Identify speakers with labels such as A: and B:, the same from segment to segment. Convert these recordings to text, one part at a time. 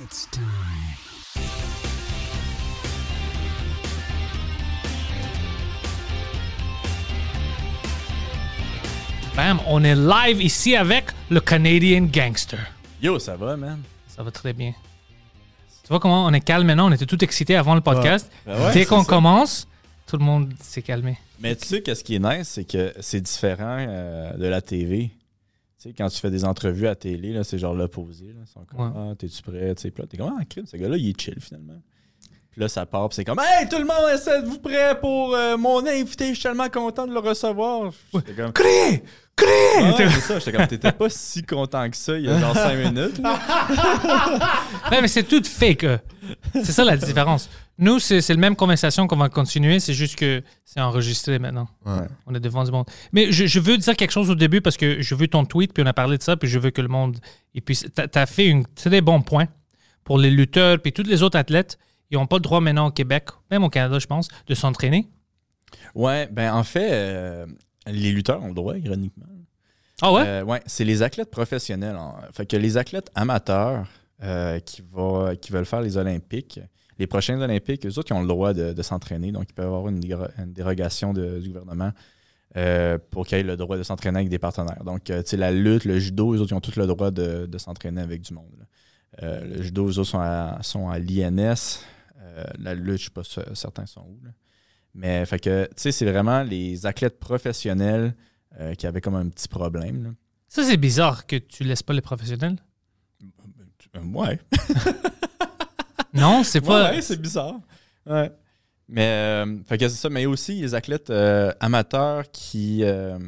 A: It's time.
B: Bam, on est live ici avec le Canadian Gangster.
C: Yo, ça va, man?
B: Ça va très bien. Tu vois comment on est calme maintenant? On était tout excités avant le podcast.
C: Ouais. Ben ouais,
B: Dès qu'on
C: ça.
B: commence, tout le monde s'est calmé.
C: Mais tu sais, qu'est-ce qui est nice, c'est que c'est différent euh, de la TV. Tu sais, quand tu fais des entrevues à télé, là, c'est genre l'opposé. là. Ils sont comme,
B: Ouais.
C: ah, t'es-tu prêt? Tu sais, puis là, t'es comme, ah, crime, ce gars-là, il est chill, finalement. Puis là, ça part, puis c'est comme, hey, tout le monde, êtes-vous prêt pour euh, mon invité? Je suis tellement content de le recevoir. J'étais comme! Ouais, c'est ça. J'étais comme, t'étais pas si content que ça il y a genre 5 minutes. là.
B: Ouais, mais c'est tout fake. C'est ça la différence. Nous, c'est la même conversation qu'on va continuer, c'est juste que c'est enregistré maintenant. On est devant du monde. Mais je, je veux dire quelque chose au début parce que je veux ton tweet, puis on a parlé de ça, puis je veux que le monde. Et puis, tu as, fait un très bon point pour les lutteurs, puis tous les autres athlètes. Ils n'ont pas le droit maintenant au Québec, même au Canada, je pense, de s'entraîner.
C: Ouais, ben en fait, euh, les lutteurs ont le droit, ironiquement.
B: Ah ouais?
C: Euh, ouais, c'est les athlètes professionnels. Fait que les athlètes amateurs euh, qui, va- qui veulent faire les Olympiques, les prochains Olympiques, eux autres, ils ont le droit de, de s'entraîner. Donc, ils peuvent avoir une, déro- une dérogation de- du gouvernement euh, pour qu'ils aient le droit de s'entraîner avec des partenaires. Donc, euh, tu sais, la lutte, le judo, eux autres, ils ont tous le droit de, de s'entraîner avec du monde. Euh, le judo, eux autres, sont à, sont à l'INS. La lutte, je ne suis pas certain sont où. là. Mais, fait que, tu sais, c'est vraiment les athlètes professionnels qui avaient comme un petit problème. là.
B: Ça, c'est bizarre que tu laisses pas les professionnels?
C: Ouais.
B: Non, c'est pas.
C: Ouais, c'est bizarre. Ouais. Mais, euh, fait que c'est ça. Mais aussi les athlètes euh, amateurs qui euh,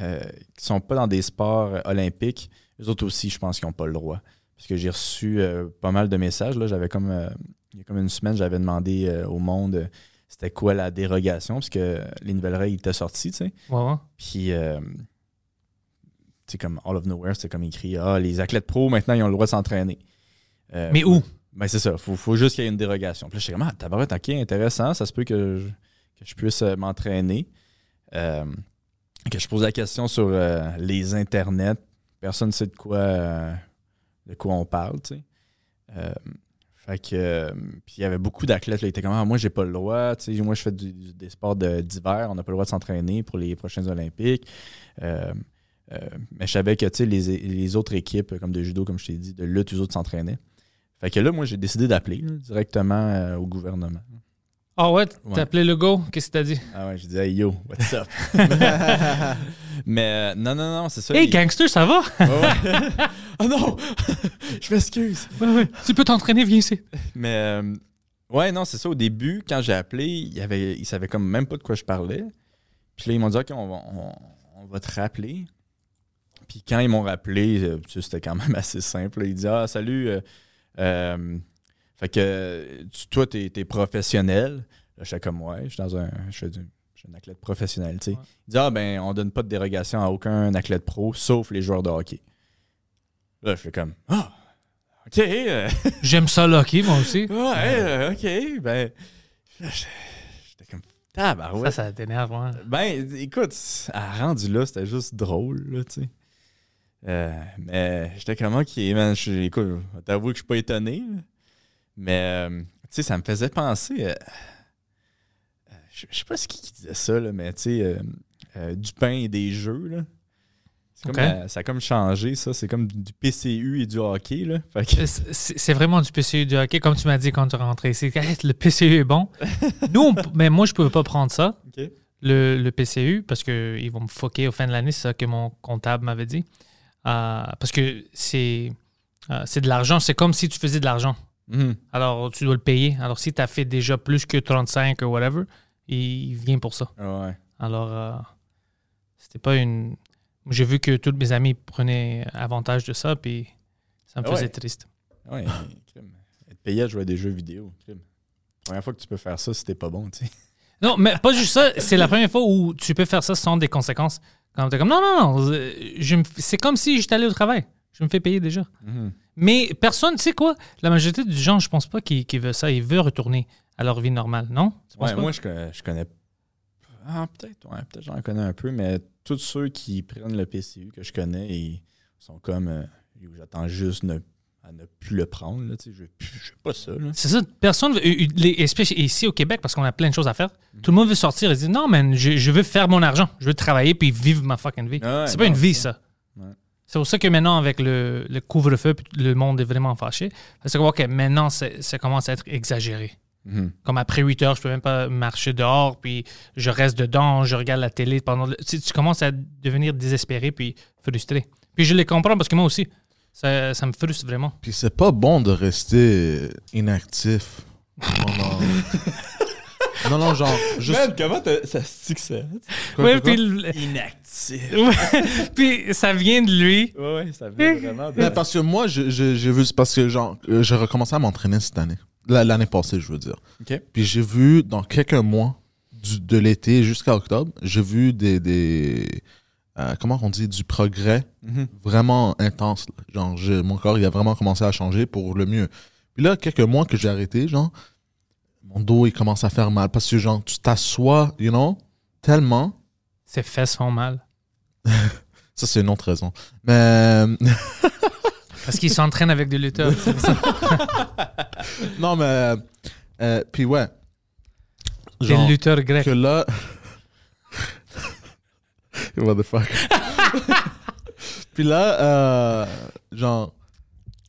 C: euh, sont pas dans des sports olympiques, les autres aussi, je pense qu'ils n'ont pas le droit. Parce que j'ai reçu pas mal de messages. Là. J'avais comme, il y a comme une semaine, j'avais demandé au monde c'était quoi la dérogation, parce que les nouvelles règles étaient sorties, tu sais.
B: Ouais, ouais.
C: Puis, c'est comme All of Nowhere, c'était comme écrit Ah, les athlètes pros, maintenant, ils ont le droit de s'entraîner.
B: Mais où?
C: Ben, c'est ça. Faut, faut juste qu'il y ait une dérogation. Puis là, je suis comme Ah, tabarouette, ok, intéressant. Ça se peut que je, puisse euh, m'entraîner. Euh, que je pose la question sur euh, les internets. Personne ne sait de quoi, de quoi on parle, que, puis il y avait beaucoup d'athlètes, là, ils étaient comme, ah, moi, j'ai pas le droit, moi, je fais des sports de- d'hiver, on n'a pas le droit de s'entraîner pour les prochains Olympiques. Mais je savais que, les autres équipes, comme de judo, comme je t'ai dit, de lutte, eux autres s'entraînaient. Fait que là, moi, j'ai décidé d'appeler là, directement euh, au gouvernement.
B: Ah ouais,
C: Ouais.
B: t'as appelé le go? Qu'est-ce que t'as dit?
C: Ah ouais, j'ai dit, hey yo, what's up? mais euh, non, non, non, c'est ça.
B: Hey, gangster, ça va?
C: Ouais, ouais. oh non! je m'excuse.
B: Ouais, ouais. Tu peux t'entraîner, viens ici.
C: Mais euh, ouais, non, c'est ça. Au début, quand j'ai appelé, il avait, ils savaient comme même pas de quoi je parlais. Puis là, ils m'ont dit, OK, on va, on, on va te rappeler. Puis quand ils m'ont rappelé, c'était quand même assez simple. Ils disent, Ah, salut. euh, euh, fait que tu- toi, t'es es professionnel. Là, j'étais comme, ouais, je suis dans un. Je suis un athlète professionnel, tu sais.
B: Ouais.
C: Ils disent, ah, ben, on donne pas de dérogation à aucun athlète pro, sauf les joueurs de hockey. Là, je fais comme, ah, OK. euh,
B: J'aime ça, Lucky, moi aussi.
C: Ouais, euh, ok, ben. J'étais comme. Tabarouette.
B: Ça, ça t'énerve, ouais.
C: Ben, écoute, à rendu là, c'était juste drôle, là, tu sais. Euh, mais j'étais comme, ok, man, écoute, je vais t'avouer que je suis pas étonné, là. Mais, euh, tu sais, ça me faisait penser. euh, euh, je sais pas ce qui, qui disait ça, là, mais tu sais, du pain et des jeux, là. Comme, euh, ça a comme changé, ça. C'est comme du PCU et du hockey, là. Que-
B: C'est vraiment du PCU du hockey, comme tu m'as dit quand tu es rentré ici. Hey, le PCU est bon. Nous, on mais moi, je ne pouvais pas prendre ça, le, le PCU, parce qu'ils vont me foquer au fin de l'année. C'est ça que mon comptable m'avait dit. Euh, parce que c'est euh, c'est de l'argent. C'est comme si tu faisais de l'argent.
C: Mhm.
B: Alors, tu dois le payer. Alors, si tu as fait déjà plus que 35 ou whatever, il vient pour ça.
C: Ouais.
B: Alors, euh, c'était pas une. J'ai vu que tous mes amis prenaient avantage de ça, puis ça me
C: Ah
B: faisait
C: ouais.
B: triste.
C: Ouais, crime. Être payé à jouer à des jeux vidéo. crime. Première fois que tu peux faire ça, c'était pas bon, tu sais.
B: Non, mais pas juste ça. C'est la première fois où tu peux faire ça sans des conséquences. Quand t'es comme, non, non, non. euh, C'est comme si j'étais allé au travail. Je me fais payer déjà.
C: Mhm.
B: Mais personne, tu sais quoi? La majorité du gens, je pense pas qu'ils veulent ça. Ils veulent retourner à leur vie normale, non?
C: Ouais, moi, je connais. Je connais ah, peut-être, ouais, peut-être j'en connais un peu, mais tous ceux qui prennent le PCU que je connais, ils sont comme. euh, J'attends juste ne- à ne plus le prendre. Là, sais, je je veux pas ça.
B: C'est ça. Personne, veut- euh, les- ici au Québec, parce qu'on a plein de choses à faire, tout le monde veut sortir et dire non, man, je, je veux faire mon argent. Je veux travailler puis vivre ma fucking vie.
C: Ah ouais,
B: c'est pas
C: non,
B: une vie,
C: ça. Ouais.
B: C'est pour ça que maintenant, avec le, le couvre-feu, le monde est vraiment fâché. Parce que maintenant, ça commence à être exagéré.
C: Mhm.
B: Comme après 8 heures, je peux même pas marcher dehors, puis je reste dedans, je regarde la télé pendant. le- Tu, sais, tu commences à devenir désespéré puis frustré. Puis je les comprends parce que moi aussi, ça, ça me frustre vraiment.
D: Puis c'est pas bon de rester inactif pendant... non, non, genre... Juste...
C: Man, comment t'as- ça se dit que ça?
D: Quoi,
B: Ouais,
D: quoi, quoi?
B: puis, le-
C: Inactif.
B: Ouais, puis ça vient de lui.
C: Ouais, ouais, ça vient vraiment de.
D: Mais parce que moi, j'ai vu... Parce que genre, euh, j'ai recommencé à m'entraîner cette année. La- L'année passée, je veux dire.
C: Ok.
D: Puis j'ai vu, dans quelques mois, du- de l'été jusqu'à octobre, j'ai vu des... des euh, comment on dit Du progrès vraiment intense. Genre, mon corps, il a vraiment commencé à changer pour le mieux. Puis là, quelques mois que j'ai arrêté, genre, mon dos, il commence à faire mal. Parce que, genre, tu t'assois, you know, tellement.
B: Ses fesses font mal.
D: Ça, c'est une autre raison. Mais,
B: Parce qu'il s'entraîne avec des lutteurs.
D: non, mais, euh, puis ouais.
B: Des
D: Genre,
B: lutteurs grecs.
D: que là. What the fuck. puis là, euh, genre,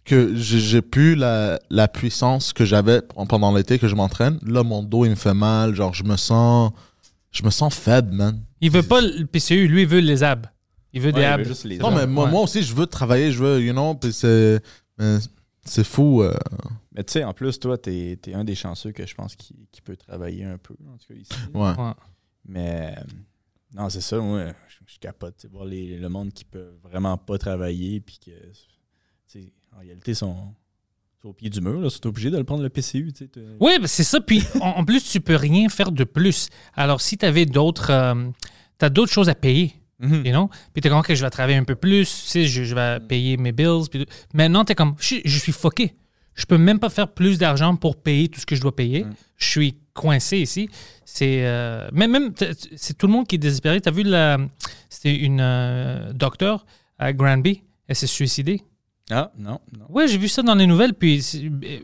D: que j'ai plus la, la puissance que j'avais pendant l'été que je m'entraîne. Là, mon dos, il me fait mal. Genre, je me sens. Je me sens faible, man.
B: Il veut pas le PCU, lui, il veut les abs. Il veut des
C: il
B: abs.
C: veut juste les
D: Non, mais moi,
B: Ouais.
D: moi aussi, je veux travailler, je veux, you know, puis c'est. C'est fou. euh.
C: Mais tu sais, en plus, toi, t'es es un des chanceux que je pense qui, qui peut travailler un peu, en tout cas ici.
D: Ouais.
B: Ouais.
C: Mais non, c'est ça, moi, je, capote. Voir les- le monde qui peut vraiment pas travailler, puis que, en réalité, sont, sont au pied du mur, là, sont obligés de le prendre le PCU. tu sais, t'as-
B: Oui, ben, c'est ça. Puis en, en plus, tu peux rien faire de plus. Alors, si tu avais d'autres. euh, t'as d'autres choses à payer.
C: Mhm.
B: You know? Puis t'es comme, OK, je vais travailler un peu plus, tu sais, je, je vais payer mes bills. Puis. Maintenant, t'es comme, je, je suis fucké. Je peux même pas faire plus d'argent pour payer tout ce que je dois payer.
C: Mm.
B: Je suis coincé ici. C'est euh, même, même c'est tout le monde qui est désespéré. T'as vu la, c'était une euh, docteur à Granby. Elle s'est suicidée.
C: Ah, non, non.
B: Ouais, j'ai vu ça dans les nouvelles. Puis euh,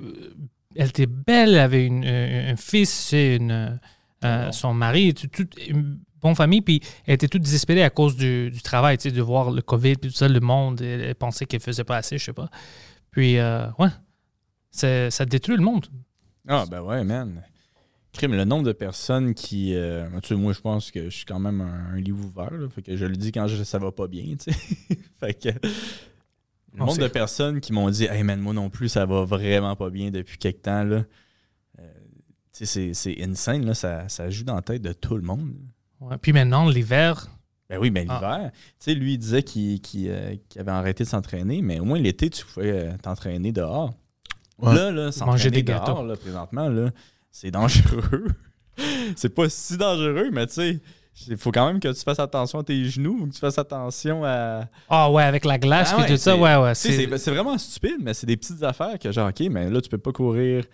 B: elle était belle, elle avait une, un fils, une, euh,
C: bon?
B: son mari, tout, tout- une bonne famille. Puis elle était toute désespérée à cause du, du travail, tu sais, de voir le COVID, puis tout ça, le monde. Elle, elle pensait qu'elle faisait pas assez, je sais pas. Puis, ouais, ça détruit le monde.
C: Ah, ben ouais, man. Crime, le nombre de personnes qui. euh, tu sais, moi, je pense que je suis quand même un, un livre ouvert. là, fait que je le dis quand je, ça va pas bien, tu sais. fait que. Le nombre de personnes qui m'ont dit Hey man, moi non plus, ça va vraiment pas bien depuis quelque temps. Là. Euh, tu sais, c'est- c'est insane, là, ça, ça joue dans la tête de tout le monde.
B: Ouais. Puis maintenant, l'hiver,
C: Ben oui, mais
B: Ah.
C: l'hiver, tu sais, lui, il disait qu'il qu'il, euh, qu'il avait arrêté de s'entraîner, mais au moins l'été, tu pouvais t'entraîner dehors.
D: Ouais.
C: Là, là, s'entraîner
B: des
C: dehors,
B: gâteaux.
C: là, présentement, là, c'est dangereux. c'est pas si dangereux, mais tu sais, il faut quand même que tu fasses attention à tes genoux, faut que tu fasses attention à.
B: ah ouais, avec la glace,
C: Ah
B: puis
C: ouais,
B: tout ça,
C: c'est-
B: ouais, ouais. C'est-
C: vraiment stupide, mais c'est des petites affaires que, genre, OK, mais là, tu peux pas courir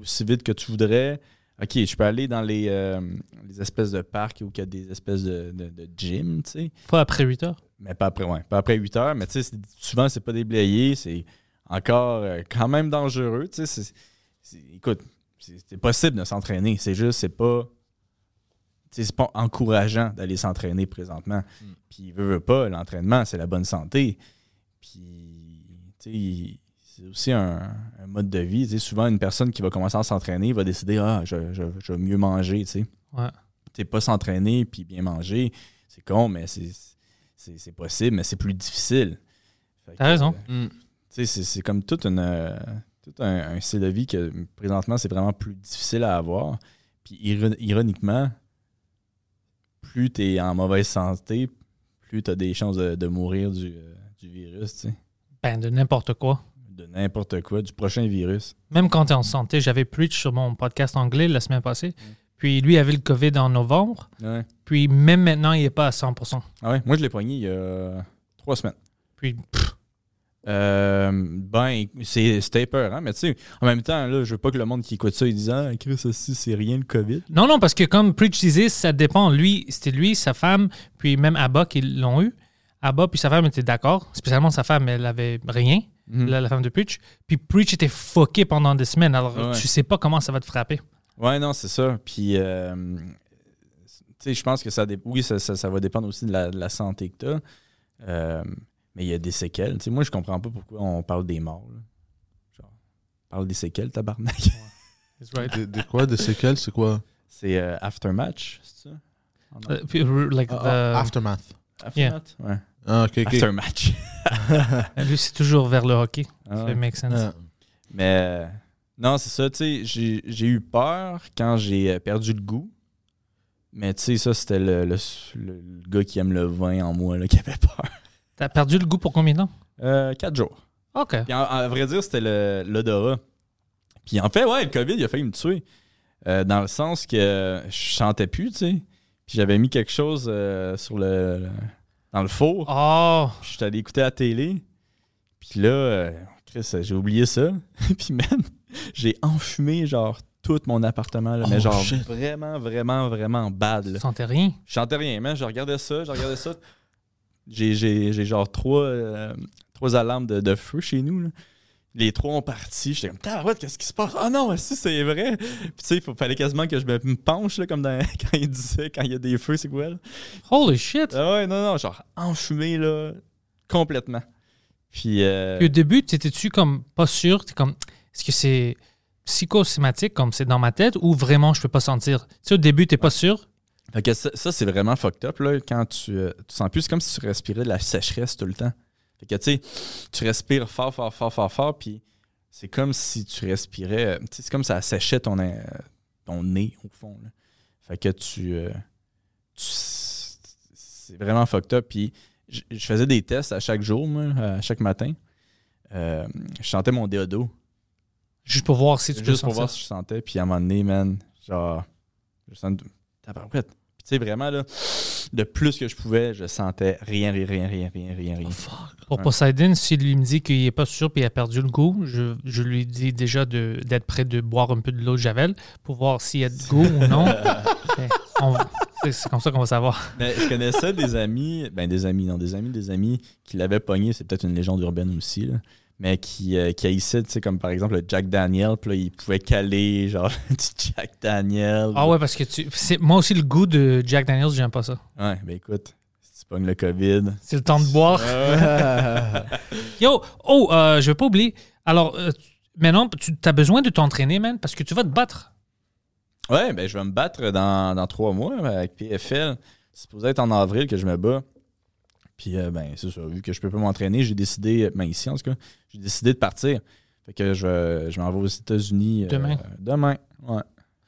C: aussi vite que tu voudrais. OK, je peux aller dans les, euh, les espèces de parcs où il y a des espèces de, de, de gym, tu sais.
B: Pas après 8 heures.
C: Mais pas après, ouais, pas après 8 heures. Mais tu sais, souvent, c'est pas déblayé. C'est encore euh, quand même dangereux. Tu sais, écoute, c'est possible de s'entraîner. C'est juste, c'est pas. C'est pas encourageant d'aller s'entraîner présentement. Puis, veut, veut pas, l'entraînement, c'est la bonne santé. Puis, tu sais, c'est aussi un, un mode de vie. Souvent, une personne qui va commencer à s'entraîner va décider Ah, je, je, je vais mieux manger. Tu sais,
B: Ouais.
C: Tu sais, pas s'entraîner puis bien manger, c'est con, mais c'est possible, mais c'est plus difficile.
B: T'as raison.
C: euh,
D: Mm.
C: tu sais, c'est c'est comme toute une, euh, tout un, un style de vie que présentement, c'est vraiment plus difficile à avoir. Puis iro- ironiquement, plus tu es en mauvaise santé, plus tu as des chances de, de mourir du, euh, du virus.
B: Ben, de n'importe quoi.
C: De n'importe quoi, du prochain virus.
B: Même quand tu es en santé, j'avais Preach sur mon podcast anglais la semaine passée. Puis lui avait le COVID en novembre.
C: Ouais.
B: Puis même maintenant, il n'est pas à 100%.
C: Ah ouais, moi je l'ai pogné il y a trois semaines.
B: Puis pff,
C: Euh, ben, c'est- c'était peur, hein, mais tu sais, en même temps, là, je veux pas que le monde qui écoute ça, il dise Ah, Chris, ça, c'est rien le COVID.
B: Non, non, parce que comme Preach disait, ça dépend. Lui, c'était lui, sa femme, puis même Abba qui l'ont eu. Abba puis sa femme étaient d'accord. Spécialement sa femme, elle avait rien,
C: Mhm.
B: la, la femme de Preach. Puis Preach était fucké pendant des semaines. Alors,
C: Ouais.
B: tu sais pas comment ça va te frapper.
C: Ouais, non, c'est ça. Puis, euh, tu sais, je pense que ça, oui, ça, ça- ça va dépendre aussi de la, de la santé que tu as. Mais il y a des séquelles. Tu sais, moi, je comprends pas pourquoi on parle des morts. là. Genre, on parle des séquelles, tabarnak.
B: Right.
D: Des, des quoi? Des séquelles C'est quoi?
C: C'est euh, aftermatch, c'est ça?
B: Uh, like
D: Ah,
B: the-
D: ah, Aftermath.
C: Aftermath? Ouais.
D: Ah.
C: Aftermatch.
B: lui, c'est toujours vers le hockey.
C: Ah
B: Ça
C: ouais.
B: make sense.
D: Ah.
C: Mais euh, non, c'est ça, tu sais, j'ai eu peur quand j'ai euh, perdu le goût. Mais tu sais, ça, c'était le, le, le gars qui aime le vin en moi là, qui avait peur.
B: T'as perdu le goût pour combien de temps?
C: Euh, quatre jours.
B: OK.
C: Puis en- à vrai dire, c'était le- l'odorat. Puis en fait, ouais, le COVID, il a failli me tuer. Euh, dans le sens que je chantais plus, tu sais. Puis j'avais mis quelque chose euh, sur le, le- dans le four.
B: Oh!
C: Puis j'étais allé écouter la télé. Puis là, euh, Chris, j'ai oublié ça. puis man, j'ai enfumé genre tout mon appartement. là, mais
D: Oh,
C: genre
D: shit.
C: vraiment, vraiment, vraiment bad.
B: Tu
C: Là.
B: sentais rien?
C: Je chantais rien, man. Je regardais ça, je regardais ça. J'ai, genre trois, euh, trois alarmes de, de feu chez nous. là. Les trois ont parti. J'étais comme, tabarouette, qu'est-ce qui se passe? Ah non, si, c'est vrai. Puis tu sais, il fallait quasiment que je me, penche, là, comme dans- quand il disait, quand il y a des feux, c'est quoi, là?
B: Holy shit!
C: Ah ouais, non, non, genre enfumé, là, complètement. Puis, euh,
B: Puis au début, t'étais-tu comme pas sûr? T'es comme, est-ce que c'est psychosomatique, comme c'est dans ma tête, ou vraiment je peux pas sentir? Tu sais, au début, t'es pas sûr?
C: Fait que ça, ça, c'est vraiment fucked up, là, quand tu, euh, tu sens plus, c'est comme si tu respirais de la sécheresse tout le temps. Fait que, tu sais, tu respires fort, fort, fort, fort, fort, puis c'est comme si tu respirais, euh, c'est comme ça séchait ton, euh, ton nez, au fond, là. Fait que tu, euh, tu- c'est vraiment fucked up, puis je faisais des tests à chaque jour, moi, à chaque matin. Je sentais mon déodo.
B: Juste pour voir si tu
C: Juste pour
B: sentir.
C: voir si je sentais. Puis à un moment donné, man, genre, je sens. Tabarouette. Sais, vraiment, là, le plus que je pouvais, je sentais rien, rien, rien, rien, rien, rien, rien.
B: Pour
C: Ouais.
B: Poseidon, s'il lui me dit qu'il est pas sûr et il a perdu le goût, je, je lui dis déjà d'être prêt de boire un peu de l'eau de Javel pour voir s'il y a de goût ou non. On- C'est c'est comme ça qu'on va savoir.
C: Mais je connaissais des amis, ben des amis, non, des amis, des amis qui l'avaient pogné, c'est peut-être une légende urbaine aussi, là, mais qui, euh, qui haïssaient, tu sais, comme par exemple le Jack Daniel, puis là, il pouvait caler, genre, du Jack Daniel.
B: Ah ouais, parce que tu. c'est- Moi aussi, le goût de Jack Daniels, j'aime pas ça.
C: Ouais, ben écoute, si tu pognes le COVID.
B: C'est le temps de boire. Yo, oh, euh, je vais pas oublier. Alors, euh, maintenant, tu as besoin de t'entraîner, man, parce que tu vas te battre.
C: Ouais, ben je vais me battre dans, dans trois mois avec PFL. C'est supposé être en avril que je me bats. Puis, euh, ben, c'est ça. Vu que je peux pas m'entraîner, j'ai décidé, ben ici en tout cas, j'ai décidé de partir. Fait que je, je m'en vais aux États-Unis. euh,
B: Demain.
C: demain, ouais.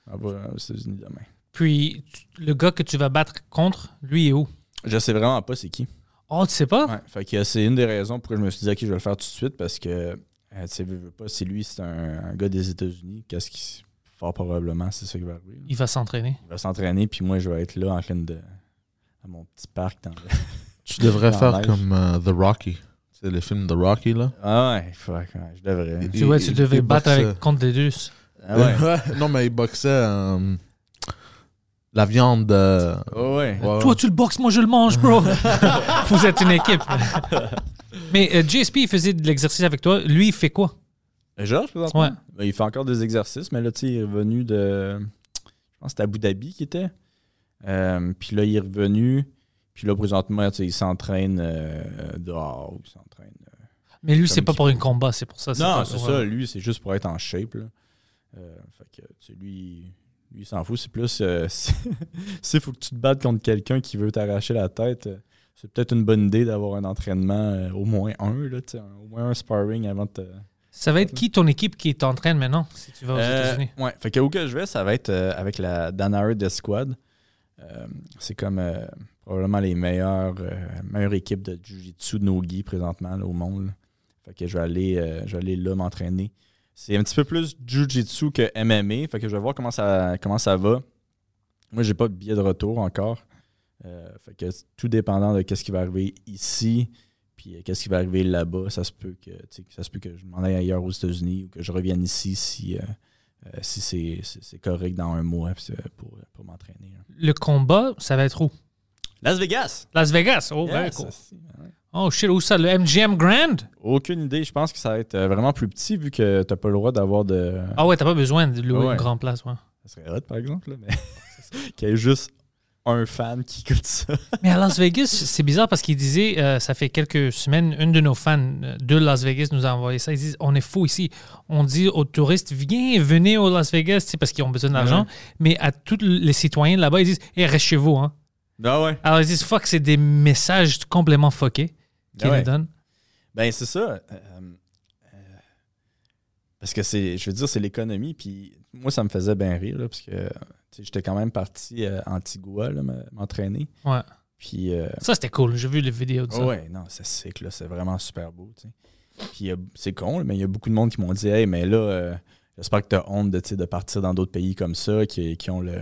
C: Je m'en vais aux États-Unis demain.
B: Puis, tu- le gars que tu vas battre contre, lui est où?
C: Je sais vraiment pas c'est qui.
B: Oh, tu sais pas?
C: Ouais. Fait que c'est une des raisons pourquoi je me suis dit, ok, je vais le faire tout de suite parce que, euh, tu sais, pas, c'est lui, c'est un, un gars des États-Unis. Qu'est-ce qui. Fort probablement, c'est ça qui va arriver. là.
B: Il va s'entraîner.
C: Il va s'entraîner, puis moi, je vais être là en train de. à mon petit parc dans le.
D: Tu devrais faire comme euh, The Rocky. C'est le film The Rocky, là.
C: Ah ouais, fuck, ouais, je devrais.
B: Tu vois, tu devais battre
D: boxait.
B: avec contre des deux.
C: Ah ouais.
D: non, mais il boxait euh, la viande. euh,
C: Oh ouais.
D: ouais.
B: Toi, tu le boxes, moi, je le mange, bro. Vous êtes une équipe. Mais euh, JSP, il faisait de l'exercice avec toi. Lui, il fait quoi?
C: Georges, présentement?
B: Ouais.
C: Ben, il fait encore des exercices, mais là, tu sais, il est revenu de. Je pense que c'était Abu Dhabi qui était. Euh, puis là, il est revenu. Puis là, présentement, il s'entraîne euh, dehors. Il s'entraîne. euh.
B: Mais lui, c'est pas pour un combat, c'est pour ça.
C: Non, c'est ça. Lui, c'est juste pour être en shape. Là. Euh, fait que, tu sais, lui, lui, il s'en fout. C'est plus. S'il faut que tu te battes contre quelqu'un qui veut t'arracher la tête, c'est peut-être une bonne idée d'avoir un entraînement, au moins un, là, au moins un sparring avant de te.
B: Ça va être qui ton équipe qui t'entraîne maintenant, si tu vas aux
C: Euh,
B: États-Unis?
C: ouais, fait que où que je vais, ça va être euh, avec la Danare Death Squad. Euh, c'est comme probablement les meilleures, euh, meilleures équipes de Jiu-Jitsu de Nogi présentement au monde. Fait que je vais aller, euh, je vais aller là m'entraîner. C'est un petit peu plus Jiu-Jitsu que MMA. Fait que je vais voir comment ça, comment ça va. Moi, j'ai pas de billet de retour encore. Euh, fait que tout dépendant de qu'est-ce qui va arriver ici, puis qu'est-ce qui va arriver là-bas, ça se peut que, ça se peut que je m'en aille ailleurs aux États-Unis ou que je revienne ici si, c'est, correct dans un mois pour, pour m'entraîner. hein.
B: Le combat, ça va être où?
C: Las Vegas!
B: Las Vegas. Oh,
C: Yes,
B: cool. Oh shit, où ça? Le MGM Grand?
C: Aucune idée. Je pense que ça va être euh, vraiment plus petit vu que t'as pas le droit d'avoir de.
B: Ah ouais, t'as pas besoin de louer
C: Ouais.
B: une grande place, ouais.
C: Ça serait hot, par exemple, là, mais qu'il y ait juste un fan qui écoute ça.
B: Mais à Las Vegas, c'est bizarre parce qu'il disait, euh, ça fait quelques semaines, une de nos fans de Las Vegas nous a envoyé ça. Ils disent, on est fou ici. On dit aux touristes, viens, venez au Las Vegas, tu sais, parce qu'ils ont besoin d'argent. Mais à tous les citoyens là-bas, ils disent, hey, reste chez vous. Hein.
C: Ah ouais.
B: Alors ils disent, fuck, c'est des messages complètement fuckés qu'ils
C: Ah ouais.
B: nous donnent.
C: Ben, c'est ça. Euh, euh, parce que c'est, je veux dire, c'est l'économie. Puis moi, ça me faisait bien rire, là, parce que j'étais quand même parti euh, à Antigua, là, m'entraîner.
B: Ouais.
C: Puis, euh,
B: Ça, c'était cool. J'ai vu les vidéos de ça.
C: ouais, non, c'est sick, là. C'est vraiment super beau, tu sais. Puis euh, c'est con, mais il y a beaucoup de monde qui m'ont dit, hey, mais là, euh, j'espère que tu as honte de, partir dans d'autres pays comme ça, qui, qui ont le.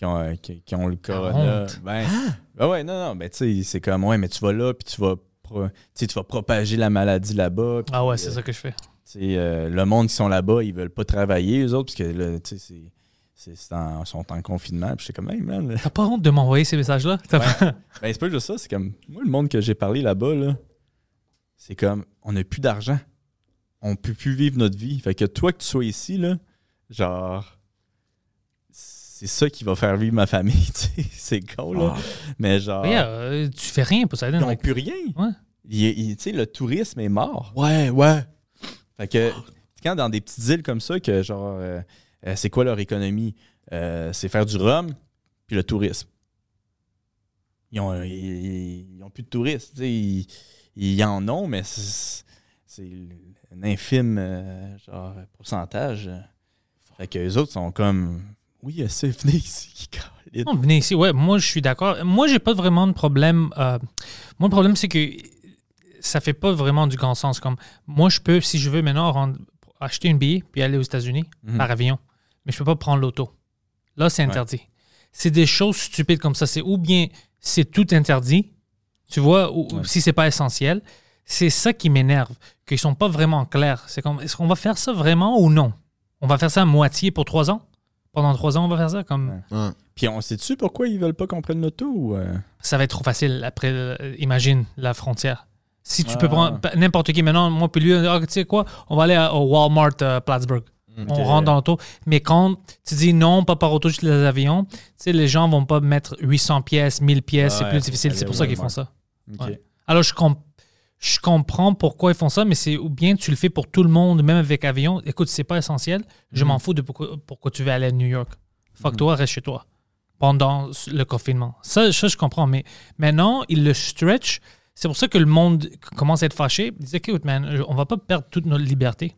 C: Qui ont, euh, qui, qui ont le corona. Ben, ben ouais, non, non, mais tu sais, c'est comme, ouais, mais tu vas là, puis tu vas, pro- tu vas propager la maladie là-bas.
B: Ah ouais, c'est
C: euh,
B: ça que je fais.
C: tu sais, euh, le monde qui sont là-bas, ils veulent pas travailler, eux autres, parce que là, tu sais, c'est- sont en confinement. Puis j'étais comme, hey, man.
B: T'as pas honte de m'envoyer ces messages-là?
C: Ben, c'est pas juste ça, c'est comme, moi, le monde que j'ai parlé là-bas, là, c'est comme, on n'a plus d'argent. On peut plus vivre notre vie. Fait que toi, que tu sois ici, là, genre, c'est ça qui va faire vivre ma famille, tu sais. C'est con, là. Mais genre,
B: Yeah, euh, tu fais rien pour ça.
C: ils n'ont plus rien.
B: Ouais.
C: Il- il- tu sais, le tourisme est mort.
D: Ouais, ouais.
C: Fait que quand dans des petites îles comme ça, que genre, euh, euh, c'est quoi leur économie? Euh, c'est faire du rhum puis le tourisme. Ils ont, ils, ils ont plus de touristes. Ils, ils en ont, mais c'est c'est un infime euh, genre, pourcentage. Fait que les autres sont comme Oui, c'est venez ici.
B: Non, venez ici. Ouais, moi, je suis d'accord. Moi, j'ai pas vraiment de problème. euh, moi, le problème, c'est que ça fait pas vraiment du grand sens. Comme moi, je peux, si je veux maintenant, rendre- acheter une billet puis aller aux États-Unis
C: Mhm.
B: par avion, mais je peux pas prendre l'auto. Là, c'est interdit. C'est des choses stupides comme ça. C'est ou bien c'est tout interdit, tu vois, ou ou
C: Ouais.
B: si c'est pas essentiel. C'est ça qui m'énerve, qu'ils sont pas vraiment clairs. C'est comme, est-ce qu'on va faire ça vraiment ou non? On va faire ça à moitié pour trois ans? Pendant trois ans, on va faire ça? Comme,
C: Ouais.
D: Ouais.
C: Puis on sait-tu pourquoi ils veulent pas qu'on prenne l'auto? ou, euh?
B: ça va être trop facile après, euh, imagine, la frontière. Si tu
C: Ah.
B: peux prendre p- n'importe qui maintenant, moi puis lui, on dit, Ah, tu sais quoi, on va aller à- au Walmart euh, Plattsburgh. On
C: Ok.
B: rentre dans l'auto. Mais quand tu dis non, pas par auto, juste les avions, tu sais, les gens vont pas mettre 800 pièces, 1000 pièces, c'est
C: Ouais,
B: plus difficile. C'est pour ça qu'ils font ça. Alors, je, com- je comprends pourquoi ils font ça, mais c'est ou bien tu le fais pour tout le monde, même avec avion. Écoute, c'est pas essentiel. Je
C: Mhm.
B: m'en fous de pourquoi, pourquoi tu veux aller à New York. Fuck toi, reste chez toi pendant le confinement. Ça, ça, je comprends. Mais maintenant, ils le stretch. C'est pour ça que le monde commence à être fâché. Ils disent, écoute, man, on va pas perdre toute notre liberté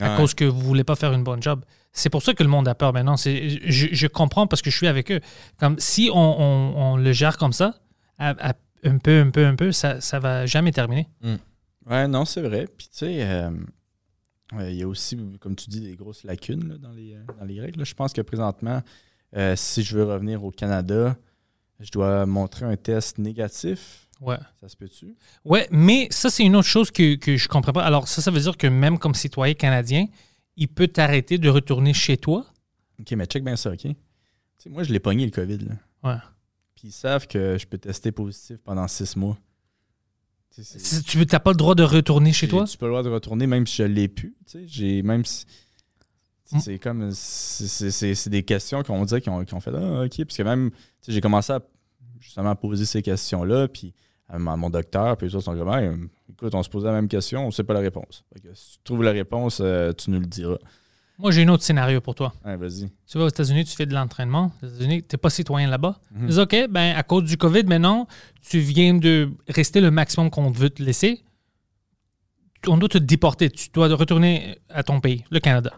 B: à
C: Ouais.
B: cause que vous voulez pas faire une bonne job. C'est pour ça que le monde a peur maintenant. Je, je comprends parce que je suis avec eux. Comme si on, on- on le gère comme ça, à- à- un peu, un peu, un peu, ça, ça va jamais terminer.
C: Ouais, non, c'est vrai. Puis, tu sais, euh, ouais, il y a aussi, comme tu dis, des grosses lacunes là, dans, les, euh, dans les règles. là. Je pense que présentement, euh, si je veux revenir au Canada, je dois montrer un test négatif.
B: Ouais.
C: Ça se peut-tu?
B: Ouais, mais ça, c'est une autre chose que, que je comprends pas. Alors, ça, ça veut dire que même comme citoyen canadien, il peut t'arrêter de retourner chez toi?
C: OK, mais check bien ça, OK? Moi, je l'ai pogné, le COVID. Là.
B: Ouais.
C: Puis ils savent que je peux tester positif pendant six mois. Tu sais, c'est-
B: Si Tu n'as pas le droit de retourner chez toi?
C: Tu peux le droit de retourner même si je l'ai pu. Tu sais, j'ai même si-
B: Mm.
C: C'est comme. c'est- des questions qu'on dirait qu'ils ont, fait. Ah, OK. Parce que même. J'ai commencé à justement à poser ces questions-là. Puis à mon docteur, puis les autres sont comme. Écoute, on se posait la même question, on ne sait pas la réponse. Que si tu trouves la réponse, euh, tu nous le diras.
B: Moi, j'ai un autre scénario pour toi.
C: Ouais, vas-y.
B: Tu vas aux États-Unis, tu fais de l'entraînement. Aux États-Unis, tu n'es pas citoyen là-bas.
C: Mhm.
B: Ils disent, OK, ben, à cause du COVID, maintenant, tu viens de rester le maximum qu'on veut te laisser. On doit te déporter. Tu dois retourner à ton pays, le Canada.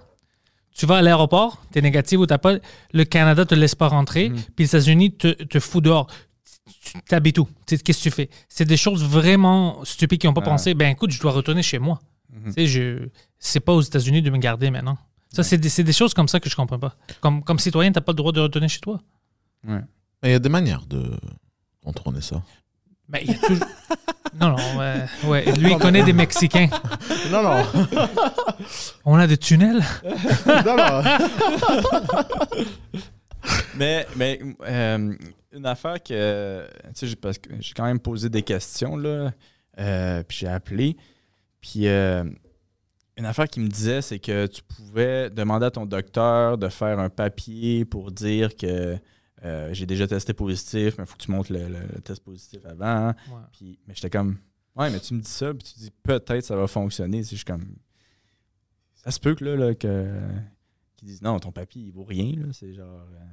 B: Tu vas à l'aéroport, tu es négatif ou tu pas. Le Canada te laisse pas rentrer,
C: Mhm.
B: puis les États-Unis te, te fout dehors. tu t'habites où? Tu Qu'est-ce que tu fais? C'est des choses vraiment stupides qui n'ont pas pensé. Ben écoute, je dois retourner chez moi.
C: Mhm.
B: Tu sais, je c'est pas aux États-Unis de me garder maintenant. Ça, c'est des, c'est des choses comme ça que je comprends pas. Comme, comme citoyen, t'as pas le droit de retourner chez toi.
C: Ouais.
D: Mais il y a des manières de contourner ça.
B: Ben, il y a toujours... non, non, ouais, ouais. Lui, il connaît des Mexicains.
D: Non, non.
B: On a des tunnels?
D: non, non.
C: Mais, mais euh, une affaire que. Tu sais, j'ai- parce que j'ai quand même posé des questions, là. euh, puis j'ai appelé. Puis euh, une affaire qui me disait, c'est que tu pouvais demander à ton docteur de faire un papier pour dire que euh, j'ai déjà testé positif, mais il faut que tu montres le, le- le test positif avant. Puis, mais j'étais comme. Ouais, mais tu me dis ça, puis tu dis peut-être ça va fonctionner. C'est juste comme. Ça se peut que là, là, que. Qu'ils disent non, ton papier, il vaut rien. là. C'est genre. euh,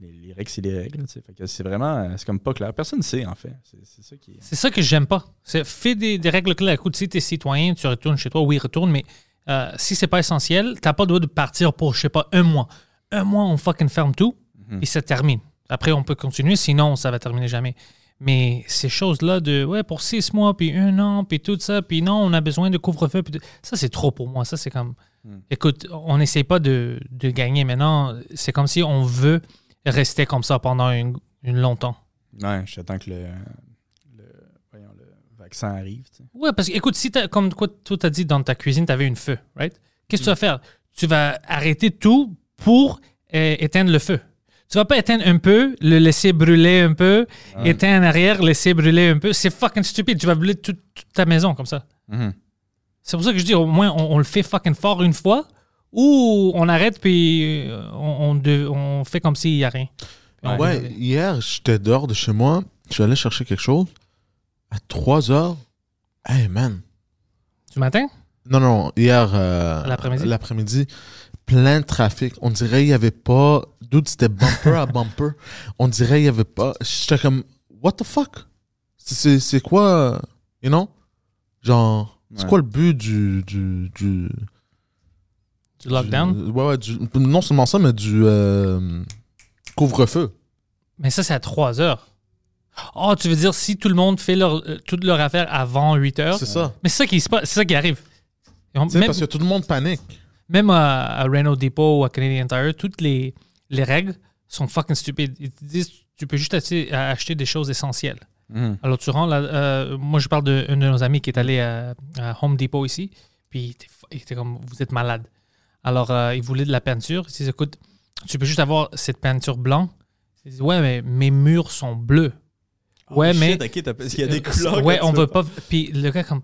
C: les, les règles, c'est les règles. c'est vraiment. euh, C'est comme pas clair. Personne ne sait, en fait. C'est ça qui est.
B: C'est ça que j'aime pas. Fais des, des règles claires. Écoute, si t'es citoyen, tu retournes chez toi, oui, retourne, mais euh, si c'est pas essentiel, t'as pas le droit de partir pour, je sais pas, un mois. Un mois, on fucking ferme tout,
C: Mhm.
B: et ça termine. Après, on peut continuer, sinon, ça va terminer jamais. Mais ces choses-là de, ouais, pour six mois, puis un an, puis tout ça, puis non, on a besoin de couvre-feu, puis ça, c'est trop pour moi. Ça, c'est comme,
C: Mm.
B: écoute, on n'essaie pas de, de gagner maintenant. C'est comme si on veut rester comme ça pendant une, une longtemps.
C: Ouais, j'attends que le, le, voyons, le vaccin arrive. tu sais.
B: Ouais, parce que, écoute, si t'as- comme quoi, toi, t'as dit dans ta cuisine, tu avais une feu, right? Qu'est-ce que tu vas faire? Tu vas arrêter tout pour euh, éteindre le feu. Tu vas pas éteindre un peu, le laisser brûler un peu, éteindre en arrière, laisser brûler un peu. C'est fucking stupide. Tu vas brûler toute, toute ta maison comme ça.
C: Mhm.
B: C'est pour ça que je dis, au moins, on, on le fait fucking fort une fois, ou on arrête puis euh, on, on, de- on fait comme s'il n'y a rien. On
D: Ouais, hier, j'étais dehors de chez moi. Je suis allé chercher quelque chose. À 3 heures. Hey, man.
B: Du matin?
D: Non, non, hier. euh,
B: L'après-midi?
D: L'après-midi. Plein de trafic. On dirait qu'il n'y avait pas. D'où c'était bumper à bumper. On dirait qu'il n'y avait pas. J'étais comme, what the fuck? C'est- quoi, you know? Genre, c'est quoi le but du. du, du
B: Du lockdown?
D: du- ouais, ouais, du- non seulement ça, mais du euh, couvre-feu.
B: Mais ça, c'est à 3 heures. Oh, tu veux dire si tout le monde fait leur, euh, toute leur affaire avant 8 heures?
D: C'est ça.
B: Mais c'est ça qui, se passe- c'est ça qui arrive. On- même
D: parce que tout le monde panique.
B: même à, à Renault Depot ou à Canadian Tire, toutes les, les règles sont fucking stupides. Ils te disent tu peux juste acheter, acheter des choses essentielles.
C: Mhm.
B: Alors, tu rentres là, euh, moi, je parle d'un de, nos amis qui est allé à, à Home Depot ici, puis il était comme, vous êtes malade. Alors, euh, il voulait de la peinture. Il dit, écoute, tu peux juste avoir cette peinture blanche. Il dit, ouais, mais mes murs sont bleus. Ouais,
C: Oh,
B: mais.
C: shit, ok, t'as- parce qu'il y a des
B: Euh,
C: couleurs.
B: Ouais, on veut pas. Puis le gars, comme,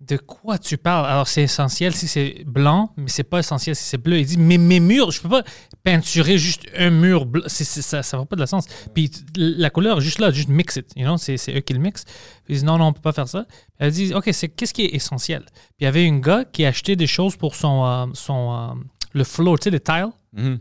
B: de quoi tu parles? Alors, c'est essentiel si c'est blanc, mais c'est pas essentiel si c'est bleu. Il dit, mais mes murs, je peux pas peinturer juste un mur bleu. Ça, ça va pas de la sens. Puis la couleur, juste là, juste mix it. You know? C'est eux qui le mixent. Ils disent, non, non, on peut pas faire ça. Elle dit, OK, c'est qu'est-ce qui est essentiel? Puis il y avait un gars qui achetait des choses pour son, euh, son euh, le floor, tu sais, les tiles
C: Mhm.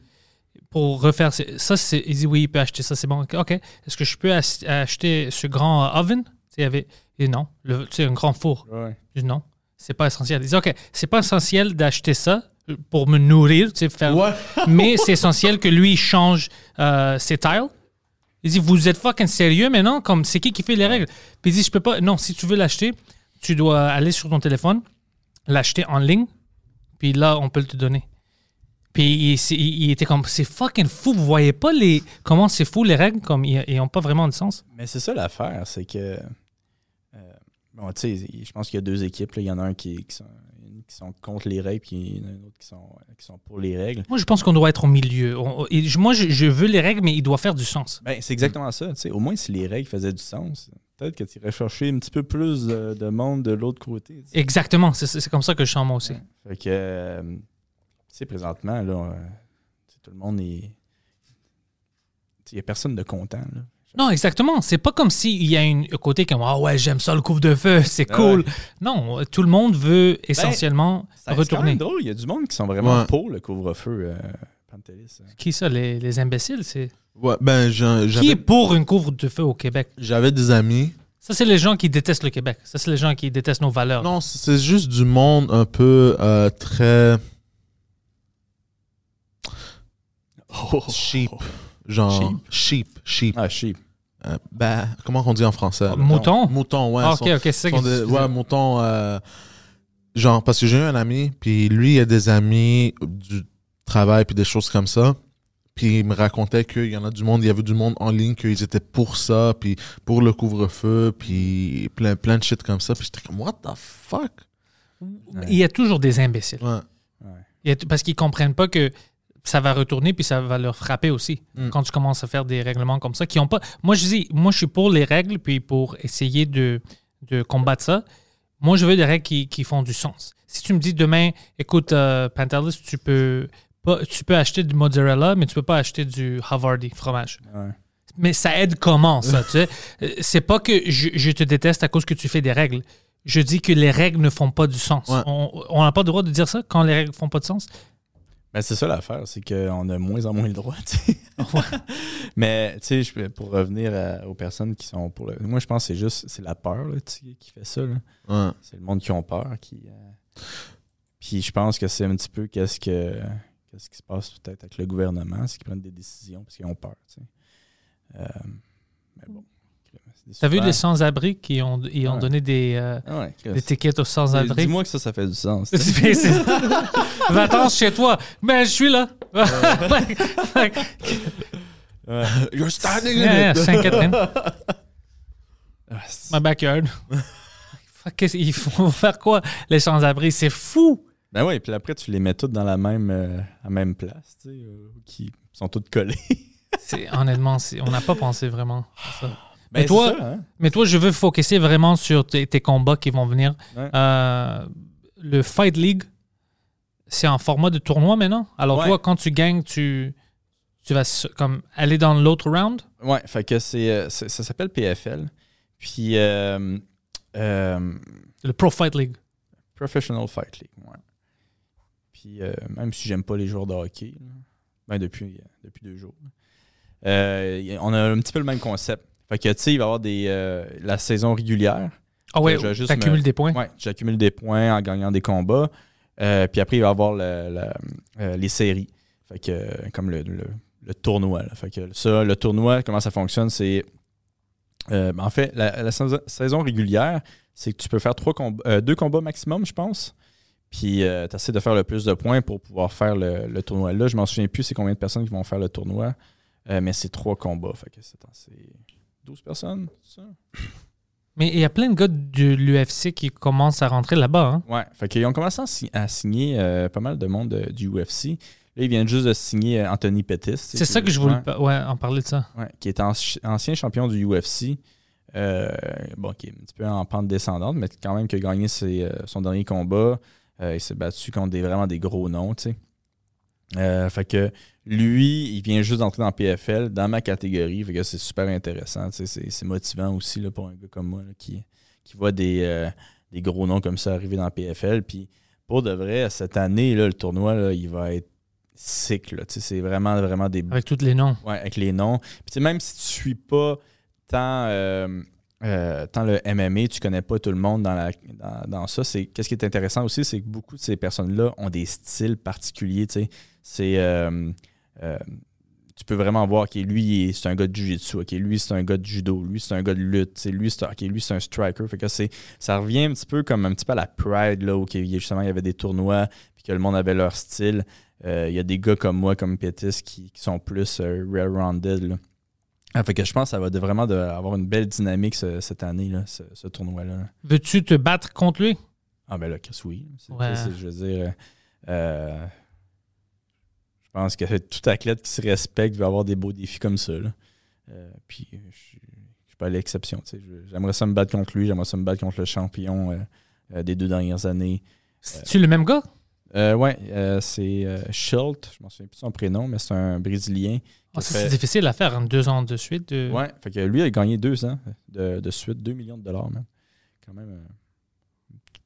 B: pour refaire ça il dit oui il peut acheter ça c'est bon ok est-ce que je peux ach- acheter ce grand euh, oven? Il y avait il dit non sais, un grand four
C: Ouais.
B: je dis non c'est pas essentiel il dit ok c'est pas essentiel d'acheter ça pour me nourrir tu sais faire mais c'est essentiel que lui change euh, ses tiles il dit vous êtes fucking sérieux maintenant? Comme c'est qui qui fait les règles? Puis il dit je peux pas non si tu veux l'acheter tu dois aller sur ton téléphone l'acheter en ligne puis là on peut le te donner puis il, c'est- il- il était comme, c'est fucking fou. Vous voyez pas les, comment c'est fou les règles, comme ils n'ont pas vraiment de sens.
C: Mais c'est ça l'affaire, c'est que. euh, bon, tu sais, je pense qu'il y a deux équipes. Il y en a un qui, qui sont, qui sont contre les règles, puis il y en a un autre qui sont, qui sont pour les règles.
B: Moi, je pense qu'on doit être au milieu. On- et je- moi, je, je veux les règles, mais il doit faire du sens.
C: Ben, c'est exactement ça. Au moins, si les règles faisaient du sens, peut-être que tu irais chercher un petit peu plus de, de monde de l'autre côté.
B: Exactement. C'est- comme ça que je sens moi aussi.
C: Fait que, euh, tu sais, présentement, là, euh, tout le monde est. Il n'y a personne de content. Là.
B: Non, exactement. C'est pas comme s'il y a une- un côté comme, ah ouais, j'aime ça le couvre-feu, c'est
C: Ah
B: cool.
C: ouais.
B: Non, tout le monde veut essentiellement
C: Ça- C'est quand
B: retourner.
C: même drôle. Il y a du monde qui sont vraiment
D: Ouais.
C: pour le couvre-feu. Euh, Pantelis.
B: Qui ça, les, les imbéciles? C'est?
D: Ouais, ben,
B: Qui est pour une couvre-feu au Québec?
D: j'avais des amis.
B: Ça, c'est les gens qui détestent le Québec. Ça, c'est les gens qui détestent nos valeurs.
D: Non, c'est juste du monde un peu euh, très cheap. Genre, cheap, cheap.
C: Ah, cheap.
D: Euh, ben, comment on dit en français?
B: Mouton?
D: Mouton, ouais.
B: Ah, ok, ok, c'est ça que tu
D: Ouais, mouton. euh, genre, parce que j'ai eu un ami, puis lui, il a des amis du travail, puis des choses comme ça. Puis il me racontait qu'il y en a du monde, il y avait du monde en ligne, qu'ils étaient pour ça, puis pour le couvre-feu, puis plein, plein de shit comme ça. Puis j'étais comme, what the fuck?
B: Il y a toujours des imbéciles.
D: Ouais.
B: Il a parce qu'ils comprennent pas que ça va retourner puis ça va leur frapper aussi
D: Mm.
B: quand tu commences à faire des règlements comme ça qui ont pas moi je dis moi je suis pour les règles puis pour essayer de, de combattre ça. Moi je veux des règles qui, qui font du sens. Si tu me dis demain écoute euh, Pantelis tu peux pas, tu peux acheter du mozzarella mais tu peux pas acheter du Havarti fromage.
C: Ouais.
B: mais ça aide comment ça tu sais? Euh, c'est pas que je, je te déteste à cause que tu fais des règles. Je dis que les règles ne font pas du sens.
D: Ouais.
B: on n'a pas le droit de dire ça quand les règles font pas de sens
C: Ben, c'est ça l'affaire, c'est qu'on a moins en moins le droit. Mais tu sais, pour revenir à- aux personnes qui sont pour le. Moi, je pense que c'est juste c'est la peur là, qui fait ça.
D: Ouais.
C: C'est le monde qui ont peur. Qui, euh, Puis je pense que c'est un petit peu qu'est-ce que qu'est-ce qui se passe peut-être avec le gouvernement, c'est qu'ils prennent des décisions parce qu'ils ont peur. Euh, mais bon.
B: T'as vu les sans-abri qui ont, ils ont
C: Ouais.
B: donné des, euh,
C: Ah ouais,
B: des tickets aux sans-abri?
C: Dis-moi que ça, ça fait du sens.
B: Mais c'est- Va-t'en chez toi. Ben, je suis là.
D: You're standing in.
B: Sainte-Catherine,
C: Ah,
B: my backyard. Ils font faire quoi, les sans-abri? C'est fou.
C: Ben oui, puis après, tu les mets toutes dans la même, euh, la même place, tu sais, euh, qui sont toutes collées.
B: Honnêtement, on n'a pas pensé vraiment à ça.
C: Ben,
B: Mais toi-
C: ça, hein?
B: Mais toi, je veux focuser vraiment sur tes, tes combats qui vont venir.
C: Ouais.
B: Euh, le Fight League, c'est en format de tournoi maintenant. Alors
C: Ouais.
B: toi, quand tu gagnes, tu, tu vas comme aller dans l'autre round?
C: Ouais, fait que c'est, euh, ça s'appelle PFL. Puis, euh, euh,
B: Le Pro Fight League.
C: Professional Fight League, ouais. Puis, euh, même si j'aime pas les joueurs de hockey, là, ben depuis, depuis deux jours, on a un petit peu le même concept. Fait que, tu sais, il va y avoir des, euh, la saison régulière.
B: Ah ouais,
C: me-
B: des points.
C: Ouais, j'accumule des points en gagnant des combats. Euh, puis après, il va y avoir le- le- euh, les séries. Fait que, euh, comme le, tournoi. là. Fait que ça, le tournoi, comment ça fonctionne, c'est. euh, en fait, la, la saison- régulière, c'est que tu peux faire trois combats, euh, deux combats maximum, je pense. Puis tu essaies de faire le plus de points pour pouvoir faire le, le tournoi. Là, je m'en souviens plus c'est combien de personnes qui vont faire le tournoi. Euh, mais c'est trois combats. Fait que c'est 12 personnes, c'est ça?
B: Mais il y a plein de gars de l'UFC qui commencent à rentrer là-bas. hein.
C: Ouais, fait qu'ils ont commencé à, si- à signer euh, pas mal de monde du UFC. Là, ils viennent juste de signer euh, Anthony Pettis.
B: C'est ça que je voulais ouais, en parler de ça.
C: Ouais, qui est anci- ancien champion du UFC. euh, bon, qui est un petit peu en pente descendante, mais quand même qui a gagné ses, son dernier combat. Euh, il s'est battu contre des, vraiment des gros noms, tu sais. Fait que lui, il vient juste d'entrer dans PFL, dans ma catégorie. Fait que c'est super intéressant. C'est motivant aussi là, pour un gars comme moi là, qui, qui voit des, euh, des gros noms comme ça arriver dans PFL. Puis pour de vrai, cette année, là, le tournoi, là, il va être sick. C'est vraiment, vraiment des
B: Avec tous les noms.
C: Ouais, avec les noms. Puis même si tu suis pas tant, euh, euh, tant le MMA, tu connais pas tout le monde dans, la, dans, dans ça. C'est, qu'est-ce qui est intéressant aussi, c'est que beaucoup de ces personnes-là ont des styles particuliers. C'est, euh, euh, tu peux vraiment voir que lui, c'est un gars de jiu-jitsu, ok, lui, c'est un gars de judo, lui, c'est un gars de lutte, lui, c'est, ok, lui, c'est un striker. Fait que c'est, ça revient un petit peu comme un petit peu à la Pride, là, où il y a- justement, il y avait des tournois, puis que le monde avait leur style. Euh, Il y a des gars comme moi, comme Pétis, qui, qui sont plus euh, well-rounded. Ah, fait que je pense que ça va de- vraiment de- avoir une belle dynamique ce- cette année, là, ce, ce tournoi-là.
B: Veux-tu te battre contre lui?
C: Ah ben là, Chris, oui.
B: Ouais.
C: je veux dire, euh, pense que tout athlète qui se respecte va avoir des beaux défis comme ça. là. Euh, puis je je suis pas l'exception. Je- J'aimerais ça me battre contre lui, j'aimerais ça me battre contre le champion euh, euh, des deux dernières années.
B: C'est-tu le même gars?
C: Ouais, c'est Schultz, je m'en souviens plus de son prénom, mais c'est un Brésilien.
B: Ah,
C: qui
B: ça,
C: fait-
B: c'est difficile à faire en deux ans de suite. de-
C: Ouais, fait que lui, il a gagné deux ans de, de suite, 2 millions de dollars, même. Quand même,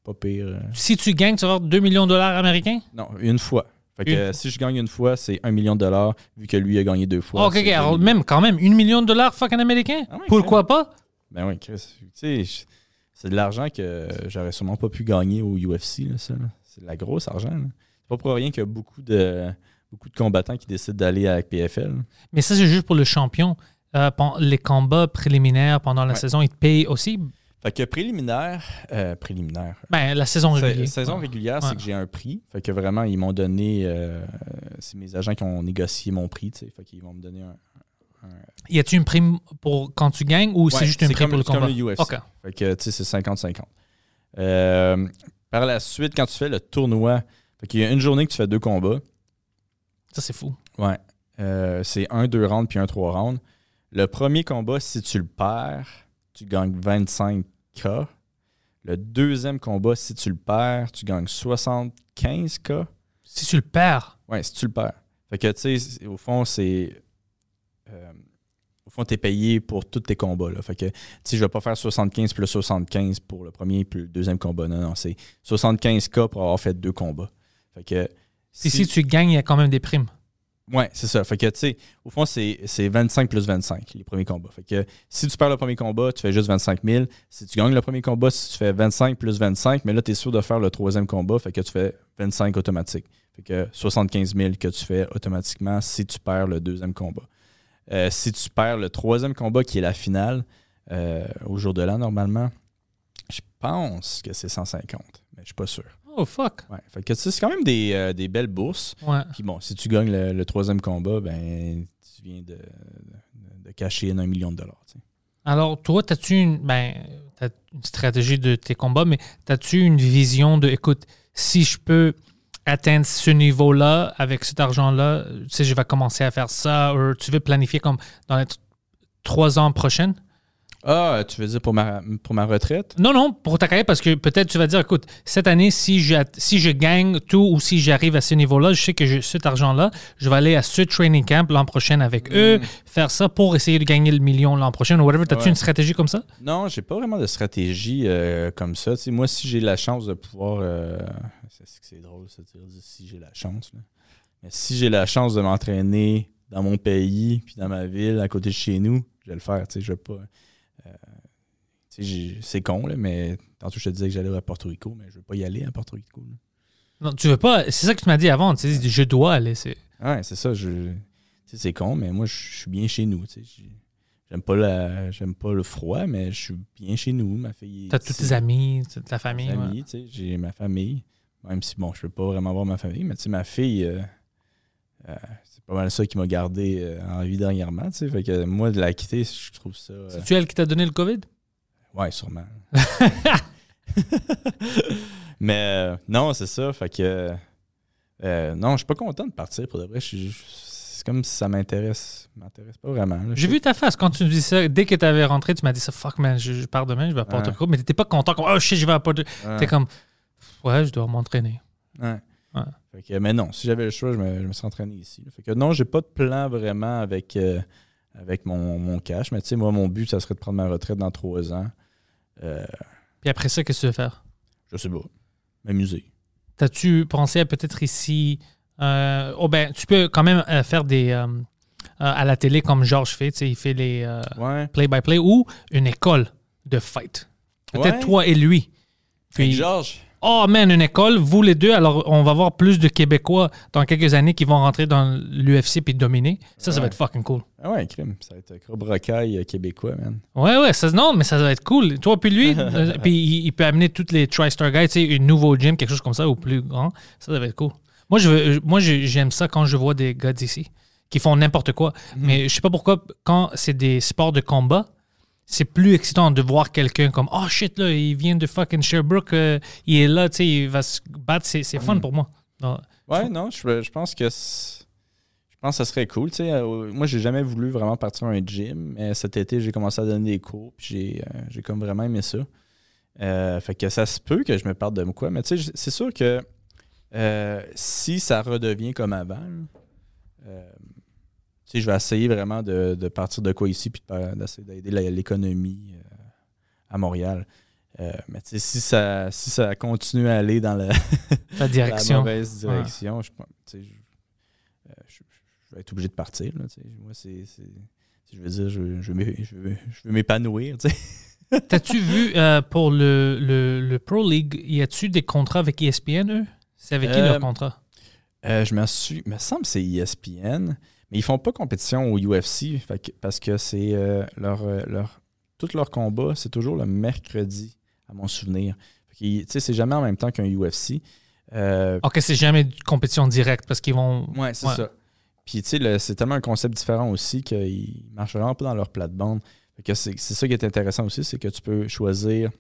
C: pas pire.
B: Si tu gagnes, tu vas avoir 2 millions de dollars américains?
C: Non, une fois. Fait que
B: Une
C: euh, si je gagne une fois, c'est 1 million de dollars, vu que lui a gagné deux fois.
B: Ok, Alors, même, quand même, 1 million de dollars fucking américain?
C: Ah
B: Pourquoi pas?
C: Ben oui, Chris. Tu sais, c'est de l'argent que j'aurais sûrement pas pu gagner au UFC, là, ça. C'est de la grosse argent. C'est pas pour rien qu'il y a beaucoup de, beaucoup de combattants qui décident d'aller avec PFL.
B: Mais ça, c'est juste pour le champion. euh, les combats préliminaires pendant la
C: Ouais.
B: saison, ils te payent aussi?
C: Fait que préliminaire, euh, préliminaire.
B: Ben, la saison
C: Sa-
B: régulière.
C: saison
B: Ouais.
C: régulière,
B: Ouais.
C: c'est que j'ai un prix. Fait que vraiment, ils m'ont donné. euh, c'est mes agents qui ont négocié mon prix, tu sais. Fait qu'ils vont me donner un.
B: Y a-tu une prime pour quand tu gagnes ou c'est juste une prime
C: comme,
B: pour le
C: c'est
B: combat?
C: comme le UFC.
B: OK.
C: Fait que, tu sais, c'est 50-50. Euh, par la suite, quand tu fais le tournoi, fait qu'il y a une journée que tu fais deux combats.
B: Ça, c'est fou.
C: Ouais. C'est un, deux rounds puis un, trois rounds. Le premier combat, si tu le perds, tu gagnes 25K. Le deuxième combat, si tu le perds, tu gagnes 75K.
B: Si tu le perds,
C: Ouais, si tu le perds. Fait que, tu sais, au fond, c'est. euh, au fond, tu es payé pour tous tes combats. Là. Fait que, tu sais, je vais pas faire 75 plus 75 pour le premier puis le deuxième combat. Non, non, c'est 75K pour avoir fait deux combats. Fait que.
B: si, si tu gagnes, il y a quand même des primes.
C: Ouais, c'est ça. Fait que, tu sais, au fond, c'est c'est 25 plus 25, les premiers combats. Fait que si tu perds le premier combat, tu fais juste 25 000. Si tu gagnes le premier combat, si tu fais 25 plus 25, mais là, tu es sûr de faire le troisième combat, fait que tu fais 25 automatique. Fait que 75 000 que tu fais automatiquement si tu perds le deuxième combat. Euh, si tu perds le troisième combat, qui est la finale, euh, au jour de l'an, normalement, je pense que c'est 150, mais je suis pas sûr.
B: Oh, fuck.
C: Ouais. Fait que, c'est quand même des, euh, des belles bourses.
B: Ouais.
C: Puis bon, si tu gagnes le, le troisième combat, ben tu viens de, de, de cacher un million de dollars.
B: Alors, toi, as-tu une, ben, t'as une stratégie de tes combats, mais as-tu une vision de, écoute, si je peux atteindre ce niveau-là avec cet argent-là, tu sais, je vais commencer à faire ça, ou tu veux planifier comme dans les trois ans prochaines?
C: Ah, tu veux dire pour ma, pour ma retraite?
B: Non, non, pour ta carrière, parce que peut-être tu vas dire, écoute, cette année, si je, si je gagne tout ou si j'arrive à ce niveau-là, je sais que j'ai cet argent-là, je vais aller à ce training camp l'an prochain avec eux, faire ça pour essayer de gagner le million l'an prochain ou whatever. T'as-tu
C: Ouais.
B: une stratégie comme ça?
C: Non, j'ai pas vraiment de stratégie euh, comme ça. Moi, si j'ai la chance de pouvoir. euh, c'est drôle, ça, dire si j'ai la chance. là. Mais si j'ai la chance de m'entraîner dans mon pays, puis dans ma ville, à côté de chez nous, je vais le faire. Tu sais, je vais pas. euh, tu sais, j'ai- c'est con, là, mais tantôt je te disais que j'allais à Porto Rico, mais je veux pas y aller à Porto Rico. là.
B: Non, tu veux pas. C'est ça que tu m'as dit avant. Tu sais, je dois aller. c'est-
C: Ouais, c'est ça. Je, c'est con, mais moi, je suis bien chez nous. J'aime pas, la, j'aime pas le froid, mais je suis bien chez nous. Ma fille.
B: T'as tous tes amis, ta famille. ouais.
C: j'ai ma famille. Même si, bon, je peux pas vraiment voir ma famille, mais tu sais, ma fille, euh, euh, c'est pas mal ça qui m'a gardé euh, en vie dernièrement. Fait que moi, de la quitter, je trouve ça.
B: C'est-tu elle qui t'a donné le COVID?
C: Ouais, sûrement. mais euh, non, c'est ça. Fait que. euh, non, je suis pas content de partir pour de vrai. C'est comme si ça m'intéresse. m'intéresse pas vraiment.
B: J'ai vu ta face quand tu me dis ça. Dès que t'avais rentré, tu m'as dit ça. Fuck, man, je, je pars demain, je vais à Porto
C: Ouais.
B: Rico. Mais t'étais pas content. Comme, oh shit, je vais à Porto
C: Ouais.
B: T'es comme, ouais, je dois m'entraîner.
C: Ouais.
B: Ouais.
C: Fait que, mais non, si j'avais le choix, je me, je me serais entraîné ici. Fait que non, j'ai pas de plan vraiment avec, euh, avec mon, mon cash. Mais tu sais, moi, mon but, ça serait de prendre ma retraite dans trois ans. Euh,
B: Puis après ça, qu'est-ce que tu veux faire?
C: je sais pas. M'amuser.
B: T'as-tu pensé à peut-être ici. euh, oh ben, tu peux quand même euh, faire des. à la télé comme Georges fait, tu sais, il fait les
C: Ouais.
B: play-by-play ou une école de fight. Peut-être
C: Ouais.
B: toi et lui.
C: Puis, Georges.
B: Oh man, une école, vous les deux, alors on va voir plus de Québécois dans quelques années qui vont rentrer dans l'UFC puis dominer. Ça, ça va être fucking cool.
C: Ah ouais, crime. Ça va être Cobra Kai euh, québécois, man.
B: Ouais, ouais, ça, non, mais ça va être cool. Toi, puis lui, euh, puis il, il peut amener toutes les TriStar guys, tu sais, un nouveau gym, quelque chose comme ça, au plus grand. Ça, ça va être cool. Moi, je veux- moi je- j'aime ça quand je vois des gars d'ici qui font n'importe quoi. Mais je sais pas pourquoi, quand c'est des sports de combat, c'est plus excitant de voir quelqu'un comme Oh shit, là, il vient de fucking Sherbrooke, euh, il est là, tu sais, il va se battre. C'est c'est fun pour moi. Non.
C: Ouais, non, je, je pense que c'est- je pense que ça serait cool. tu sais. Euh, moi, j'ai jamais voulu vraiment partir à un gym, mais cet été, j'ai commencé à donner des cours, puis j'ai euh, j'ai comme vraiment aimé ça. Euh, fait que ça se peut que je me parte de quoi, mais tu sais, c'est sûr que si ça redevient comme avant, là, euh, sais, je vais essayer vraiment de, de partir de quoi ici, puis d'essayer d'aider l'économie euh, à Montréal. Euh, mais si ça, si ça continue à aller dans la,
B: La
C: la
B: direction.
C: mauvaise direction, je, vais être obligé de partir. Là. Moi, c'est. Je veux dire, je, je veux m'é- je veux- je veux m'épanouir. tu sais.
B: T'as-tu vu euh, pour le, le, le Pro League, y a-tu des contrats avec ESPN, eux? C'est avec qui leur contrat?
C: je me suis. me semble que c'est ESPN. Mais ils font pas compétition au UFC fait que- parce que c'est euh, leur, euh, leur. Tous leurs combats, c'est toujours le mercredi, à mon souvenir. Tu sais, c'est jamais en même temps qu'un UFC. Euh,
B: Ok, c'est jamais une compétition directe parce qu'ils vont.
C: Ouais, c'est
B: Ouais.
C: ça. Puis, tu sais, c'est tellement un concept différent aussi qu'ils marchent vraiment pas dans leur plate-bande. C'est ça qui est intéressant aussi, c'est que tu peux choisir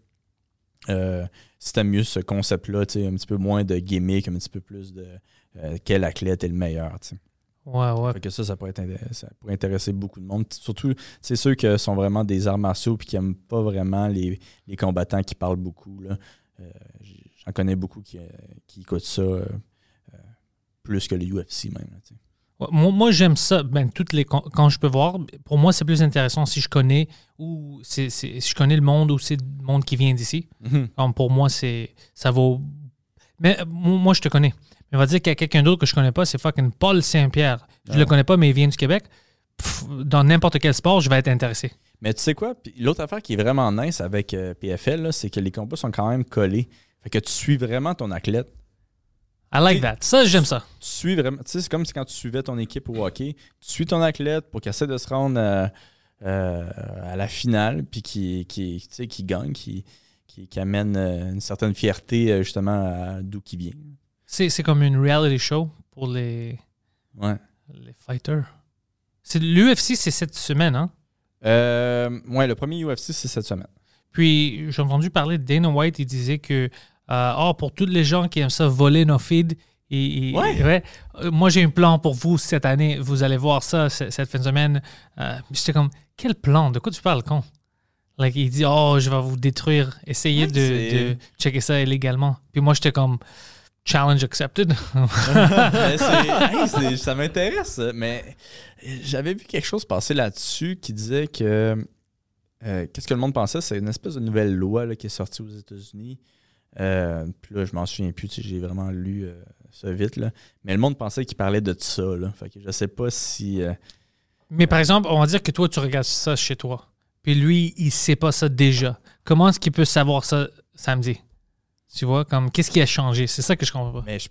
C: euh, si t'aimes mieux ce concept-là, tu sais, un petit peu moins de gimmick, un petit peu plus de euh, quel athlète est le meilleur.
B: Ouais, ouais.
C: Fait que ça, ça pourrait, être ça pourrait intéresser beaucoup de monde. Surtout, c'est ceux qui sont vraiment des arts martiaux puis qui n'aiment pas vraiment les, les combattants qui parlent beaucoup. là. Euh, J'en connais beaucoup qui, euh, qui écoutent ça euh, euh, plus que le UFC même. là.
B: Ouais, Moi, moi, j'aime ça. Ben, toutes les, quand je peux voir, pour moi, c'est plus intéressant si je connais ou c'est, c'est- si je connais le monde ou c'est le monde qui vient d'ici. Comme pour moi, c'est ça vaut. Mais moi, je te connais. Mais on va dire qu'il y a quelqu'un d'autre que je connais pas, c'est fucking Paul Saint-Pierre. Je le connais pas, mais il vient du Québec. Pff, dans n'importe quel sport, je vais être intéressé.
C: Mais tu sais quoi? L'autre affaire qui est vraiment nice avec euh, PFL, c'est que les combats sont quand même collés. Fait que tu suis vraiment ton athlète.
B: I like that. Ça, j'aime ça.
C: Tu suis vraiment. Tu sais, c'est comme si quand tu suivais ton équipe au hockey. Tu suis ton athlète pour qu'il essaie de se rendre euh, euh, à la finale, puis qui, qui, qui gagne, qui, qui, qui amène une certaine fierté justement à d'où qui vient.
B: C'est, c'est comme une reality show pour les,
C: Ouais.
B: les fighters. C'est, L'UFC, c'est cette semaine, hein?
C: Euh, ouais, le premier UFC, c'est cette semaine.
B: Puis j'ai entendu parler de Dana White, il disait que euh, oh, pour tous les gens qui aiment ça voler nos feeds, et, et-
C: Ouais.
B: ouais, euh, moi j'ai un plan pour vous cette année, vous allez voir ça cette fin de semaine. Euh, J'étais comme, quel plan? De quoi tu parles, con? Like, il dit, oh, je vais vous détruire, essayez
C: Ouais,
B: de, de checker ça illégalement. Puis moi j'étais comme, challenge accepted.
C: Ça m'intéresse, mais j'avais vu quelque chose passer là-dessus qui disait que. euh, Qu'est-ce que le monde pensait? C'est une espèce de nouvelle loi là, qui est sortie aux États-Unis. Euh, puis là, je m'en souviens plus, j'ai vraiment lu euh, ça vite. Là. Mais le monde pensait qu'il parlait de ça. Là. Fait que je sais pas si.
B: Mais par exemple, on va dire que toi, tu regardes ça chez toi. Puis lui, il sait pas ça déjà. Comment est-ce qu'il peut savoir ça samedi? Tu vois, comme qu'est-ce qui a changé? C'est ça que je comprends pas.
C: mais je-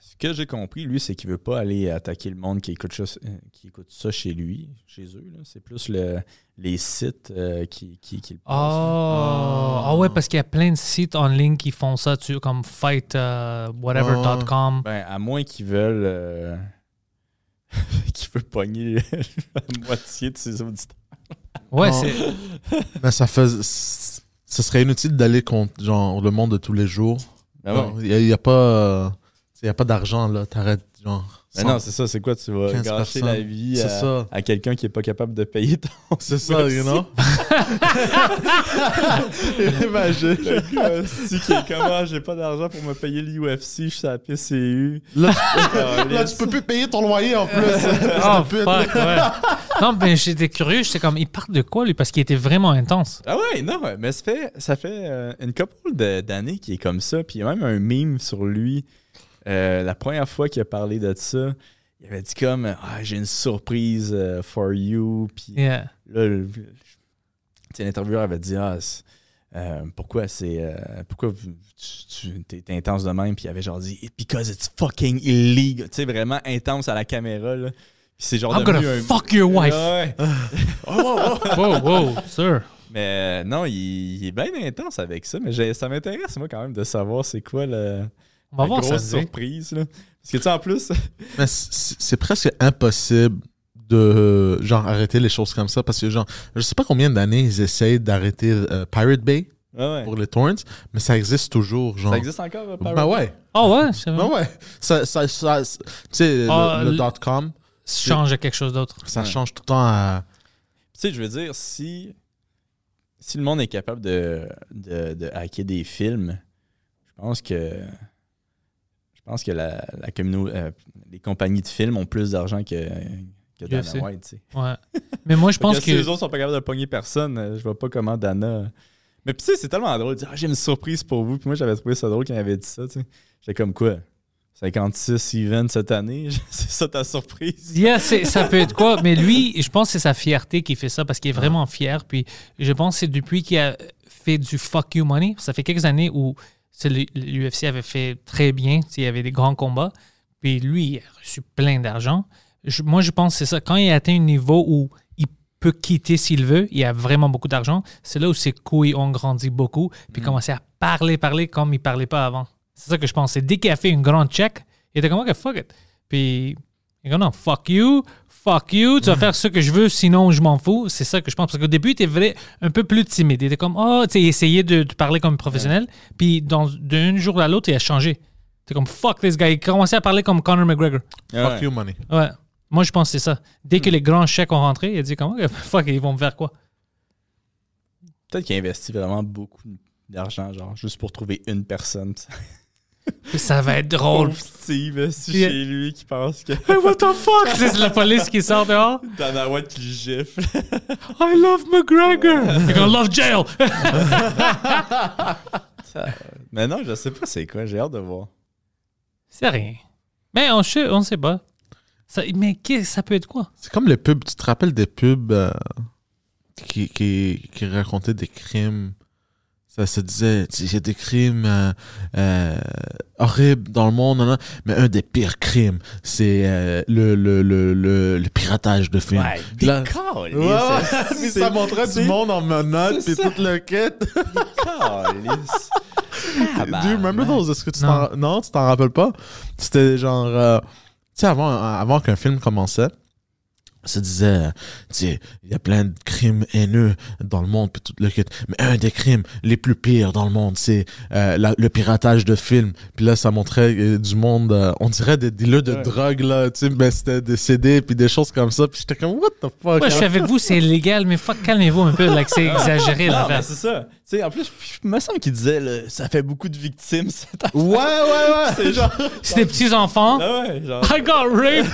C: ce que j'ai compris, lui, c'est qu'il veut pas aller attaquer le monde qui écoute ça, euh, qui écoute ça chez lui, chez eux. là. C'est plus le, les sites euh, qui, qui, qui le
B: Oh, ah ouais, parce qu'il y a plein de sites en ligne qui font ça, tu, comme fight euh, whatever.com.
C: Ben, à moins qu'ils veulent. euh, qu'ils veulent pogner la moitié de ses auditeurs.
B: Ouais, c'est.
D: Mais ça fait. Ce serait inutile d'aller contre genre, le monde de tous les jours.
C: Ouais.
D: Il n'y a, il y a pas, euh, il y a pas d'argent là. T'arrêtes. Genre,
C: non, c'est ça, c'est quoi? Tu vas
D: 15
C: gâcher
D: personnes.
C: la vie à,
D: ça.
C: à quelqu'un qui est pas capable de payer ton.
D: C'est ça, you know? Imagine.
C: Le gars, si qui est comment? J'ai pas d'argent pour me payer l'UFC, je suis à la PCU.
D: Là, là, tu peux plus payer ton loyer en plus.
B: Oh, fuck, ouais. Non, ben j'étais curieux, j'étais comme, il parle de quoi lui? Parce qu'il était vraiment intense.
C: Ah ouais, non, mais ça fait, ça fait euh, une couple d'années qu'il est comme ça. Puis il y a même un meme sur lui. Euh, la première fois qu'il a parlé de ça, il avait dit comme ah, j'ai une surprise euh, for you. Puis
B: Yeah.
C: là, l'intervieweur avait dit ah, euh, pourquoi c'est euh, pourquoi tu, t'es intense de même puis il avait genre dit because it's fucking illegal tu sais vraiment intense à la caméra là c'est genre
B: I'm gonna
C: un-
B: fuck your wife.
C: Ouais.
B: Wow, wow, sir.
C: Mais euh, non, il, il est bien intense avec ça. Mais j'ai- ça m'intéresse, moi, quand même, de savoir c'est quoi le,
B: On va
C: la
B: voir
C: grosse
B: ça.
C: surprise. Là. Parce que, tu sais, en plus,
D: Mais c'est c'est presque impossible de genre arrêter les choses comme ça parce que genre je sais pas combien d'années ils essayent d'arrêter euh, Pirate Bay
C: Ah ouais.
D: pour les torrents mais ça existe toujours genre
C: ça existe encore, euh, Pirate
D: bah
C: Bay?
D: ouais
B: Oh ouais, c'est vrai.
D: bah ouais ça ça, ça- tu sais
B: Ah,
D: le, le
B: le-
D: dot com
B: Change à quelque chose d'autre.
D: ça
C: Ouais.
D: change tout le temps à
C: Tu sais, je veux dire, si, si le monde est capable de, de, de hacker des films, je pense que. Je pense que la, la communauté, euh, les compagnies de films ont plus d'argent que, que Dana. White. tu sais.
B: Ouais. Mais moi, je pense
C: que si les autres sont pas capables de pogner personne, euh, je vois pas comment Dana. Mais tu sais, c'est tellement drôle de dire ah, j'ai une surprise pour vous. Puis moi, j'avais trouvé ça drôle quand il avait dit ça. tu sais. J'étais comme quoi? 56 events cette année, c'est ça ta surprise?
B: Yeah, ça peut être quoi? Mais lui, je pense que c'est sa fierté qui fait ça parce qu'il est vraiment fier. Puis je pense que c'est depuis qu'il a fait du fuck you money. Ça fait quelques années où l'UFC avait fait très bien. Il y avait des grands combats. Puis lui, il a reçu plein d'argent. moi, je pense que c'est ça. Quand il atteint un niveau où il peut quitter s'il veut, il a vraiment beaucoup d'argent, c'est là où ses couilles ont grandi beaucoup, puis commencé à parler, parler comme il parlait pas avant. C'est ça que je pense. C'est dès qu'il a fait une grande check, il était comme, OK, fuck it. Puis, il est comme, non, fuck you, fuck you, tu vas faire ce que je veux, sinon je m'en fous. C'est ça que je pense. Parce qu'au début, il était vrai, un peu plus timide. Il était comme, oh, tu sais, il essayait de, de parler comme professionnel. Puis, dans- d'un jour à l'autre, il a changé. C'est comme, fuck this guy. Il commençait à parler comme Conor McGregor.
D: Fuck
C: Ouais.
D: you, money.
B: Ouais. Moi, je pense que c'est ça. Dès que les grands chèques ont rentré, il a dit, comment, fuck, ils vont me faire quoi?
C: Peut-être qu'il investit vraiment beaucoup d'argent, genre, juste pour trouver une personne.
B: Ça va être drôle.
C: Pauvre Steve, euh, c'est
B: Yeah.
C: chez lui qui pense que
B: Hey, what the fuck? C'est la police qui sort dehors.
C: Dana White qui le gifle.
B: I love McGregor. You're gonna love jail.
C: Mais non, je sais pas c'est quoi, j'ai hâte de voir.
B: C'est rien. Mais on sait, on sait pas. Ça, mais ça peut être quoi?
D: C'est comme les pubs. Tu te rappelles des pubs euh, qui, qui, qui racontaient des crimes Ça se disait, il y a des crimes euh, euh, horribles dans le monde, mais un des pires crimes, c'est euh, le, le, le, le, le piratage de films.
C: Ouais,
D: Puis là- Ouais, puis ça montrait du monde en menottes,
C: c'est
D: puis toute le quête.
C: Calice.
D: Do you remember those? Est-ce que tu
B: Non.
D: t'en... Non, tu t'en rappelles pas? C'était genre... euh, tu sais, avant, avant qu'un film commençait, se disait, tu sais, il y a plein de crimes haineux dans le monde, puis tout le kit. Mais un des crimes les plus pires dans le monde, c'est euh, le piratage de films. Puis là, ça montrait euh, du monde, euh, on dirait des dealers de
C: Ouais.
D: drogue, là, tu sais, ben c'était des CD, puis des choses comme ça. Puis j'étais comme, what the fuck?
B: Ouais, je suis avec vous, c'est illégal, mais fuck, calmez-vous un peu, là, que c'est exagéré,
C: Non,
B: l'affaire.
C: mais c'est ça. Tu sais, en plus, je me semble qu'il disait, là, ça fait beaucoup de victimes, cette affaire.
D: Ouais, ouais, ouais!
C: C'est genre.
B: C'est des petits enfants.
C: Ah ouais, genre.
B: I got raped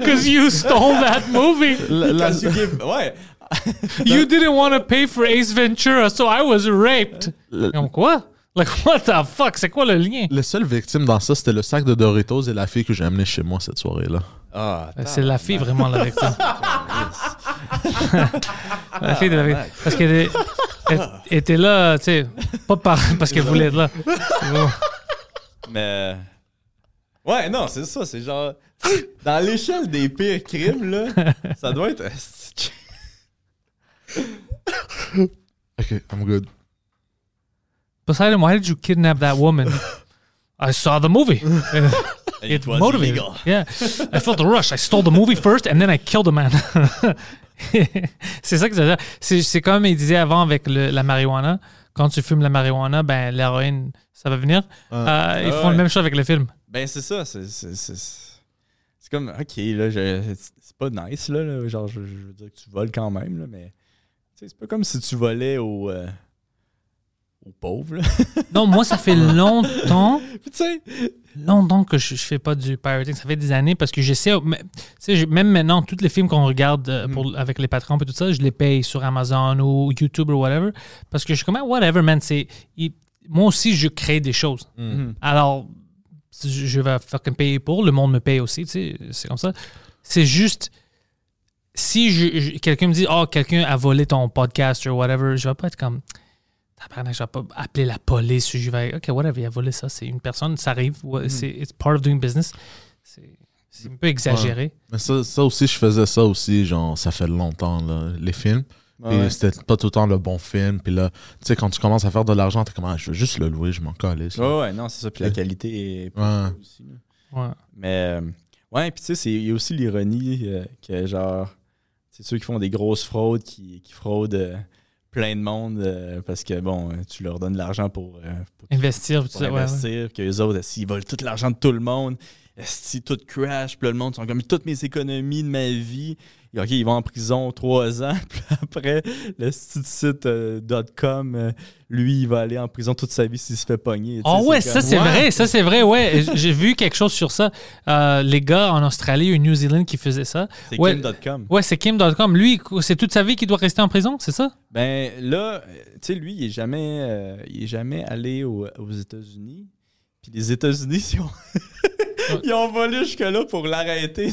B: because you stole that movie.
D: La- la-
C: you give- Ouais.
B: You didn't want to pay for Ace Ventura, so I was raped.
D: Le-
B: Comme quoi? Like, what the fuck? C'est quoi le lien?
D: Les seules victimes dans ça, c'était le sac de Doritos et la fille que j'ai amenée chez moi cette soirée-là.
C: Ah,
B: C'est la fille vraiment la victime. la fille de la victime. Parce qu'elle était, là, tu sais, pas par- parce qu'elle voulait être là. Bon.
C: Mais. Ouais, non, c'est ça. C'est genre. Dans l'échelle des pires crimes, là, ça doit être.
D: Ok, I'm good.
B: Poseidon, why did you kidnap that woman? I saw the movie. It,
C: was
B: motivated.
C: illegal.
B: Yeah. I felt the rush. I stole the movie first and then I killed a man. c'est ça que ça veut dire. C'est, c'est comme il disait avant avec le- la marijuana. Quand tu fumes la marijuana, ben l'héroïne, ça va venir. Euh, ils
C: Ah
B: font
C: ouais.
B: le même chose avec le film.
C: Ben, c'est ça. C'est, c'est, c'est, c'est comme, ok, là, je- c'est pas nice, là, là, Genre, je, je veux dire que tu voles quand même, là, mais. c'est pas comme si tu volais aux. euh, aux pauvres.
B: Non, moi, ça fait longtemps,
C: Puis, tu sais.
B: longtemps que je, je fais pas du pirating. Ça fait des années parce que j'essaie. même maintenant, tous les films qu'on regarde euh, pour, avec les patrons et tout ça, je les paye sur Amazon ou YouTube ou whatever. Parce que je suis comme, ah, whatever, man. Il- moi aussi, je crée des choses. Alors, je je vais fucking payer pour. Le monde me paye aussi, tu sais. C'est comme ça. C'est juste. Si je, je- quelqu'un me dit, oh, quelqu'un a volé ton podcast ou whatever, je vais pas être comme. Tabarnak, je vais pas appeler la police. Je vais, OK, whatever, il a volé ça. C'est une personne, ça arrive. ouais, C'est it's part of doing business. C'est c'est un peu exagéré.
D: Mais ça, ça aussi, je faisais ça aussi, genre, ça fait longtemps, là, les films.
C: Ouais.
D: c'était pas tout le temps le bon film. Puis là, tu sais, quand tu commences à faire de l'argent, t'es comme, ah, je veux juste le louer, je m'en calisse.
C: Ouais, ouais, non, c'est ça. Puis la qualité est.
D: Ouais.
C: aussi, là.
B: Ouais.
C: Mais, euh, ouais, puis tu sais, c'est- il y a aussi l'ironie euh, que, genre, c'est ceux qui font des grosses fraudes, qui, qui fraudent euh, plein de monde euh, parce que, bon, euh, tu leur donnes de l'argent pour, euh, pour,
B: Investir, tout
C: pour
B: ça. ouais, ouais.
C: investir, que les autres, s'ils volent tout l'argent de tout le monde, si tout crash, puis là, le monde sont comme toutes mes économies de ma vie. Et, OK, ils vont en prison trois ans, puis après, le site site, euh, .com, euh, lui, il va aller en prison toute sa vie s'il se fait pogner.
B: Ah ouais,
C: c'est
B: ça c'est
D: Ouais.
B: vrai, ça c'est vrai, ouais. J'ai vu quelque chose sur ça. Euh, les gars en Australie ou New Zealand qui faisaient ça.
C: C'est
B: Ouais.
C: Kim.com.
B: Ouais, c'est Kim.com. Lui, c'est toute sa vie qu'il doit rester en prison, c'est ça?
C: Ben là, euh, tu sais, lui, il est jamais, il est jamais allé au- aux États-Unis. Puis les États-Unis, ils ont, ils ont volé jusque-là pour l'arrêter.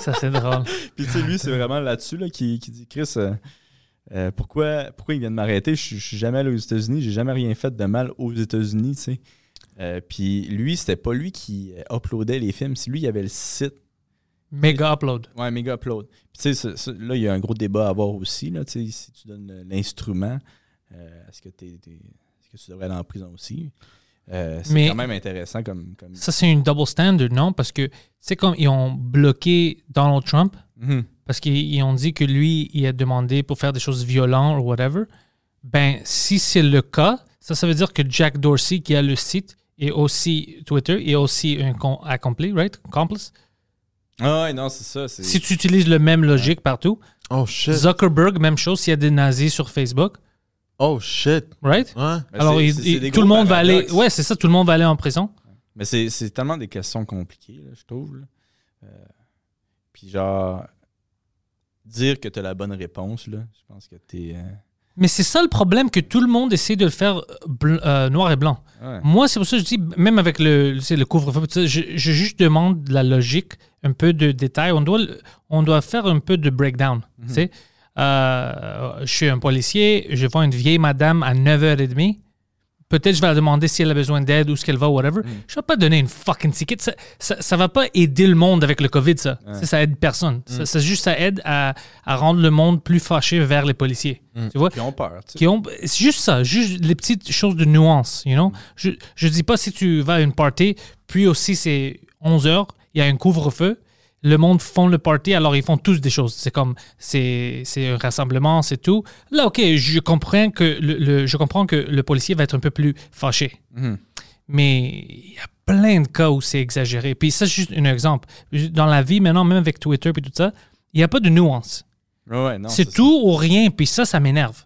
B: Ça c'est drôle.
C: Puis tu sais, lui, c'est vraiment là-dessus là, qui, qui dit Chris, euh, euh, pourquoi, pourquoi il vient de m'arrêter? Je je suis jamais allé aux États-Unis, j'ai jamais rien fait de mal aux États-Unis. Euh, puis lui, c'était pas lui qui euh, uploadait les films, c'est lui, il avait le site.
B: Méga upload.
C: Ouais, méga upload. Puis, tu sais, là, il y a un gros débat à avoir aussi. Là, si tu donnes l'instrument, est-ce que, est-ce que tu devrais aller en prison aussi? Euh, c'est
B: Mais-
C: quand même intéressant comme. comme...
B: Ça, c'est une double standard, non? Parce que, c'est comme ils ont bloqué Donald Trump
C: Mhm.
B: parce qu'ils ils ont dit que lui, il a demandé pour faire des choses violentes ou whatever. Ben, si c'est le cas, ça, ça veut dire que Jack Dorsey, qui a le site, et aussi Twitter, est aussi un accompli, right? Accomplice?
C: Ah ouais, non, c'est ça.
B: Si tu utilises le même logique partout,
D: Oh shit.
B: Zuckerberg, même chose s'il y a des nazis sur Facebook,
D: Oh shit.
B: right?
D: Ouais.
B: Alors, il- il- tout le monde va aller. Ouais, c'est ça, tout le monde va aller en prison.
C: Mais c'est c'est tellement des questions compliquées, là, je trouve. là. Euh, puis genre, dire que tu as la bonne réponse, là, je pense que t'es... euh,
B: Mais c'est ça le problème que tout le monde essaie de le faire bl- euh, noir et blanc.
C: ouais.
B: Moi, c'est pour ça que je dis, même avec le, tu le couvre-feu, tout ça, je, je juste demande de la logique, un peu de détails. On doit, le- on doit faire un peu de breakdown. tu sais. Euh, je suis un policier, je vois une vieille madame à 9h30. Peut-être je vais la demander si elle a besoin d'aide ou ce qu'elle va, whatever. Je vais pas donner une fucking ticket. Ça, ça, ça va pas aider le monde avec le COVID, ça. Ça, ça aide personne. Ça, ça juste, ça aide à, à rendre le monde plus fâché vers les policiers. Tu vois?
C: Qui ont peur, tu sais.
B: qui ont c'est juste ça juste les petites choses de nuance you know? Je je dis pas si tu vas à une party puis aussi c'est 11 heures il y a un couvre-feu le monde font le party alors ils font tous des choses c'est comme c'est c'est un rassemblement c'est tout là ok je comprends que le, le- je comprends que le policier va être un peu plus fâché
C: Mhm.
B: mais il y a plein de cas où c'est exagéré puis ça c'est juste un exemple dans la vie maintenant même avec Twitter puis tout ça il n'y a pas de nuance
C: Ouais, non,
B: c'est tout ou rien puis ça ça m'énerve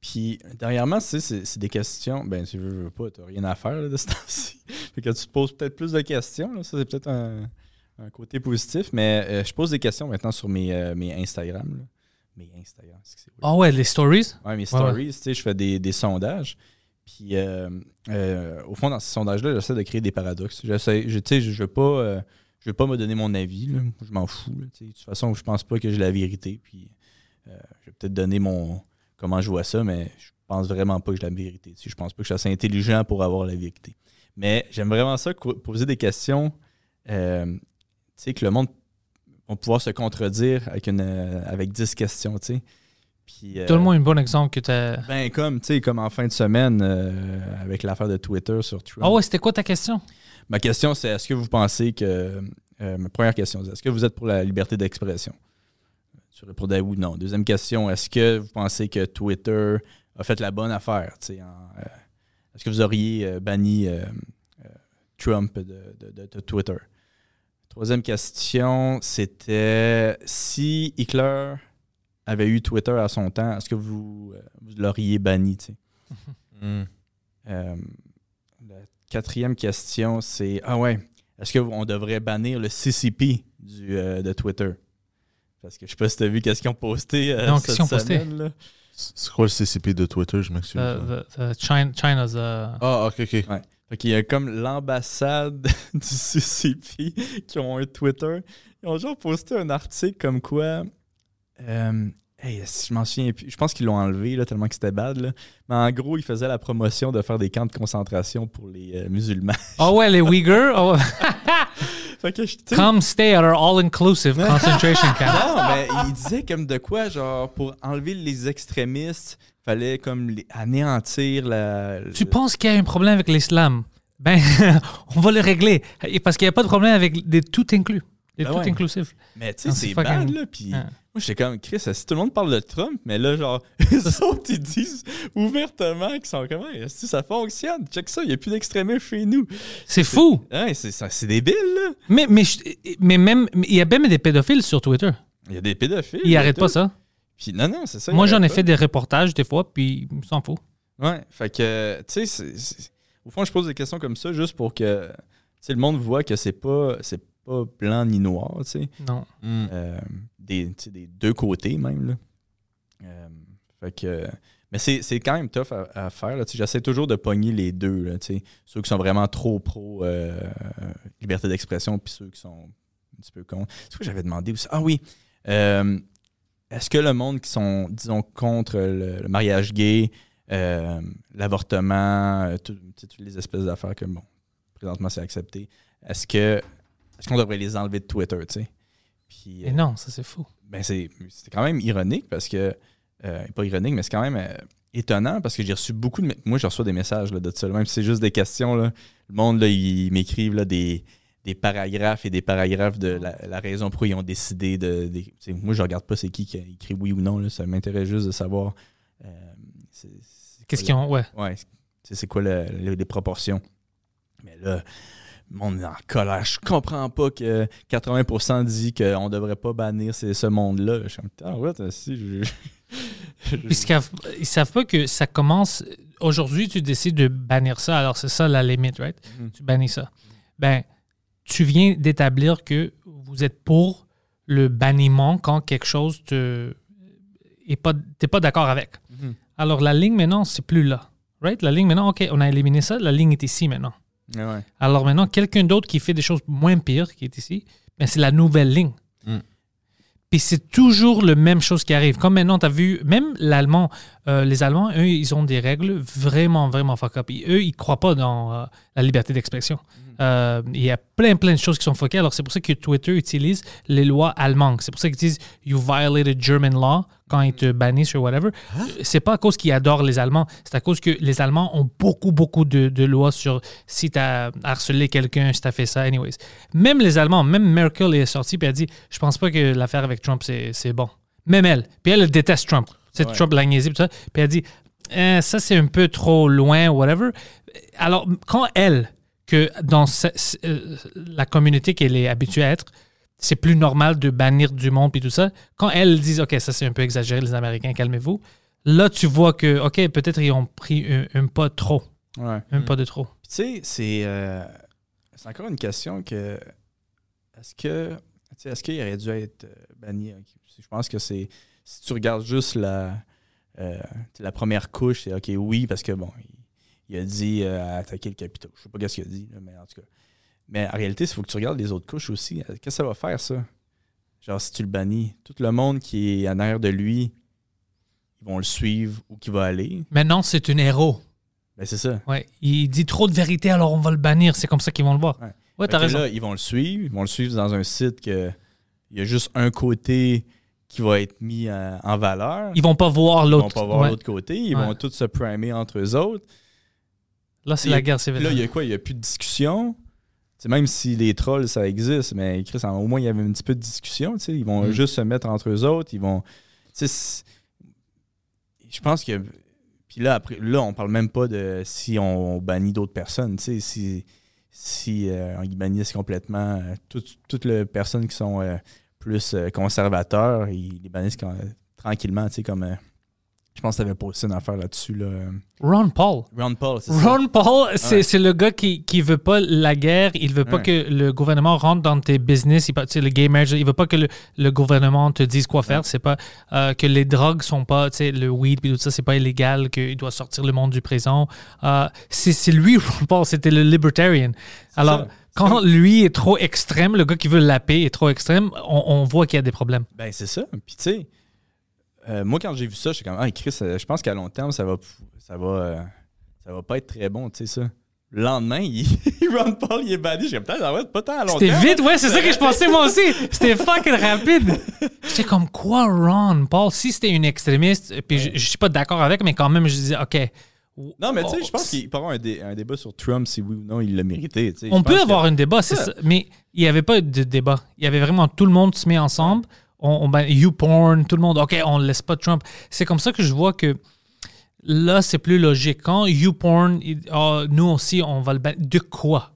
C: Puis, dernièrement, sais, c'est c'est des questions. Ben, tu veux, veux pas, t'as rien à faire là, de ce temps-ci. fait que tu te poses peut-être plus de questions. là. Ça, c'est peut-être un, un côté positif. Mais euh, je pose des questions maintenant sur mes, euh, mes Instagram. là. Mes Instagram, c'est que c'est weird.
B: ah ouais les stories?
C: Ouais, mes
B: Ouais,
C: stories, tu sais, je fais des, des sondages. Puis, euh, euh, au fond, dans ces sondages-là, j'essaie de créer des paradoxes. J'essaie, je, tu sais, je ne veux pas, je veux pas me donner mon avis. là. Je m'en fous. là, de toute façon, je pense pas que j'ai la vérité. Puis, je vais peut-être donner mon comment je vois ça, mais je pense vraiment pas que j'ai la vérité. Je pense pas que je suis assez intelligent pour avoir la vérité. Mais j'aime vraiment ça, poser des questions. euh, sais, que le monde va pouvoir se contredire avec, une, euh, avec 10 questions, tu sais. Puis, euh,
B: Donne-moi un bon exemple que tu as.
C: ben, comme, tu sais, comme en fin de semaine, euh, avec l'affaire de Twitter sur Trump.
B: Ah ouais, c'était quoi ta question?
C: Ma question, c'est est-ce que vous pensez que. euh, ma première question, c'est est-ce que vous êtes pour la liberté d'expression? Tu répondais oui ou non. Deuxième question, est-ce que vous pensez que Twitter a fait la bonne affaire Est-ce que vous auriez banni Trump de, de- de- de Twitter? Troisième question, c'était si Hitler avait eu Twitter à son temps, est-ce que vous, euh, vous l'auriez banni tu sais?
D: Mm.
C: Euh, la quatrième question, c'est Ah ouais, est-ce qu'on devrait bannir le CCP du, euh, de Twitter? Parce que je sais pas si tu as vu qu'est-ce qu'ils ont posté euh,
B: Non,
C: cette
B: qu'est-ce qu'ils ont posté?
C: semaine, là.
D: C'est quoi le CCP de Twitter, je m'excuse.
B: The- the- the China- China's. uh,
D: Ah, ok, ok.
C: Fait qu'il y a comme l'ambassade du CCP qui ont un Twitter. Ils ont genre posté un article comme quoi. euh, hey, si je m'en souviens plus. Je pense qu'ils l'ont enlevé là, tellement que c'était bad. Là. Mais en gros, ils faisaient la promotion de faire des camps de concentration pour les euh, musulmans.
B: Oh ouais, les Uyghurs? Oh,
C: fait que je-
B: come stay at our all-inclusive concentration camp.
C: Non, mais il disait comme de quoi, genre, pour enlever les extrémistes, fallait comme les anéantir la.
B: Tu penses qu'il y a un problème avec l'islam? Ben, on va le régler. Parce qu'il n'y a pas de problème avec des tout inclus.
C: Ben
B: tout
C: ouais.
B: inclusifs.
C: Mais tu sais, c'est bad, là. Puis
B: Ouais.
C: moi, j'étais comme, Chris, si tout le monde parle de Trump, mais là, genre, eux autres, ils disent ouvertement qu'ils sont comment, si ça fonctionne, check ça, il n'y a plus d'extrémistes chez nous.
B: C'est fou.
C: Ouais, c'est débile, là.
B: Mais, mais, mais même, il y a même des pédophiles sur Twitter.
C: Il y a des pédophiles.
B: Ils n'arrêtent pas ça.
C: Puis non, non, c'est ça.
B: Moi, j'en ai fait des reportages des fois, puis ils s'en fout.
C: Ouais, fait que, tu sais, au fond, je pose des questions comme ça juste pour que, le monde voit que c'est pas, pas blanc ni noir, tu sais.
B: Non.
D: Mm.
C: Euh, des, des deux côtés même. Là. Euh, fait que, mais c'est, c'est quand même tough à, à faire. là, tu sais. J'essaie toujours de pogner les deux. Là, tu sais. ceux qui sont vraiment trop pro euh, liberté d'expression, puis ceux qui sont un petit peu contre. C'est quoi que j'avais demandé aussi? Ah oui. euh, est-ce que le monde qui sont, disons, contre le, le mariage gay, euh, l'avortement, tout- toutes les espèces d'affaires que, bon, présentement, c'est accepté, est-ce que est-ce qu'on devrait les enlever de Twitter, tu sais? Puis,
B: Et
C: euh,
B: non, ça c'est fou.
C: ben c'est c'est quand même ironique parce que. euh, pas ironique, mais c'est quand même euh, étonnant parce que j'ai reçu beaucoup de. Moi, je reçois des messages là, de ça. Même si c'est juste des questions, là, le monde, là, ils m'écrivent là, des, des paragraphes et des paragraphes de la, la raison pour ils ont décidé de. des- moi, je regarde pas c'est qui qui a écrit oui ou non. Là, ça m'intéresse juste de savoir. euh,
B: Qu'est-ce qu'ils ont. Ouais.
C: Ouais, c'est c'est quoi le- le- les proportions. Mais là, monde est en colère. Je comprends pas que 80% dit qu'on devrait pas bannir ce, ce monde-là. Je suis comme, ah ouais, si, je-
B: ils savent, ils savent pas que ça commence. Aujourd'hui, tu décides de bannir ça. Alors, c'est ça la limite, right?
C: Mhm.
B: Tu bannis ça. Ben, tu viens d'établir que vous êtes pour le banniment quand quelque chose te est pas t'es pas d'accord avec.
C: Mhm.
B: Alors la ligne maintenant c'est plus là, right? La ligne maintenant, ok, on a éliminé ça, la ligne est ici maintenant.
C: Ouais, ouais.
B: Alors maintenant quelqu'un d'autre qui fait des choses moins pires qui est ici, ben c'est la nouvelle ligne.
D: Mm.
B: Puis c'est toujours la même chose qui arrive. Comme maintenant, tu as vu, même l'allemand, euh, les Allemands, eux, ils ont des règles vraiment, vraiment fuck up. Et eux, ils croient pas dans euh, la liberté d'expression. Euh, Il y a plein, plein de choses qui sont fuckées. Alors, c'est pour ça que Twitter utilise les lois allemandes. C'est pour ça qu'ils disent You violated German law quand ils te bannissent sur whatever. C'est pas à cause qu'ils adorent les Allemands. C'est à cause que les Allemands ont beaucoup, beaucoup de, de lois sur si tu as harcelé quelqu'un, si tu as fait ça. Anyways. Même les Allemands, même Merkel est sortie et a dit Je pense pas que l'affaire avec Trump, c'est c'est bon. Même elle. Puis elle, elle déteste Trump. C'est
C: Ouais.
B: Trump l'a niaisé, puis tout ça. Puis elle dit Eh, Ça, c'est un peu trop loin, whatever. Alors, quand elle, que dans ce- euh, la communauté qu'elle est habituée à être, c'est plus normal de bannir du monde puis tout ça. Quand elles disent OK, ça c'est un peu exagéré les Américains, calmez-vous. Là, tu vois que OK, peut-être ils ont pris un, un pas trop,
C: Ouais.
B: un pas de trop.
C: Tu sais, c'est euh, c'est encore une question que est-ce que est-ce qu'il aurait dû être euh, banni? Je pense que c'est si tu regardes juste la euh, la première couche, c'est OK, oui, parce que bon, il, il a dit euh, attaquer le Capitole. Je sais pas ce qu'il a dit, là, mais en tout cas. Mais en réalité, il faut que tu regardes les autres couches aussi. Euh, Qu'est-ce que ça va faire, ça? Genre, si tu le bannis, tout le monde qui est en arrière de lui, ils vont le suivre où qu'il va aller.
B: Maintenant, c'est un héros.
C: Ben, c'est ça.
B: Ouais, il dit trop de vérité, alors on va le bannir. C'est comme ça qu'ils vont le voir.
C: Ouais.
B: T'as raison.
C: Là, ils vont le suivre. Ils vont le suivre dans un site que il y a juste un côté qui va être mis euh, en valeur.
B: Ils vont pas voir
C: Ils vont
B: l'autre.
C: pas voir
B: Ouais.
C: l'autre côté. Ils
B: Ouais.
C: vont tous se primer entre eux autres.
B: Là, c'est la guerre civile.
C: là, il y a quoi? Il n'y a plus de discussion? Même si les trolls, ça existe, mais Chris, au moins, il y avait un petit peu de discussion. Ils vont
D: Mm.
C: juste se mettre entre eux autres. Ils vont. Je pense que. Puis là, après, là, on parle même pas de si on, bannit d'autres personnes. tu sais, Si, si euh, ils bannissent complètement euh, toutes, toutes les personnes qui sont euh, plus euh, conservateurs, ils quand- tranquillement, tu sais, comme. euh, je pense que tu avais posté une affaire là-dessus. Là.
B: Ron Paul.
C: Ron Paul, c'est ça.
B: Ron Paul, c'est
C: Ouais.
B: le gars qui, qui veut pas la guerre, il veut pas
C: Ouais.
B: que le gouvernement rentre dans tes business, il, tu sais, le gay marriage, il veut pas que le, le gouvernement te dise quoi faire, c'est pas euh, que les drogues sont pas, tu sais, le weed puis tout ça, c'est pas illégal, qu'il doit sortir le monde du présent. Euh, c'est c'est lui, Ron Paul, c'était le libertarian. Alors,
C: ça.
B: Quand lui est trop extrême, le gars qui veut la paix est trop extrême, on, on voit qu'il y a des problèmes.
C: Ben, c'est ça. Puis, tu sais, euh, moi, quand j'ai vu ça, j'étais comme, ah, Chris, euh, je pense qu'à long terme, ça va, ça va, euh, ça va pas être très bon, tu sais, ça. Le lendemain, il, Ron Paul, il est banni. J'ai peut-être, ça va être pas tant à long
B: C'était vite, ouais, c'est ça que je pensais moi aussi. C'était fucking rapide. J'étais comme quoi, Ron Paul, si c'était une extrémiste, puis je, je suis pas d'accord avec, mais quand même, je disais, OK.
C: Non, mais tu sais, je pense qu'il peut y avoir un, dé- un débat sur Trump si oui ou non il l'a mérité.
B: On peut avoir
C: que-
B: un débat, c'est ça, mais il n'y avait pas de débat. Il y avait vraiment tout le monde se met ensemble. On, on ban- YouPorn, tout le monde, OK, on ne laisse pas Trump. C'est comme ça que je vois que là, c'est plus logique. Quand YouPorn, il- ah, nous aussi, on va le ban- De quoi?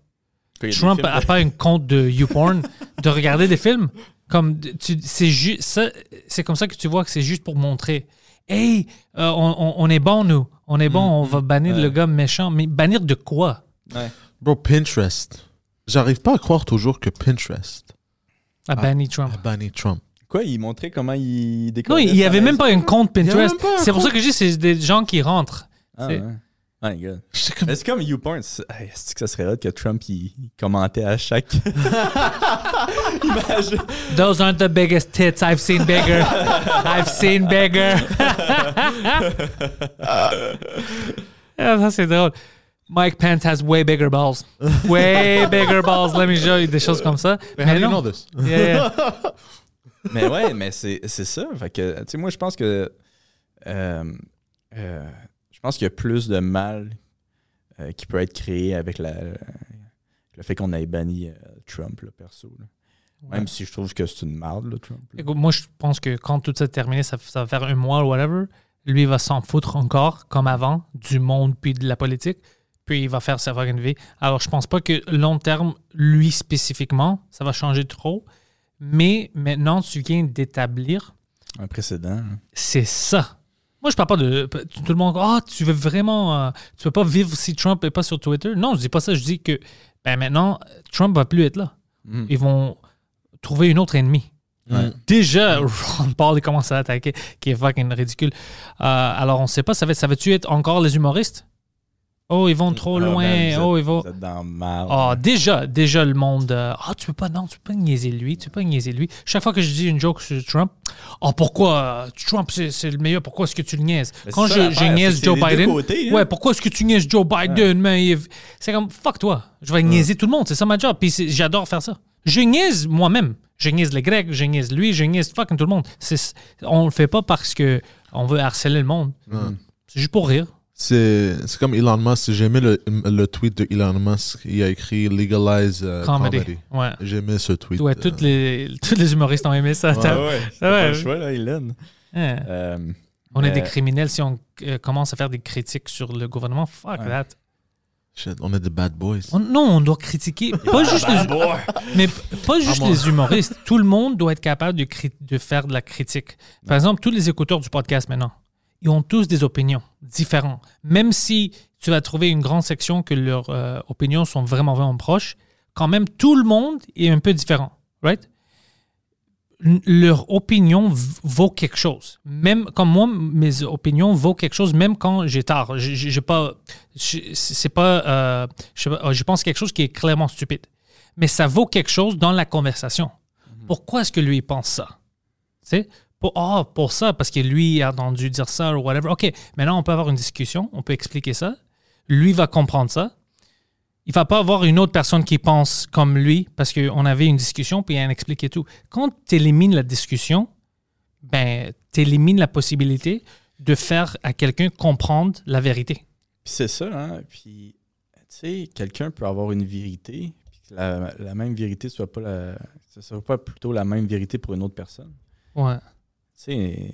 B: Trump n'a
C: de-
B: pas une compte de YouPorn de regarder des films? Comme tu, c'est juste c'est comme ça que tu vois que c'est juste pour montrer. Hey, euh, on, on- on est bon nous, on est bon, on va bannir
C: ouais.
B: le gars méchant. Mais bannir de quoi?
C: Ouais.
D: Bro, Pinterest. J'arrive pas à croire toujours que Pinterest
B: À banni Trump.
D: a banni Trump.
C: Quoi, il montrait comment il
B: Non, il n'y avait même pas un compte Pinterest. C'est pour ça que je dis c'est des gens qui rentrent.
C: Ah,
B: C'est-
C: ouais. My God.
D: J'étais comme-
C: Mais c'est comme YouPorn? c'est- hey, Est-ce que ça serait hot que Trump il, il commentait à chaque image?
B: Those aren't the biggest tits. I've seen bigger. I've seen bigger. Ça, c'est drôle. Mike Pence has way bigger balls. Way bigger balls. Let me show you des choses comme ça.
D: Mais how do you
B: non.
D: know this?
B: Yeah, yeah.
C: mais ouais, mais c'est c'est ça. Fait que, tu sais, moi, je pense que. euh, euh, je pense qu'il y a plus de mal euh, qui peut être créé avec la, le fait qu'on ait banni euh, Trump, là, perso. là. Même si je trouve que c'est une merde, là, Trump.
B: Écoute, moi, je pense que quand tout ça est terminé, ça, ça va faire un mois ou whatever, lui il va s'en foutre encore, comme avant, du monde puis de la politique. Puis il va faire sa fucking vie. Alors, je pense pas que long terme, lui spécifiquement, ça va changer trop. Mais maintenant, tu viens d'établir,
C: Un précédent. hein.
B: c'est ça. Moi, je parle pas de tout le monde. Ah, tu veux vraiment. euh, tu veux pas vivre si Trump est pas sur Twitter? Non, je dis pas ça. Je dis que ben maintenant, Trump va plus être là.
C: Mm.
B: Ils vont trouver une autre ennemi.
D: Ouais.
B: Déjà, Ron Paul il commence à attaquer, qui est fucking ridicule. Euh, alors, on sait pas, ça va, ça va-tu être encore les humoristes? Oh, ils vont trop
C: Ah,
B: loin.
C: ben, vous êtes-
B: oh, ils vont.
C: Vous êtes dans mal.
B: Ah, déjà, déjà, le monde. euh, Ah, tu peux pas, non, tu peux pas niaiser lui, tu peux pas niaiser lui. Chaque fois que je dis une joke sur Trump, oh, pourquoi euh, Trump, c'est c'est le meilleur, pourquoi est-ce que tu le niaises?
C: Mais
B: Quand je, je niaise Joe Biden,
C: côtés, hein.
B: ouais, pourquoi est-ce que tu niaises Joe Biden? man? Il- C'est comme, fuck toi, je vais niaiser tout le monde, c'est ça ma job, puis j'adore faire ça. Je niaise moi-même. Je niaise les Grecs, je niaise lui, je niaise fucking tout le monde. On le fait pas parce que on veut harceler le monde. C'est juste pour rire.
D: C'est c'est comme Elon Musk. J'ai aimé le, le tweet de Elon Musk. Il a écrit Legalize euh,
B: Comedy.
D: comedy.
B: Ouais.
D: J'ai aimé ce tweet.
B: Ouais,
D: euh,
B: tous les, tous les humoristes ont aimé ça.
C: Ouais, ouais. C'est
B: Ouais.
C: pas le choix, là, Hélène.
B: Hein.
C: Euh,
B: On est des
C: Euh,
B: criminels si on euh, commence à faire des critiques sur le gouvernement. Fuck
C: Ouais.
B: that.
D: shit, on est des bad boys.
B: On- non, on doit critiquer pas juste, les, mais pas juste
D: moi.
B: les humoristes. Tout le monde doit être capable de, de faire de la critique. Par exemple, tous les écouteurs du podcast maintenant, ils ont tous des opinions différentes. Même si tu vas trouver une grande section que leurs euh, opinions sont vraiment, vraiment proches, quand même, tout le monde est un peu différent. Right? Leur opinion vaut quelque chose. Même comme moi, mes opinions vaut quelque chose, même quand j'ai tard. J'ai- pas. C'est pas. euh, je, pas, je pense quelque chose qui est clairement stupide. Mais ça vaut quelque chose dans la conversation. Pourquoi est-ce que lui il pense ça? Tu sais? Pour, ah, pour ça, parce que lui a entendu dire ça ou whatever. OK, maintenant on peut avoir une discussion, on peut expliquer ça. Lui va comprendre ça. Il va pas avoir une autre personne qui pense comme lui parce qu'on avait une discussion puis il a expliqué tout. Quand tu élimines la discussion, ben, tu élimines la possibilité de faire à quelqu'un comprendre la vérité.
C: Puis c'est ça, hein. Puis, tu sais, quelqu'un peut avoir une vérité, puis que la, la même vérité soit pas la. Ce soit pas plutôt la même vérité pour une autre personne.
B: Ouais.
C: Tu sais,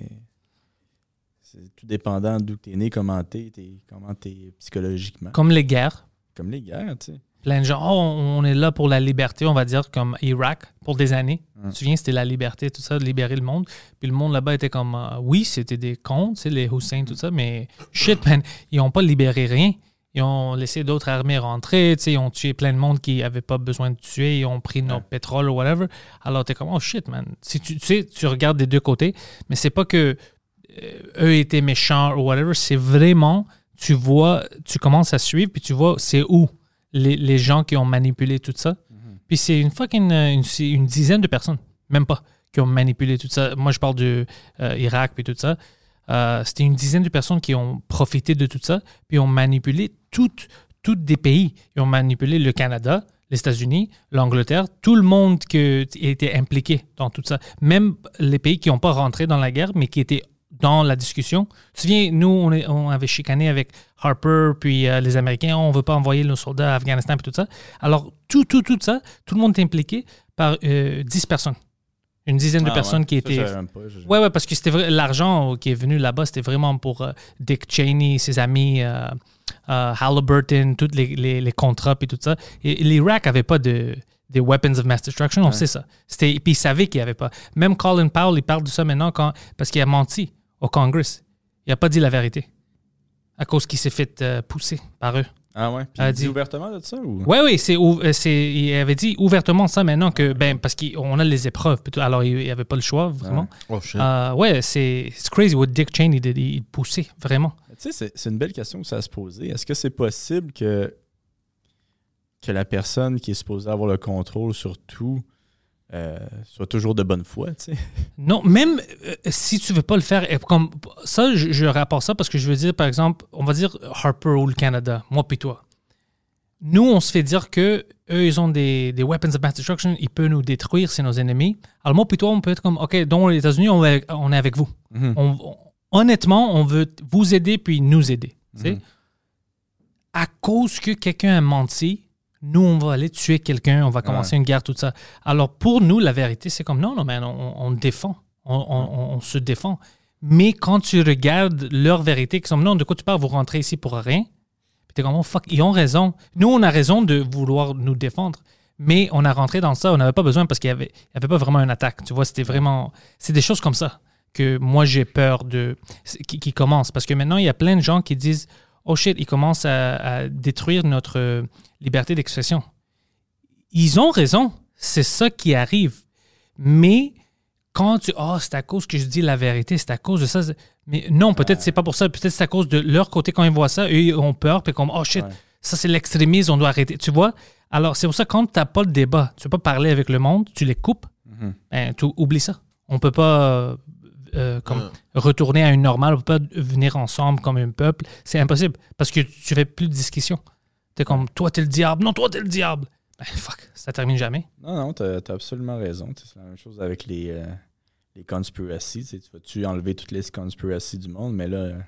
C: c'est tout dépendant d'où tu es né, comment t'es, t'es- comment psychologiquement. Comme,
B: Comme les guerres.
C: les guerres, tu sais.
B: Plein de gens, oh, on est là pour la liberté, on va dire, comme Irak, pour des années.
C: Mm.
B: Tu te souviens, c'était la liberté, tout ça, de libérer le monde. Puis le monde là-bas était comme, euh, oui, c'était des cons, tu sais, les Hussein, tout ça, mais shit, man, ils n'ont pas libéré rien. Ils ont laissé d'autres armées rentrer, tu sais, ils ont tué plein de monde qui n'avait pas besoin de tuer, ils ont pris nos
C: Ouais.
B: pétrole ou whatever. Alors t'es comme, oh shit, man. Si tu, tu sais, tu regardes des deux côtés, mais c'est pas que euh, eux étaient méchants ou whatever, c'est vraiment, tu vois, tu commences à suivre, puis tu vois, c'est où les, les gens qui ont manipulé tout ça. Puis c'est une fucking euh, une, une dizaine de personnes, même pas, qui ont manipulé tout ça. Moi, je parle du euh, Irak puis tout ça. Euh, C'était une dizaine de personnes qui ont profité de tout ça, puis ont manipulé toutes des pays. Ils ont manipulé le Canada, les États-Unis, l'Angleterre, tout le monde qui était impliqué dans tout ça. Même les pays qui n'ont pas rentré dans la guerre, mais qui étaient dans la discussion. Tu te souviens, nous, on avait chicané avec Harper, puis euh, les Américains, on ne veut pas envoyer nos soldats à Afghanistan, puis tout ça. Alors, tout, tout, tout ça, tout le monde est impliqué par euh, 10 personnes. Une dizaine de
C: Ah,
B: personnes
C: ouais.
B: qui
C: Ça,
B: étaient...
C: pas, je-
B: Ouais, ouais, parce que c'était vrai- l'argent qui est venu là-bas, c'était vraiment pour euh, Dick Cheney, ses amis, euh, euh, Halliburton, tous les, les, les contrats et tout ça. Et, et l'Irak n'avait pas de des weapons of mass destruction, on sait ça. C'était, puis il savait qu'il n'y avait pas. Même Colin Powell, il parle de ça maintenant quand, parce qu'il a menti au Congress. Il n'a pas dit la vérité. À cause qu'il s'est fait euh, pousser par eux.
C: Ah ouais? Puis il dit
B: dit-
C: ouvertement de ça ou?
B: Oui, oui, c'est, euh, c'est, il avait dit ouvertement ça maintenant que, ben, parce qu'on a les épreuves. Alors, il n'y avait pas le choix, vraiment.
D: Oh shit.
B: Euh, ouais, c'est c'est crazy what Dick Cheney did. Il poussait vraiment.
C: Tu sais, c'est- c'est une belle question que ça se poser. Est-ce que c'est possible que, que la personne qui est supposée avoir le contrôle sur tout euh, soit toujours de bonne foi, tu sais?
B: Non, même euh, si tu veux pas le faire, comme ça, je, je rapporte ça parce que je veux dire, par exemple, on va dire Harper ou le Canada, moi puis toi. nous, on se fait dire que eux, ils ont des, des weapons of mass destruction, ils peuvent nous détruire, c'est nos ennemis. Alors moi, puis toi, on peut être comme, OK, donc les États-Unis, on, on est avec vous.
C: Mhm.
B: On- on- honnêtement, on veut vous aider puis nous aider. tu sais.
C: Mhm.
B: À cause que quelqu'un a menti, nous, on va aller tuer quelqu'un, on va commencer une guerre, tout ça. Alors pour nous, la vérité, c'est comme, non, non, man, on, on défend. On, on- on se défend. Mais quand tu regardes leur vérité, qui sont, non, de quoi tu parles, vous rentrez ici pour rien. Puis t'es comme, oh fuck, ils ont raison. Nous, on a raison de vouloir nous défendre. Mais on a rentré dans ça, on n'avait pas besoin parce qu'il n'y avait, il y avait pas vraiment une attaque. Tu vois, c'était vraiment. C'est des choses comme ça que moi, j'ai peur de. qui, qui commencent. Parce que maintenant, il y a plein de gens qui disent, oh shit, ils commencent à, à détruire notre euh, liberté d'expression. Ils ont raison. C'est ça qui arrive. Mais quand tu oh c'est à cause que je dis la vérité c'est à cause de ça mais non peut-être c'est pas pour ça peut-être c'est à cause de leur côté quand ils voient ça eux ils ont peur puis comme oh shit
C: Ouais.
B: ça c'est l'extrémisme on doit arrêter tu vois? Alors c'est pour ça quand t'as pas le débat tu peux pas parler avec le monde tu les coupes
C: Mhm.
B: ben, tu oublies ça on peut pas euh, comme retourner à une normale on peut pas venir ensemble comme un peuple. C'est impossible parce que tu fais plus de discussion t'es comme toi t'es le diable. Non toi t'es le diable. Ben fuck ça termine jamais.
C: Non, non, t'as as absolument raison. C'est la même chose avec les, euh, les conspiracies. Tu sais, tu vas-tu enlever toutes les conspiracies du monde, mais là, euh,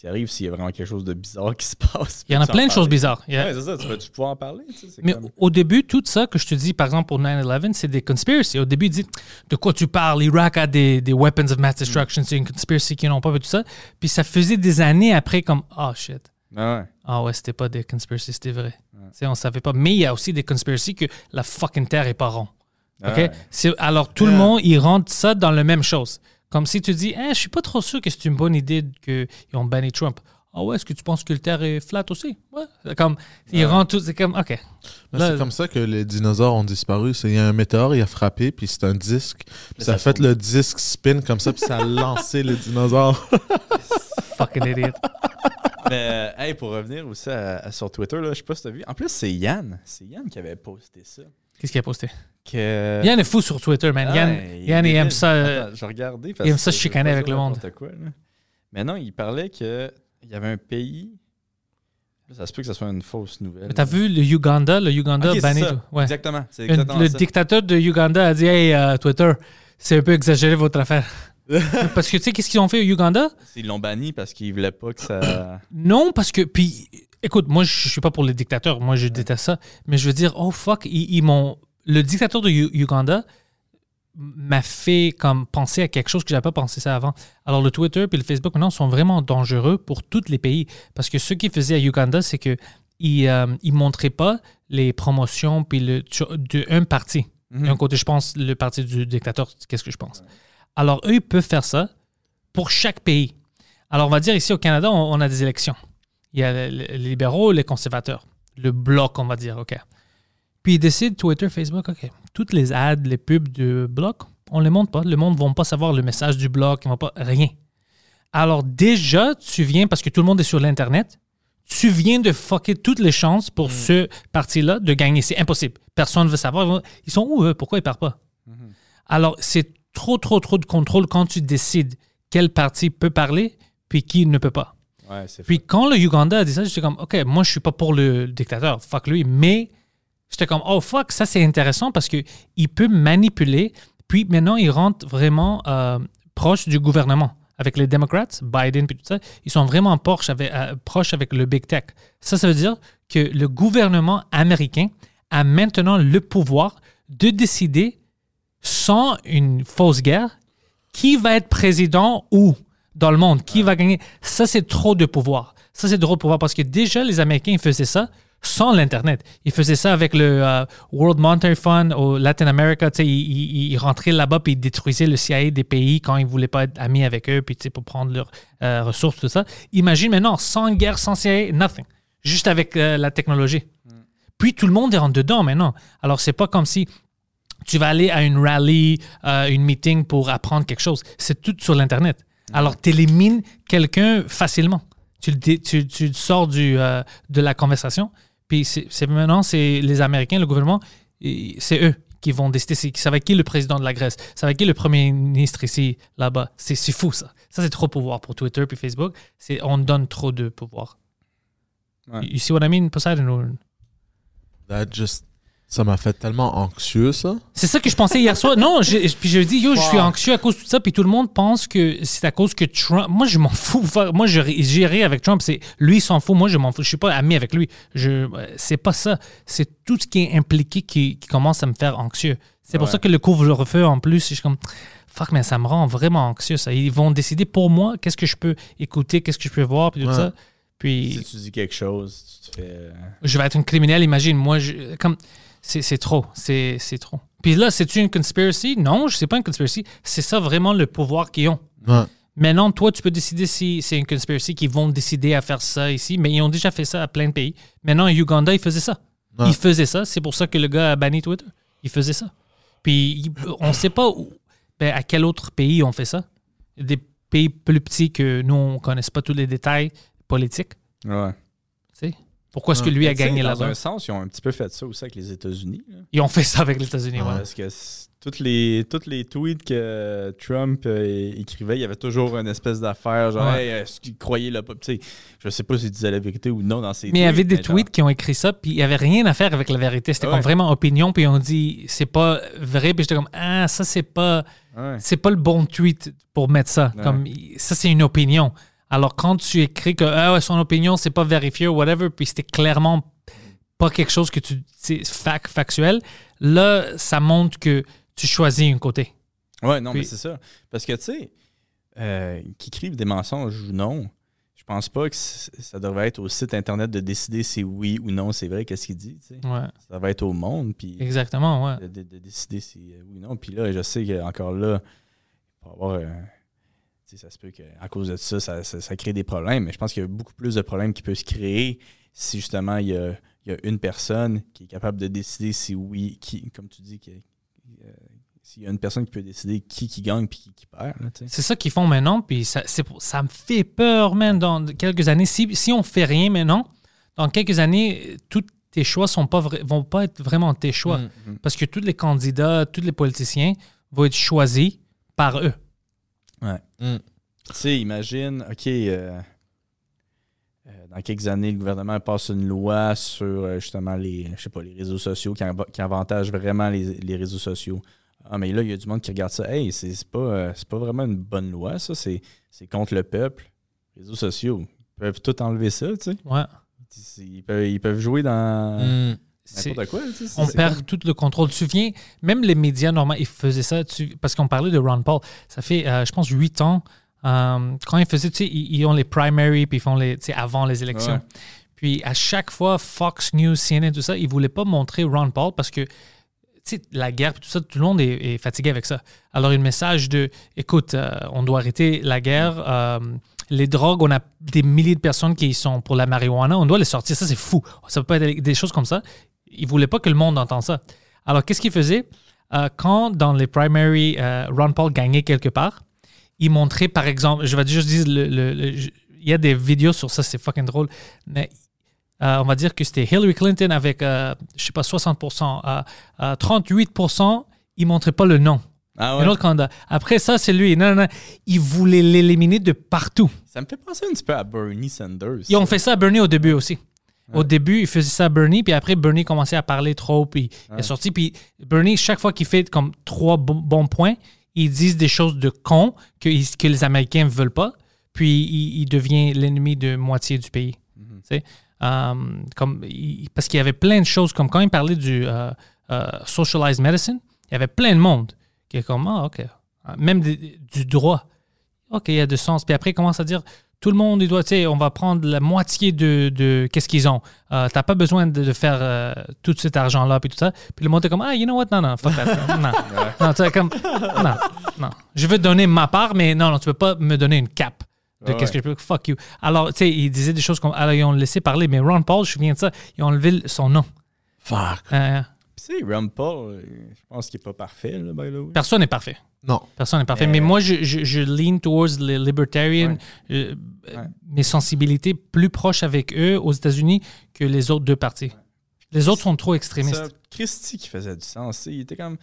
C: qui arrive s'il y a vraiment quelque chose de bizarre qui se passe.
B: il y en a plein de choses bizarres a-
C: Ouais, c'est ça. Tu vas-tu pouvoir en parler? tu sais,
B: Mais
C: comme-
B: au début, tout ça que je te dis, par exemple, pour 9-11, c'est des conspiracies. Au début, il dit De quoi tu parles L'Irak a des, des weapons of mass destruction, c'est une conspiracy qu'ils n'ont pas, et tout ça. Puis ça faisait des années après, comme Oh shit.
C: Ah ouais.
B: Ah ouais, c'était pas des conspiracies, c'était vrai.
C: Ouais.
B: Tu sais, on savait pas. Mais il y a aussi des conspiracies que la fucking Terre est pas ronde.
C: Ah
B: OK?
C: ouais.
B: C'est- Alors, tout le monde, il rentre ça dans la même chose. Comme si tu dis, Eh, je suis pas trop sûr que c'est une bonne idée qu'ils ont banni Trump. Ah ouais, est-ce que tu penses que le Terre est flat aussi? Ouais. Comme, ils rentrent tout, c'est comme, OK.
D: C'est comme ça que les dinosaures ont disparu. C'est- Il y a un météore, il a frappé, puis c'est un disque. Puis ça a fait le disque spin comme ça, puis ça a lancé les dinosaures.
B: Fucking idiot.
C: Mais, euh, hey, pour revenir aussi à- à- sur Twitter, là, je sais pas si t'as vu. En plus, c'est Yann. C'est Yann qui avait posté ça.
B: Qu'est-ce qu'il a posté?
C: Que...
B: Yann est fou sur Twitter, man.
C: Ah,
B: Yann,
C: ouais,
B: Yann, il aime ça. euh,
C: Attends, je regardais.
B: il aime ça chicaner avec le monde.
C: Quoi. Mais non, il parlait que il y avait un pays. Ça se peut que ce soit une fausse nouvelle.
B: T'as vu le Uganda? Le Uganda
C: Ok, c'est
B: banni. Ouais.
C: Exactement.
B: Le
C: ça.
B: dictateur de Uganda a dit Hey, euh, Twitter, c'est un peu exagéré votre affaire. parce que tu sais, qu'est-ce qu'ils ont fait au Uganda?
C: Ils l'ont banni parce qu'ils voulaient pas que ça.
B: Non, parce que. Puis, écoute, moi, je suis pas pour les dictateurs. Moi, je déteste ça. Mais je veux dire, oh fuck, ils, ils m'ont. Le dictateur de U- Uganda m'a fait comme penser à quelque chose que j'avais pas pensé ça avant. Alors, le Twitter puis le Facebook maintenant sont vraiment dangereux pour tous les pays. Parce que ce qu'ils faisaient à Uganda, c'est que ils, euh, ils montraient pas les promotions puis le de un parti.
C: Mhm.
B: D'un côté, je pense le parti du dictateur, qu'est-ce que je pense? Alors, eux, ils peuvent faire ça pour chaque pays. Alors, on va dire ici au Canada, on, on a des élections. Il y a les, libéraux, les conservateurs. Le bloc, on va dire, OK. Puis ils décident, Twitter, Facebook, OK. Toutes les ads, les pubs du bloc, on les montre pas. Le monde ne va pas savoir le message du bloc, ils vont pas rien. Alors déjà, tu viens, parce que tout le monde est sur l'Internet, tu viens de fucker toutes les chances pour ce parti-là de gagner. C'est impossible. Personne ne veut savoir. Ils sont où, eux? Pourquoi ils partent pas? Alors, c'est trop, trop, trop de contrôle quand tu décides quel parti peut parler puis qui ne peut pas.
C: Ouais,
B: Puis quand le Uganda a dit ça, j'étais comme, OK, moi, je suis pas pour le dictateur, fuck lui, mais j'étais comme, oh fuck, ça c'est intéressant parce que il peut manipuler. Puis maintenant, il rentre vraiment euh, proche du gouvernement. Avec les démocrates, Biden puis tout ça, ils sont vraiment proches avec, euh, proches avec le big tech. Ça, ça veut dire que le gouvernement américain a maintenant le pouvoir de décider, sans une fausse guerre, qui va être président où dans le monde, qui va gagner? Ça, c'est trop de pouvoir. Ça, c'est trop de pouvoir parce que déjà, les Américains faisaient ça sans l'Internet. Ils faisaient ça avec le euh, World Monetary Fund au Latin America. Ils, ils- ils rentraient là-bas puis ils détruisaient le CIA des pays quand ils ne voulaient pas être amis avec eux puis pour prendre leurs euh, ressources, tout ça. Imagine maintenant, sans guerre, sans CIA, nothing. Juste avec euh, la technologie. Puis tout le monde est en dedans maintenant. Alors, c'est pas comme si tu vas aller à une rally, euh, une meeting pour apprendre quelque chose. C'est tout sur l'Internet. Alors, tu élimines quelqu'un facilement. Tu le, tu, tu sors du, euh, de la conversation. Puis c'est c'est maintenant, c'est les Américains, le gouvernement, c'est eux qui vont décider. C'est ça va être qui le président de la Grèce. Ça va être qui le premier ministre ici, là-bas. C'est c'est fou, ça. Ça, c'est trop de pouvoir pour Twitter puis Facebook. C'est On donne trop de pouvoir.
C: Ouais.
B: You see what I mean, Poseidon? ou-
D: That just... Ça m'a fait tellement anxieux, ça.
B: C'est ça que je pensais hier soir. Non, j'ai- puis je dis, yo, je suis anxieux à cause de tout ça. Puis tout le monde pense que c'est à cause que Trump. Moi, je m'en fous. Moi, je ri avec Trump. C'est lui, il s'en fout. Moi, je m'en fous. Je suis pas ami avec lui. Je, c'est pas ça. C'est tout ce qui est impliqué qui, qui commence à me faire anxieux. C'est pour
C: Ouais.
B: ça que le couvre-feu, en plus, je suis comme. Fuck, mais ça me rend vraiment anxieux. Ça. Ils vont décider pour moi qu'est-ce que je peux écouter, qu'est-ce que je peux voir, puis tout
D: Ouais.
B: ça. Puis
C: Si tu dis quelque chose, tu te fais. euh,
B: je vais être un criminel, imagine. Moi, je, comme c'est c'est trop, c'est c'est trop. Puis là, c'est-tu une conspiracy? Non, je sais pas une conspiracy. C'est ça vraiment le pouvoir qu'ils ont.
D: Ouais.
B: Maintenant, toi, tu peux décider si c'est une conspiracy qu'ils vont décider à faire ça ici, mais ils ont déjà fait ça à plein de pays. Maintenant, en Uganda, ils faisaient ça.
D: Ouais.
B: Ils faisaient ça. C'est pour ça que le gars a banni Twitter. Il faisait ça. Puis on sait pas où, ben, à quel autre pays on fait ça. Des pays plus petits que nous, on connaisse pas tous les détails politiques.
C: Ouais.
B: Pourquoi est-ce que lui a
C: Mais
B: gagné
C: Dans
B: là-bas?
C: un sens, ils ont un petit peu fait ça aussi avec les États-Unis.
B: Ils ont fait ça avec les États-Unis, ouais.
C: Parce que toutes les, toutes les tweets que Trump euh, écrivait, il y avait toujours une espèce d'affaire, genre,
B: Ouais.
C: hey, est-ce qu'il croyait Tu sais, je sais pas s'il disait la vérité ou non dans ses
B: Mais il y avait des
C: genre-
B: tweets qui ont écrit ça, puis il n'y avait rien à faire avec la vérité. C'était
C: Ouais.
B: comme vraiment opinion, puis on dit c'est pas vrai, puis j'étais comme ah, ça c'est pas
C: Ouais.
B: c'est pas le bon tweet pour mettre ça. Comme ça c'est une opinion. Alors quand tu écris que ah ouais, son opinion c'est pas vérifié ou whatever, puis c'était clairement pas quelque chose que tu c'est fac factuel, là ça montre que tu choisis un côté.
C: Ouais, non,
B: Puis-
C: mais c'est ça. Parce que, tu sais, euh, qu'ils écrivent des mensonges ou non, je pense pas que ça devrait être au site Internet de décider si oui ou non c'est vrai, qu'est-ce qu'il dit. tu sais.
B: Ouais,
C: Ça devrait être au monde, puis
B: exactement, ouais.
C: de, de- de décider si euh, oui ou non. Puis là, je sais qu'encore là, il peut y avoir. euh, ça se peut qu'à cause de ça ça, ça, ça crée des problèmes. Mais je pense qu'il y a beaucoup plus de problèmes qui peuvent se créer si justement il y a, il y a une personne qui est capable de décider si oui, qui, comme tu dis, qui, euh, s'il y a une personne qui peut décider qui, qui gagne puis qui, qui perd.
B: C'est ça qu'ils font maintenant, puis ça, c'est pour- ça me fait peur, man, dans quelques années. Si, si on fait rien maintenant, dans quelques années, tous tes choix sont pas vont pas être vraiment tes choix.
D: Mm.
B: Parce que tous les candidats, tous les politiciens vont être choisis par eux.
C: Tu sais, imagine, OK, euh, euh, dans quelques années, le gouvernement passe une loi sur euh, justement les, je sais pas, les réseaux sociaux qui, av- qui avantagent vraiment les, les réseaux sociaux. Ah, mais là, il y a du monde qui regarde ça. Hey, c'est c'est pas, euh, c'est pas vraiment une bonne loi, ça. C'est c'est contre le peuple. Les réseaux sociaux, ils peuvent tout enlever ça, tu sais.
B: Ouais.
C: Ils peuvent, ils peuvent jouer dans
D: Mm.
B: C'est-
C: n'importe quoi, tu sais. C'est-
B: On perd tout le contrôle. Tu te souviens, même les médias, normalement, ils faisaient ça. tu- parce qu'on parlait de Ron Paul. Ça fait, euh, je pense, huit ans. euh, quand ils faisaient, tu sais, ils, ils ont les primaries, puis ils font les, tu sais, avant les élections.
C: Ouais.
B: Puis à chaque fois, Fox News, CNN, tout ça, ils voulaient pas montrer Ron Paul parce que, tu sais, la guerre, tout ça, tout le monde est, est fatigué avec ça. Alors, un message de, écoute, euh, on doit arrêter la guerre. euh, les drogues, on a des milliers de personnes qui sont pour la marijuana, on doit les sortir. Ça, c'est fou. Ça peut pas être des choses comme ça. Ils voulaient pas que le monde entende ça. Alors, qu'est-ce qu'ils faisaient? Euh, quand dans les primaries, euh, Ron Paul gagnait quelque part, il montrait, par exemple, je vais juste dire, le- le- le- je- il y a des vidéos sur ça, c'est fucking drôle, mais euh, on va dire que c'était Hillary Clinton avec, euh, je sais pas, 60%, euh, euh, 38%, il montrait pas le nom.
C: Ah
B: Un
C: ouais?
B: autre candidat. Après ça, c'est lui. Non, non, non. Il voulait l'éliminer de partout.
C: Ça me fait penser un petit peu à Bernie Sanders.
B: Ils ont fait ça à Bernie au début aussi. Au début, il faisait ça à Bernie, puis après, Bernie commençait à parler trop, puis il est sorti. Puis Bernie, chaque fois qu'il fait comme trois bon- bons points, ils disent des choses de cons que, que les Américains ne veulent pas, puis il, il devient l'ennemi de moitié du pays. Sais? Euh, comme, il- parce qu'il y avait plein de choses, comme quand il parlait du euh, euh, socialized medicine, il y avait plein de monde qui est comme, ah, OK. Même des- du droit. OK, il y a du sens. Puis après, il commence à dire tout le monde, il doit, tu sais, on va prendre la moitié de, de qu'est-ce qu'ils ont. Euh, T'as pas besoin de, de faire euh, tout cet argent-là, puis tout ça. Puis le monde est comme, ah, you know what, non, non, fuck that. non, non, tu sais, comme, non, non. Je veux donner ma part, mais non, non, tu peux pas me donner une cape de
C: Ouais,
B: qu'est-ce que je peux. Fuck you. Alors, tu sais, il disait des choses comme, alors, ils ont laissé parler, mais Ron Paul, je me souviens de ça, ils ont enlevé le- son nom.
D: Fuck.
B: Euh,
C: Tu sais, Ron Paul, euh, je pense qu'il est pas parfait, là, by the way.
B: personne n'est parfait.
D: Non.
B: Personne n'est parfait.
C: Mais-
B: Mais moi, je, je, je lean towards les libertarians, euh,
C: Ouais.
B: mes sensibilités plus proches avec eux aux États-Unis que les autres deux partis. Les autres sont trop extrémistes.
C: Ça, Christie qui faisait du sens. Il était comme.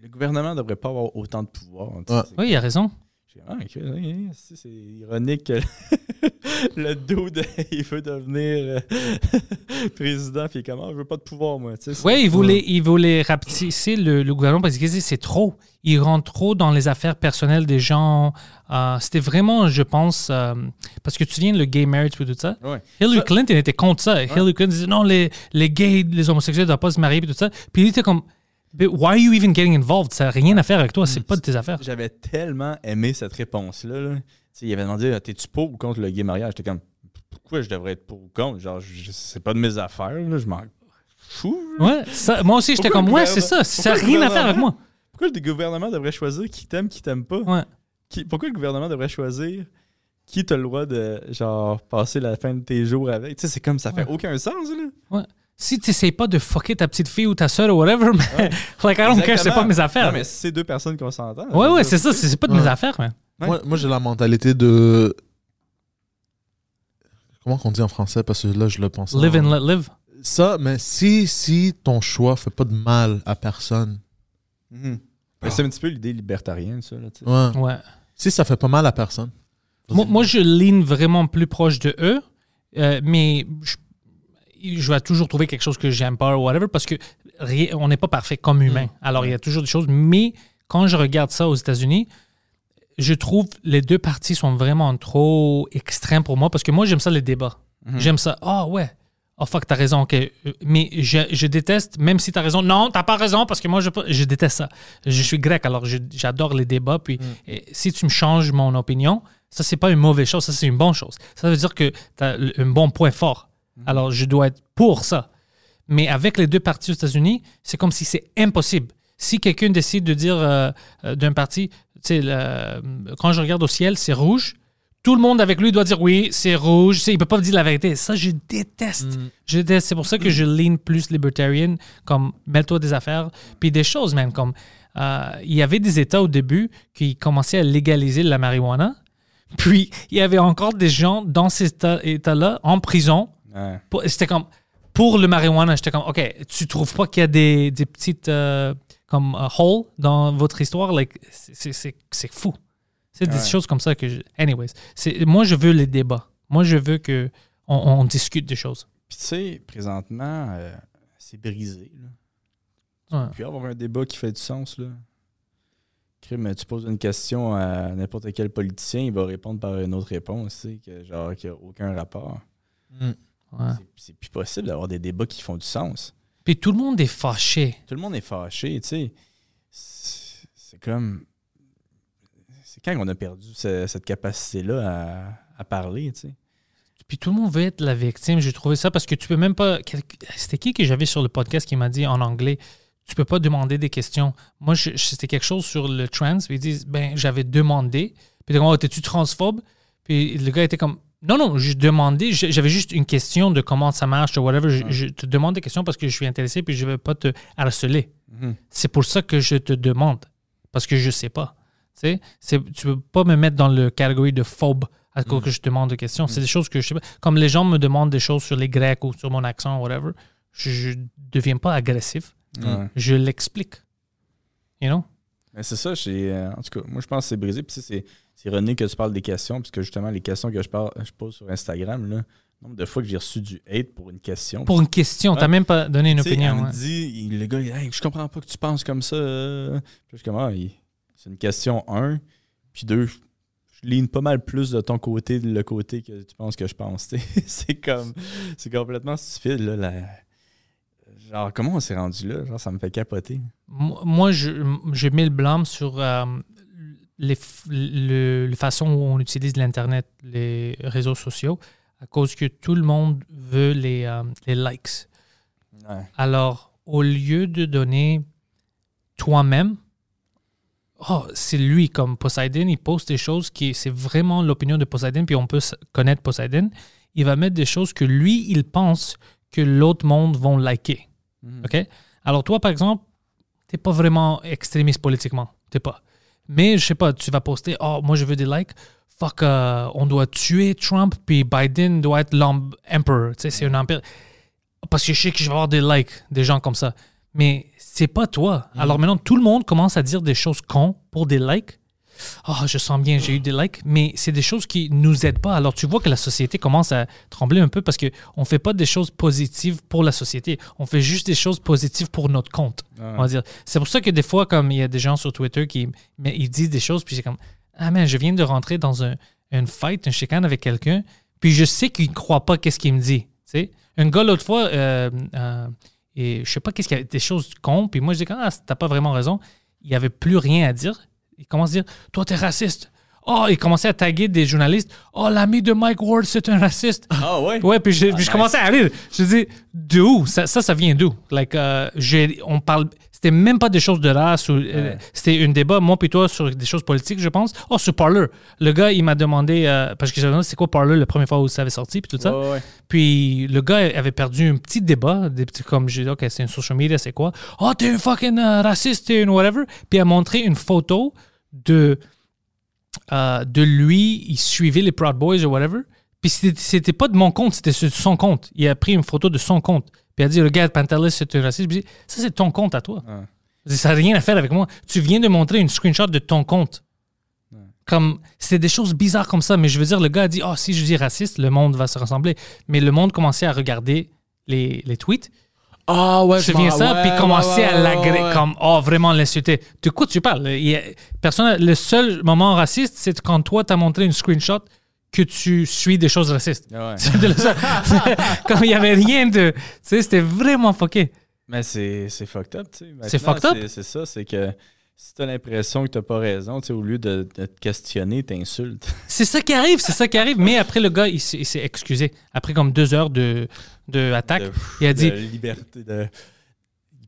C: Le gouvernement ne devrait pas avoir autant de pouvoir.
B: Oui, il a raison.
C: Ah, c'est ironique que le dude, il veut devenir euh, président, puis comment, je veux pas de pouvoir, moi.
B: Oui, il voulait, il voulait rapetisser le, le gouvernement parce disait c'est trop. Il rentre trop dans les affaires personnelles des gens. Euh, C'était vraiment, je pense, euh, parce que tu viens le gay marriage et tout ça.
C: Ouais.
B: Hillary
C: Ça-
B: Clinton était contre ça. Hillary Clinton disait non, les, les gays, les homosexuels ne doivent pas se marier et tout ça. Puis il était comme, But why are you even getting involved? Ça n'a rien à faire avec toi, c'est pas de tes affaires.
C: J'avais tellement aimé cette réponse-là. là. Il avait demandé Ah, T'es-tu pour ou contre le gay mariage? J'étais comme Pourquoi je devrais être pour ou contre? Genre, c'est pas de mes affaires. Là. Je m'en fous.
B: Ouais, ça, moi aussi, j'étais comme, ouais, c'est ça, ça n'a rien à faire avec moi.
C: Pourquoi le gouvernement devrait choisir qui t'aime, qui t'aime pas?
B: Ouais.
C: Qui- Pourquoi le gouvernement devrait choisir qui t'as le droit de genre passer la fin de tes jours avec? Tu sais, c'est comme ça fait aucun sens. Là.
B: Ouais. Si tu n'essayes pas de fucker ta petite fille ou ta soeur ou whatever, mais, like, I don't care, c'est pas mes affaires.
C: Non, mais c'est deux personnes qu'on s'entend.
B: Ouais, ouais, c'est ça, c'est pas de mes affaires, man.
C: Ouais.
D: Moi, moi, j'ai la mentalité de. Comment qu'on dit en français Parce que là, je le pense.
B: Live
D: en-
B: and let live.
D: Ça, mais si, si ton choix fait pas de mal à personne,
C: Mhm. Mais C'est un petit peu l'idée libertarienne, ça. Là, tu sais.
D: ouais.
B: Ouais.
D: si ça fait pas mal à personne.
B: Moi, moi, je lean vraiment plus proche de eux, euh, mais je, je vais toujours trouver quelque chose que j'aime pas ou whatever parce que on n'est pas parfait comme humain. Alors, il y a toujours des choses, mais quand je regarde ça aux États-Unis, je trouve les deux parties sont vraiment trop extrêmes pour moi parce que moi, j'aime ça les débats. J'aime ça. Ah ouais. Oh fuck, t'as raison, ok. Mais je, je déteste, même si t'as raison, non, t'as pas raison, parce que moi, je, je déteste ça. Je suis grec, alors j'adore les débats. Puis et si tu me changes mon opinion, ça, c'est pas une mauvaise chose, ça, c'est une bonne chose. Ça veut dire que t'as un bon point fort. Alors, je dois être pour ça. Mais avec les deux partis aux États-Unis, c'est comme si c'est impossible. Si quelqu'un décide de dire euh, euh, d'un parti, tu sais, le- quand je regarde au ciel, c'est rouge, tout le monde avec lui doit dire oui, c'est rouge, il peut pas dire la vérité. Ça, je déteste. Je déteste. C'est pour ça que je lean plus libertarian, comme mets-toi des affaires, puis des choses même, comme euh, il y avait des États au début qui commençaient à légaliser la marijuana, puis il y avait encore des gens dans ces États- États-là en prison
C: Ouais.
B: C'était comme pour le marijuana, j'étais comme OK, tu trouves pas qu'il y a des, des petites euh, comme euh, holes dans votre histoire? Like c'est- c'est c'est- c'est fou. C'est des choses comme ça que je, anyways, c'est moi je veux les débats. Moi je veux que on, on discute des choses.
C: Puis tu sais, présentement, euh, c'est brisé. Là.
B: Ouais.
C: Puis avoir un débat qui fait du sens, là. Crime, tu poses une question à n'importe quel politicien, il va répondre par une autre réponse, tu sais, que, genre, qui n'a aucun rapport.
B: Ouais.
C: C'est- plus possible d'avoir des débats qui font du sens.
B: Puis tout le monde est fâché.
C: Tout le monde est fâché, tu sais. C'est comme. C'est quand on a perdu ce- cette capacité-là à, à parler, tu sais.
B: Puis tout le monde veut être la victime. J'ai trouvé ça parce que tu peux même pas. C'était qui que j'avais sur le podcast qui m'a dit en anglais Tu peux pas demander des questions. Moi, c'était quelque chose sur le trans. Puis ils disent Ben, j'avais demandé. Puis ils disent, oh, T'es-tu transphobe? Puis le gars était comme Non, non, j'ai demandé. j'ai- J'avais juste une question de comment ça marche ou whatever. Je, je te demande des questions parce que je suis intéressé puis je veux pas te harceler.
C: Mhm.
B: C'est pour ça que je te demande. Parce que je sais pas. Tu tu peux pas me mettre dans le catégorie de phobe à cause que je te demande des questions. C'est des choses que je sais pas. Comme les gens me demandent des choses sur les Grecs ou sur mon accent, whatever, je, je deviens pas agressif. Je l'explique. You know?
C: C'est ça, euh, en tout cas, moi je pense que c'est brisé. Puis c'est, c'est ironique que tu parles des questions, parce que justement, les questions que je, parle, je pose sur Instagram, là, le nombre de fois que j'ai reçu du hate pour une question.
B: Pour une question, t'as même pas donné une opinion.
C: Elle
B: ouais.
C: me dit, il- le gars, il, Hey, je comprends pas que tu penses comme ça. Puis je suis comme, ah, c'est une question, un. Puis deux, je ligne pas mal plus de ton côté, de le côté que tu penses que je pense. c'est comme, c'est complètement stupide, là. la- Genre, comment on s'est rendu là? Genre, ça me fait capoter.
B: Moi, moi, je, je mets le blâme sur euh, les, le, la façon où on utilise l'Internet, les réseaux sociaux, à cause que tout le monde veut les, euh, les likes.
C: Ouais.
B: Alors, au lieu de donner toi-même, oh, c'est lui comme Poseidon, il poste des choses qui, c'est vraiment l'opinion de Poseidon, puis on peut connaître Poseidon. Il va mettre des choses que lui, il pense que l'autre monde vont liker. OK? Alors, toi, par exemple, t'es pas vraiment extrémiste politiquement. T'es pas. Mais, je sais pas, tu vas poster, oh, moi, je veux des likes. Fuck, euh, on doit tuer Trump, puis Biden doit être l'empereur. Tu sais, c'est un empire. Parce que je sais que je vais avoir des likes, des gens comme ça. Mais c'est pas toi. Alors maintenant, tout le monde commence à dire des choses cons pour des likes. Oh, je sens bien, j'ai eu des likes, mais c'est des choses qui nous aident pas. Alors tu vois que la société commence à trembler un peu parce que on fait pas des choses positives pour la société, on fait juste des choses positives pour notre compte. On va dire. C'est pour ça que des fois, comme il y a des gens sur Twitter qui mais ils disent des choses, puis c'est comme ah mais je viens de rentrer dans un, une fight, un chicane avec quelqu'un, puis je sais qu'il ne croit pas qu'est-ce qu'il me dit. Tu sais, un gars l'autre fois, euh, euh, et je sais pas qu'est-ce qu'il y avait des choses con, puis moi je dis ah t'as pas vraiment raison. Il y avait plus rien à dire. Il commence à dire toi t'es raciste. Oh, il commençait à taguer des journalistes. Oh, l'ami de Mike Ward, c'est un raciste.
C: Ah ouais?
B: Ouais, puis je, puis je
C: nice.
B: commençais à rire. Je dis, d'où? Ça, ça, ça vient d'où? Like, euh, on parle. C'était même pas des choses de race. Ou, euh, c'était un débat, moi puis toi, sur des choses politiques, je pense. Oh, sur Parler. Le gars, il m'a demandé, euh, parce que j'avais demandé c'est quoi Parler la première fois où ça avait sorti, puis tout ça.
C: Ouais, ouais.
B: Puis le gars avait perdu un petit débat, des petits, comme j'ai dit, OK, c'est une social media, c'est quoi? Oh, t'es un fucking euh, raciste, t'es un whatever. Puis il a montré une photo de, euh, de lui, il suivait les Proud Boys ou whatever. Puis c'était- c'était pas de mon compte, c'était sur son compte. Il a pris une photo de son compte. Puis a dit, regarde, Pantelis, c'est un raciste. Puis dit, ça, c'est ton compte à toi. Je dis, Ça n'a rien à faire avec moi. Tu viens de montrer une screenshot de ton compte. Comme, c'est des choses bizarres comme ça. Mais je veux dire, le gars a dit, oh, si je dis raciste, le monde va se rassembler. Mais le monde commençait à regarder les, les tweets.
D: Ah ouais,
B: Je
D: je
B: viens ça,
D: ouais,
B: puis
D: ouais,
B: commencer
D: ouais,
B: à
D: ouais,
B: l'agréer
D: ouais.
B: comme, oh, vraiment l'insulter. De quoi tu parles? Il y a- personne, le seul moment raciste, c'est quand toi, tu as montré une screenshot que tu suis des choses racistes.
C: Ouais.
B: Seul. comme il n'y avait rien de. Tu sais, c'était vraiment fucké.
C: Mais c'est fucked up, tu sais.
B: C'est fucked up?
C: c'est- ça, c'est que si t'as l'impression que t'as pas raison, tu sais, au lieu de, de te questionner, t'insultes.
B: C'est ça qui arrive, c'est ça qui arrive. Mais après, le gars, il s'est il s'est excusé. Après comme deux heures de, de attaque,
C: De-
B: il a dit
C: de liberté de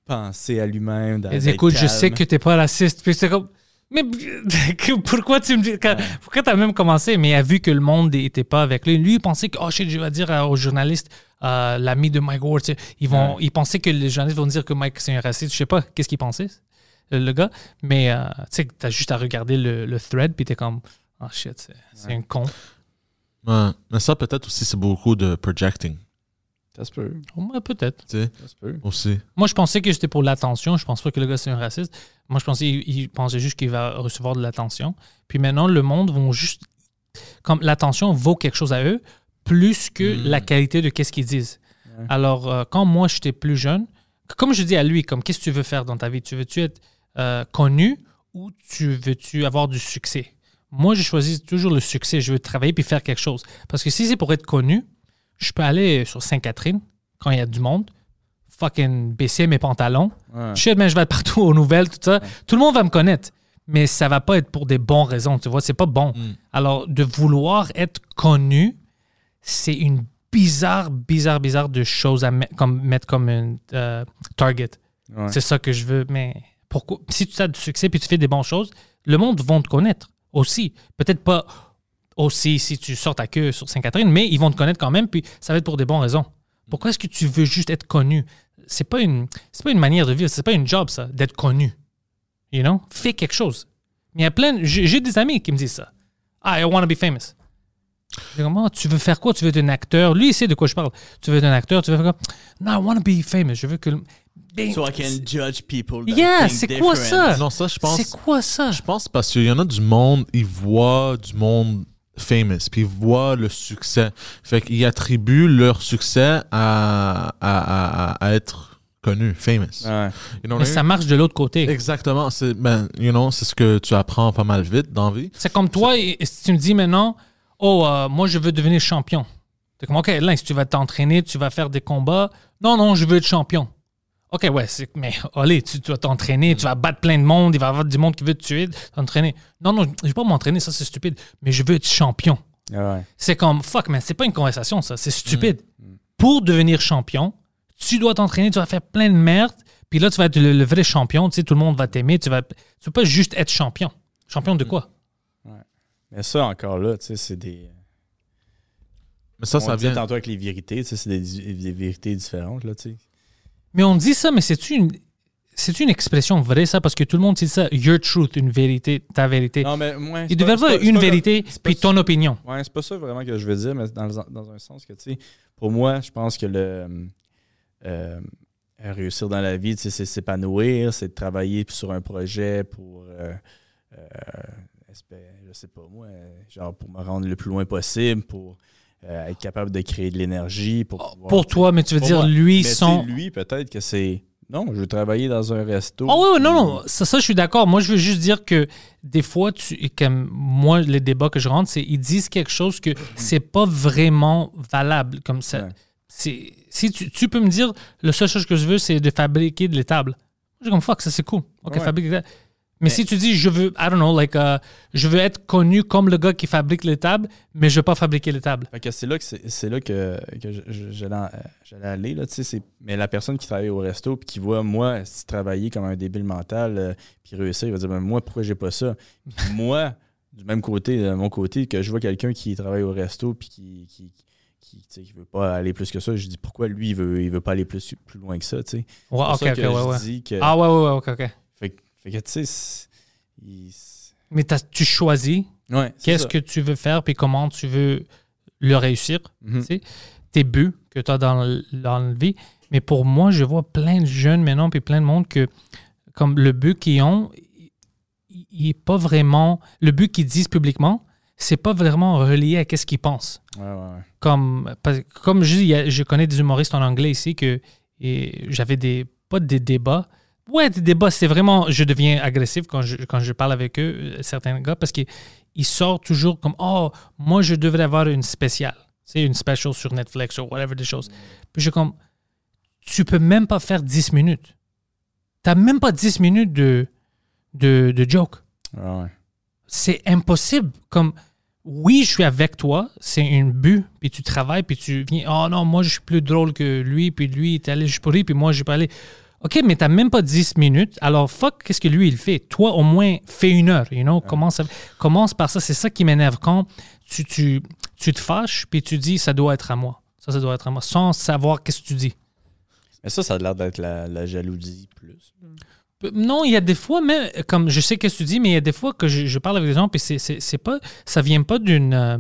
C: penser à lui-même.
B: Il a dit, écoute, je sais que t'es pas raciste. Puis c'est comme, mais pourquoi tu me dis, quand- pourquoi t'as même commencé? Mais il a vu que le monde n'était pas avec lui? Lui, il pensait que, oh shit, je vais dire aux journalistes, euh, l'ami de Mike Ward, ils vont,
C: Ouais.
B: il pensait que les journalistes vont dire que Mike c'est un raciste. Je sais pas qu'est-ce qu'il pensait, le, le gars. Mais euh, tu sais, t'as juste à regarder le, le thread, puis t'es comme, oh shit, c'est un con.
D: Ouais. Mais ça, peut-être aussi, c'est beaucoup de projecting.
C: Ça se peut,
B: Ouais, peut-être.
C: Ça se peut.
D: aussi.
B: Moi, je pensais que c'était pour l'attention. Je pense pas que le gars, c'est un raciste. Moi, je pensais il, il pensait juste qu'il va recevoir de l'attention. Puis maintenant, le monde vont juste... Comme l'attention vaut quelque chose à eux, plus que la qualité de qu'est-ce qu'ils disent. Alors, euh, quand moi, j'étais plus jeune, comme je dis à lui, comme qu'est-ce que tu veux faire dans ta vie? Tu veux-tu être euh, connu ou tu veux-tu avoir du succès? Moi, je choisis toujours le succès. Je veux travailler puis faire quelque chose. Parce que si c'est pour être connu, je peux aller sur Sainte-Catherine quand il y a du monde, fucking baisser mes pantalons.
C: Ouais.
B: Je sais, mais je vais être partout aux nouvelles, tout ça. Tout le monde va me connaître. Mais ça va pas être pour des bonnes raisons, tu vois, c'est pas bon. Alors, de vouloir être connu, c'est une bizarre, bizarre, bizarre de choses à mettre comme, mettre comme un euh, target.
C: Ouais.
B: C'est ça que je veux. Mais pourquoi si tu as du succès puis tu fais des bonnes choses, le monde va te connaître aussi. Peut-être pas aussi si tu sors ta queue sur Sainte-Catherine, mais ils vont te connaître quand même, puis ça va être pour des bonnes raisons. Pourquoi est-ce que tu veux juste être connu? C'est pas une c'est pas une manière de vivre, c'est pas une job, ça, d'être connu. You know? Fais quelque chose. Mais il y a plein. J'ai j'ai des amis qui me disent ça. Ah, I want to be famous. Je dis comme, Ah, tu veux faire quoi? Tu veux être un acteur? Lui, il sait de quoi je parle. Tu veux être un acteur? Tu veux faire quoi? No, I want to be famous. Je veux que. Ben,
C: So I can judge people. that
B: Yeah, c'est quoi ça?
D: Non, ça, je pense.
B: C'est quoi ça?
D: Je pense parce qu'il y en a du monde, ils voient du monde famous, puis ils voient le succès. Fait qu'ils attribuent leur succès à, à, à, à être connu, famous.
C: Ouais.
D: You know what
B: Mais ça marche de l'autre côté.
D: Exactement. C'est ben, you know, c'est ce que tu apprends pas mal vite dans la vie.
B: C'est comme toi, et- et si tu me dis maintenant, oh, euh, moi, je veux devenir champion. T'es comme, OK, là, si tu vas t'entraîner, tu vas faire des combats. Non, non, je veux être champion. OK, ouais, mais allez, tu, tu vas t'entraîner, tu vas battre plein de monde, il va y avoir du monde qui veut te tuer, t'entraîner. Non, non, je vais pas m'entraîner, ça, c'est stupide, mais je veux être champion.
C: Ouais.
B: C'est comme, fuck, mais c'est pas une conversation, ça, c'est stupide. Pour devenir champion, tu dois t'entraîner, tu vas faire plein de merde, puis là, tu vas être le, le vrai champion, tu sais, tout le monde va t'aimer, tu vas, tu peux pas juste être champion. Champion de quoi?
C: Mais ça, encore là, tu sais, c'est des.
D: Mais ça,
C: on
D: ça vient.
C: tantôt avec les vérités, tu sais, c'est des, des vérités différentes, là, tu sais.
B: Mais on dit ça, mais c'est-tu une, c'est une expression vraie, ça? Parce que tout le monde dit ça, your truth, une vérité, ta vérité.
C: Non, mais moi.
B: Il devrait avoir une vérité, puis ton opinion.
C: Ouais, c'est pas ça vraiment que je veux dire, mais dans, le- dans un sens que, tu sais, pour moi, je pense que le. euh, réussir dans la vie, tu sais, c'est s'épanouir, c'est de travailler sur un projet pour euh, euh, je sais pas moi, euh, genre pour me rendre le plus loin possible, pour euh, être capable de créer de l'énergie. Pour, pouvoir-
B: Oh, Pour toi, mais tu veux dire,
C: moi.
B: lui, son.
C: lui, peut-être que c'est. Non, je veux travailler dans un resto.
B: Oh oui, oui, non, non, ça, ça, je suis d'accord. Moi, je veux juste dire que des fois, tu, comme moi, les débats que je rentre, c'est ils disent quelque chose que c'est pas vraiment valable. Comme ça.
C: Ouais.
B: C'est, si tu, tu peux me dire, la seule chose que je veux, c'est de fabriquer de l'étable. Je suis comme, fuck, ça c'est cool. Ok,
C: Ouais.
B: fabrique de l'étable. Mais, si tu dis, je veux, I don't know, like, uh, je veux être connu comme le gars qui fabrique les tables, mais je veux pas fabriquer les tables.
C: Fait que c'est là que c'est là que, que j'allais euh, j'allais aller là, tu sais, c'est mais la personne qui travaille au resto puis qui voit moi travailler comme un débile mental euh, puis réussir, il va dire ben, moi pourquoi j'ai pas ça? Moi du même côté de mon côté que je vois quelqu'un qui travaille au resto puis qui qui qui, qui veut pas aller plus que ça, je dis pourquoi lui il veut il veut pas aller plus plus loin que ça, tu sais?
B: Ouais,
C: je
B: ouais.
C: dis que
B: Ah ouais, ouais, ouais, ok, ok.
C: Fait, que- tu sais il-
B: Mais tu choisis
C: ouais,
B: qu'est-ce que tu veux faire puis comment tu veux le réussir.
C: Mhm.
B: tes buts que tu as dans, le- dans la vie. Mais pour moi, je vois plein de jeunes maintenant, puis plein de monde que, comme le but qu'ils ont, il- n'est pas vraiment. Le but qu'ils disent publiquement, c'est pas vraiment relié à qu'est-ce qu'ils pensent.
C: Ouais, ouais, ouais.
B: Comme, comme je je connais des humoristes en anglais ici que j'avais des. Pas des débats. Ouais, des débats, c'est vraiment. Je deviens agressif quand je, quand je parle avec eux, euh, certains gars, parce qu'ils ils sortent toujours comme Oh, moi, je devrais avoir une spéciale. C'est une special sur Netflix ou whatever des choses. Puis je suis comme Tu peux même pas faire 10 minutes. T'as même pas 10 minutes de, de, de joke
C: Ouais, ouais.
B: c'est impossible. Comme, oui, je suis avec toi, c'est un but, puis tu travailles, puis tu viens, oh non, moi, je suis plus drôle que lui, puis lui, il est allé jusqu'au riz, puis moi, j'ai pas allé. OK, mais t'as même pas 10 minutes, alors fuck, qu'est-ce que lui, il fait? Toi, au moins, fais une heure, you know? Commence, commence par ça, c'est ça qui m'énerve. Quand tu, tu, tu te fâches, puis tu dis, ça doit être à moi. Ça, ça doit être à moi, sans savoir qu'est-ce que tu dis.
C: Mais ça, ça a l'air d'être la, la jalousie plus.
B: Non, il y a des fois, mais comme je sais ce que tu dis, mais il y a des fois que je, je parle avec des gens, puis c'est, c'est, c'est pas, ça vient pas d'une euh,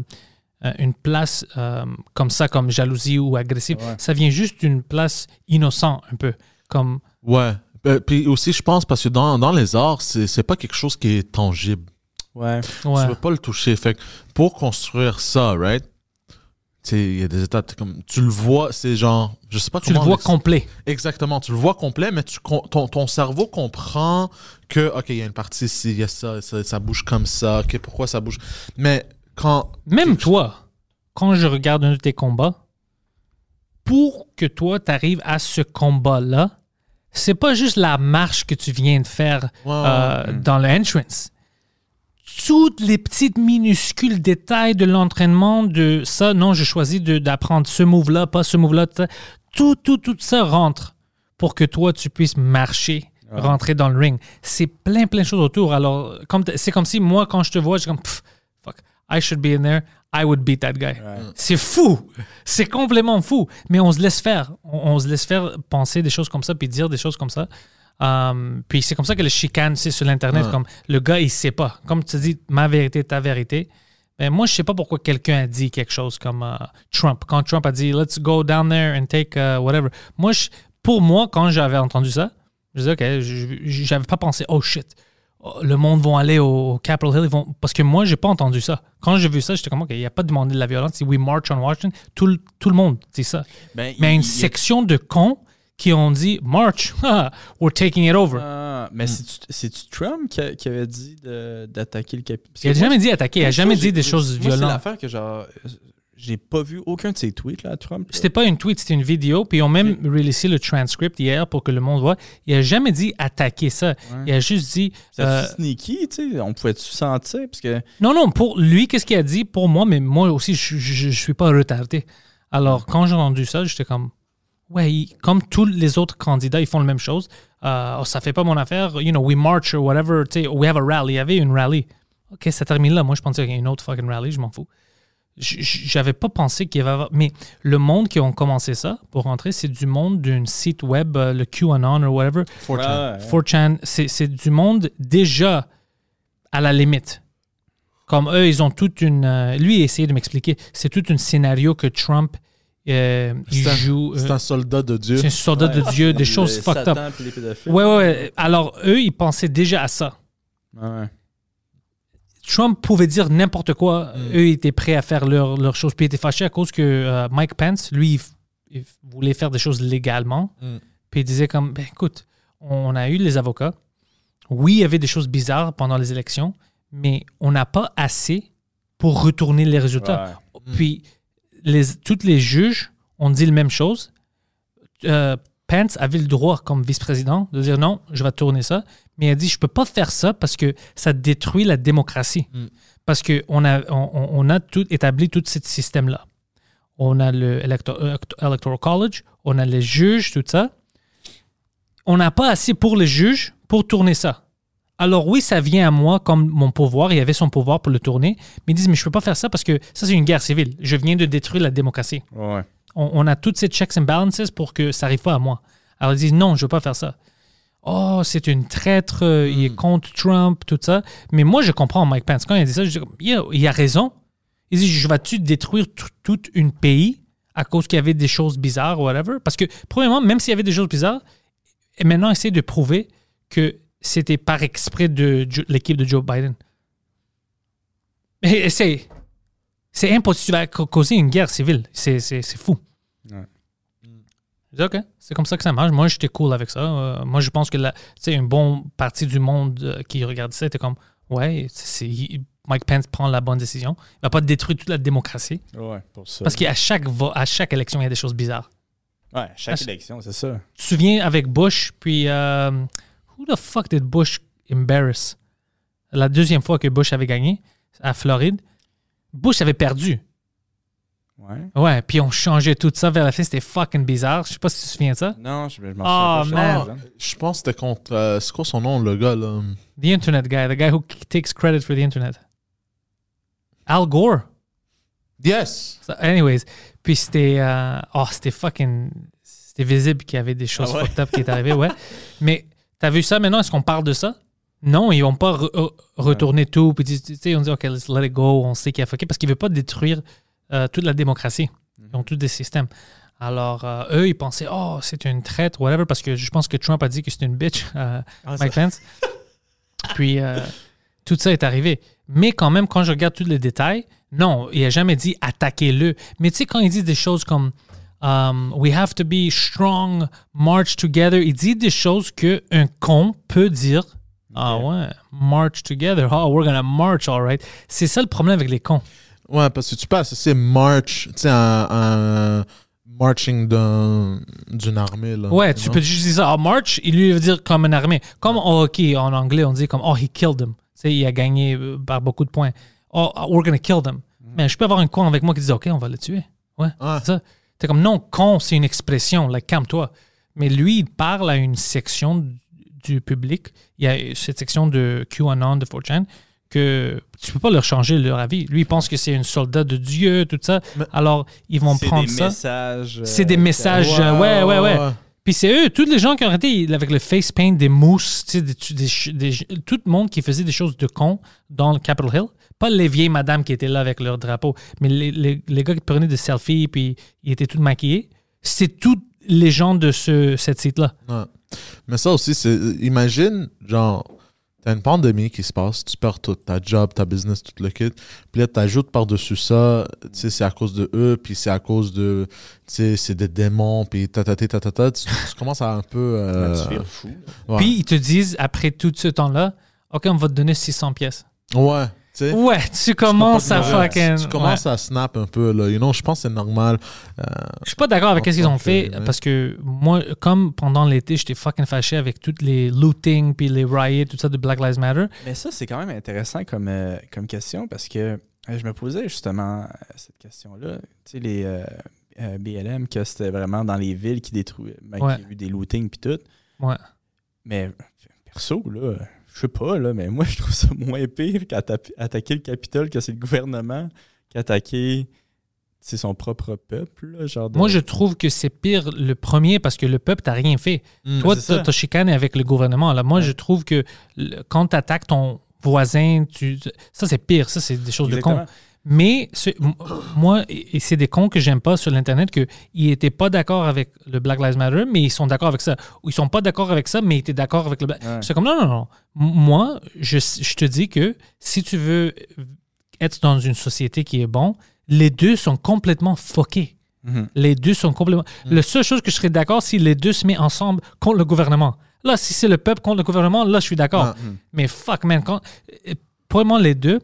B: euh, une place euh, comme ça, comme jalousie ou agressive.
C: Ouais.
B: Ça vient juste d'une place innocente, un peu. Comme,
D: Ouais. Euh, Puis aussi, je pense, parce que dans, dans les arts, c'est c'est pas quelque chose qui est tangible.
C: Ouais.
B: ouais.
D: Tu peux pas le toucher. Fait que pour construire ça, right? Tu sais, il y a des étapes, comme, tu le vois, c'est genre, je sais pas
B: tu le
D: comment
B: vois
D: l'expliquer.
B: complet.
D: Exactement, tu le vois complet, mais tu, con- ton, ton cerveau comprend que, OK, il y a une partie ici, il y a ça, ça, ça bouge comme ça, OK, pourquoi ça bouge? Mais quand.
B: Même toi, quand je regarde un de tes combats, pour que toi, tu arrives à ce combat-là, c'est pas juste la marche que tu viens de faire euh,
C: ouais.
B: dans le entrance. Toutes les petites minuscules détails de l'entraînement, de ça, non, je choisis d'apprendre ce move-là, pas ce move-là, tout, ça. tout, tout, tout ça rentre pour que toi, tu puisses marcher, rentrer dans le ring. C'est plein, plein de choses autour. Alors, comme c'est comme si moi, quand je te vois, je suis comme, Pff, fuck, I should be in there, I would beat that guy.
C: Ouais.
B: C'est fou. C'est complètement fou. Mais on se laisse faire. On, on se laisse faire penser des choses comme ça, puis dire des choses comme ça. Um, puis c'est comme ça que les chicanes, c'est sur l'Internet,
D: Ouais.
B: comme le gars, il sait pas. Comme tu dis, ma vérité, ta vérité. Ben, moi, je sais pas pourquoi quelqu'un a dit quelque chose comme euh, Trump. Quand Trump a dit, let's go down there and take uh, whatever. Moi, je- pour moi, quand j'avais entendu ça, je disais, OK, j'avais pas pensé, oh shit, le monde va aller au Capitol Hill. Ils vont... Parce que moi, j'ai pas entendu ça. Quand j'ai vu ça, j'étais comme, OK, il n'y a pas demandé de la violence. C'est We March on Washington. Tout, le- tout le monde dit ça.
C: Ben,
B: Mais
C: il-
B: une
C: il-
B: section de cons qui ont dit, March, we're taking it over.
C: Ah, mais c'est-tu- c'est-tu Trump qui, a- qui avait dit d'attaquer le Capitole?
B: il a jamais dit attaquer, il a
C: Ça,
B: jamais dit des choses
C: moi, C'est
B: violentes.
C: l'affaire que genre. J'ai pas vu aucun de ses tweets là, Trump.
B: C'était pas une tweet, c'était une vidéo. Puis ils ont même releasé le transcript hier pour que le monde voit. Il a jamais dit attaquer ça. Il a juste dit.
C: C'est
B: euh,
C: sneaky, tu sais? On pouvait-tu sentir? Parce que.
B: non, non, pour lui, qu'est-ce qu'il a dit? Pour moi, mais moi aussi, je, je, je suis pas retardé. Alors, quand j'ai entendu ça, j'étais comme. Ouais, il- comme tous les autres candidats, ils font la même chose. Euh, oh, ça fait pas mon affaire. You know, we march or whatever. We have a rally. Il y avait une rally. OK, ça termine là. Moi, je pensais qu'il y a une autre fucking rally. Je m'en fous. J'avais pas pensé qu'il y avait. Mais le monde qui ont commencé ça pour rentrer, c'est du monde d'un site web, euh, le QAnon ou whatever.
D: 4chan.
C: Ouais,
B: 4chan, c'est c'est du monde déjà à la limite. Comme eux, ils ont toute une. euh, lui, il a essayé de m'expliquer. C'est tout un scénario que Trump euh, il
D: C'est un-
B: joue. euh,
D: C'est un soldat de Dieu.
B: c'est un soldat de Dieu, des choses fucked up.
C: Satan.
B: Ouais, ouais, ouais. Alors, eux, ils pensaient déjà à ça.
C: Ouais, ouais.
B: Trump pouvait dire n'importe quoi. Eux étaient prêts à faire leurs leur choses. Puis ils étaient fâchés à cause que euh, Mike Pence, lui, il, f- il voulait faire des choses légalement.
D: Mm.
B: Puis il disait comme, ben écoute, on a eu les avocats. Oui, il y avait des choses bizarres pendant les élections, mais on n'a pas assez pour retourner les résultats. Puis les, tous les juges ont dit la même chose. Euh, Pence avait le droit, comme vice-président, de dire non, je vais tourner ça. Mais il a dit, je peux pas faire ça parce que ça détruit la démocratie. Parce qu'on a, on, a tout établi tout ce système-là. On a le electo- Electoral College, on a les juges, tout ça. On n'a pas assez pour les juges pour tourner ça. Alors oui, ça vient à moi comme mon pouvoir. Il y avait son pouvoir pour le tourner. Mais ils disent, mais je peux pas faire ça parce que ça, c'est une guerre civile. Je viens de détruire la démocratie
C: Ouais.
B: on, on a toutes ces checks and balances pour que ça n'arrive pas à moi. Alors ils disent non, je ne veux pas faire ça. Oh, c'est une traître, euh, il est contre Trump, tout ça. Mais moi, je comprends Mike Pence. Quand il a dit ça, je dis, il a raison. Il dit, je vais-tu détruire tout tout un pays à cause qu'il y avait des choses bizarres ou whatever? Parce que, premièrement, même s'il y avait des choses bizarres, et maintenant, essayer de prouver que c'était par exprès de l'équipe de Joe Biden. Et c'est... Impossible. Tu vas ca- causer une guerre civile. C'est fou. Je dis, OK, c'est comme ça que ça marche. Moi, j'étais cool avec ça. Euh, moi, je pense que la- tu sais, une bonne partie du monde euh, qui regarde ça était comme, ouais, c'est- Mike Pence prend la bonne décision. Il va pas détruire toute la démocratie.
C: Ouais, pour ça.
B: Parce qu'à chaque, à chaque élection, il y a des choses bizarres.
C: Ouais, chaque élection, c'est ça.
B: Tu te souviens avec Bush, puis euh, who the fuck did Bush embarrass? La deuxième fois que Bush avait gagné à Floride, Bush avait perdu.
C: Ouais.
B: Ouais, puis on changeait tout ça vers la fin. C'était fucking bizarre. Je sais pas si tu te souviens de ça.
C: Non, je, je m'en
B: Oh,
C: souviens pas, je
B: man.
D: pense que c'était contre. euh, c'est quoi son nom, le gars, là?
B: The Internet guy, the guy who takes credit for the Internet. Al Gore.
D: Yes!
B: So, anyways, puis c'était. euh, oh, c'était fucking. C'était visible qu'il y avait des choses
C: Ah ouais?
B: fucked up qui étaient arrivées, ouais. Mais t'as vu ça maintenant? Est-ce qu'on parle de ça? Non, ils vont pas re- re- retourner tout. Puis tu tu sais, on dit, OK, let's let it go. On sait qu'il a fucké parce qu'il veut pas détruire euh, toute la démocratie. Ils ont tous des systèmes. Alors, euh, eux, ils pensaient, oh, c'est une traite, whatever, parce que je pense que Trump a dit que c'est une bitch, euh, Mike Pence. Puis, tout ça est arrivé. Mais quand même, quand je regarde tous les détails, non, il n'a jamais dit attaquez-le. Mais tu sais, quand il dit des choses comme um, We have to be strong, march together, il dit des choses qu'un con peut dire. Ah ouais, march together. Oh, we're gonna march, all right. C'est ça le problème avec les cons.
D: Ouais, parce que tu peux associer march, tu sais, un, un marching d'un- d'une armée, là.
B: Ouais, tu peux juste dire ça. Ah, march, il lui veut dire comme une armée. Comme au hockey, en anglais, on dit comme Oh, he killed him. Tu sais, il a gagné euh, par beaucoup de points. Oh, we're gonna kill them. Mais je peux avoir un con avec moi qui dit OK, on va le tuer. Ouais,
D: Ouais.
B: c'est ça. T'es comme non, con, c'est une expression, like, calme-toi. Mais lui, il parle à une section du public. Il y a cette section de QAnon, de 4chan, que tu peux pas leur changer leur avis. Lui, il pense que c'est un soldat de Dieu, tout ça.
D: Mais-
B: Alors, ils vont
C: C'est
B: prendre
C: des
B: ça.
C: messages.
B: C'est
C: euh,
B: des messages. euh, ouais, ouais, ouais.
D: ouais.
B: Puis c'est eux, tous les gens qui ont arrêté avec le face paint, des mousses, des, des- des- tout le monde qui faisait des choses de con dans le Capitol Hill. Pas les vieilles madames qui étaient là avec leur drapeau, mais les, les- les gars qui prenaient des selfies puis ils étaient tous maquillés. C'est tous les gens de ce, cette site-là.
D: Ouais. Mais ça aussi, c'est. Imagine, genre, t'as une pandémie qui se passe, tu perds tout, ta job, ta business, tout le kit. Puis là, t'ajoutes par-dessus ça, tu sais, c'est à cause de eux, puis c'est à cause de. Tu sais, c'est des démons, puis tatata, tatata. Tu, tu commences à un peu. euh,
C: Tu fou.
D: ouais.
B: Puis ils te disent, après tout ce temps-là, OK, on va te donner 600 pièces.
D: Ouais,
B: Ouais, tu commences à fucking...
D: Tu, commences à snap un peu, là. You know, je pense que c'est normal.
B: Je suis pas d'accord avec ce qu'ils ont fait
D: ouais.
B: parce que moi, comme pendant l'été, j'étais fucking fâché avec toutes les looting puis les riots, tout ça de Black Lives Matter.
C: Mais ça, c'est quand même intéressant comme, euh, comme question parce que euh, je me posais justement euh, cette question-là. Tu sais, les euh, euh, BLM, que c'était vraiment dans les villes qui détruisaient, ben,
B: Ouais.
C: qui a eu des lootings puis tout.
B: Ouais.
C: Mais perso, là, je sais pas, là, mais moi, je trouve ça moins pire qu'attaquer le Capitole, que c'est le gouvernement, qu'attaquer c'est son propre peuple. Là, genre de-
B: Moi, je trouve que c'est pire le premier parce que le peuple t'a rien fait.
D: Mm.
B: Toi, t'as t'as chicané avec le gouvernement. Là. Moi, je trouve que le- quand tu attaques ton voisin, tu, ça, c'est pire. Ça, c'est des choses de con. Mais moi, et et c'est des cons que j'aime pas sur l'Internet, qu'ils n'étaient pas d'accord avec le Black Lives Matter, mais ils sont d'accord avec ça. Ou ils sont pas d'accord avec ça, mais ils étaient d'accord avec le Black.
C: Ouais.
B: C'est comme non, non, non. Moi, je, je te dis que si tu veux être dans une société qui est bon, les deux sont complètement fuckés.
C: Mhm.
B: Les deux sont complètement. La seule chose que je serais d'accord, si les deux se mettent ensemble contre le gouvernement. Là, si c'est le peuple contre le gouvernement, là, je suis d'accord. Mais fuck, man. Quand... euh, Pour moi, les deux,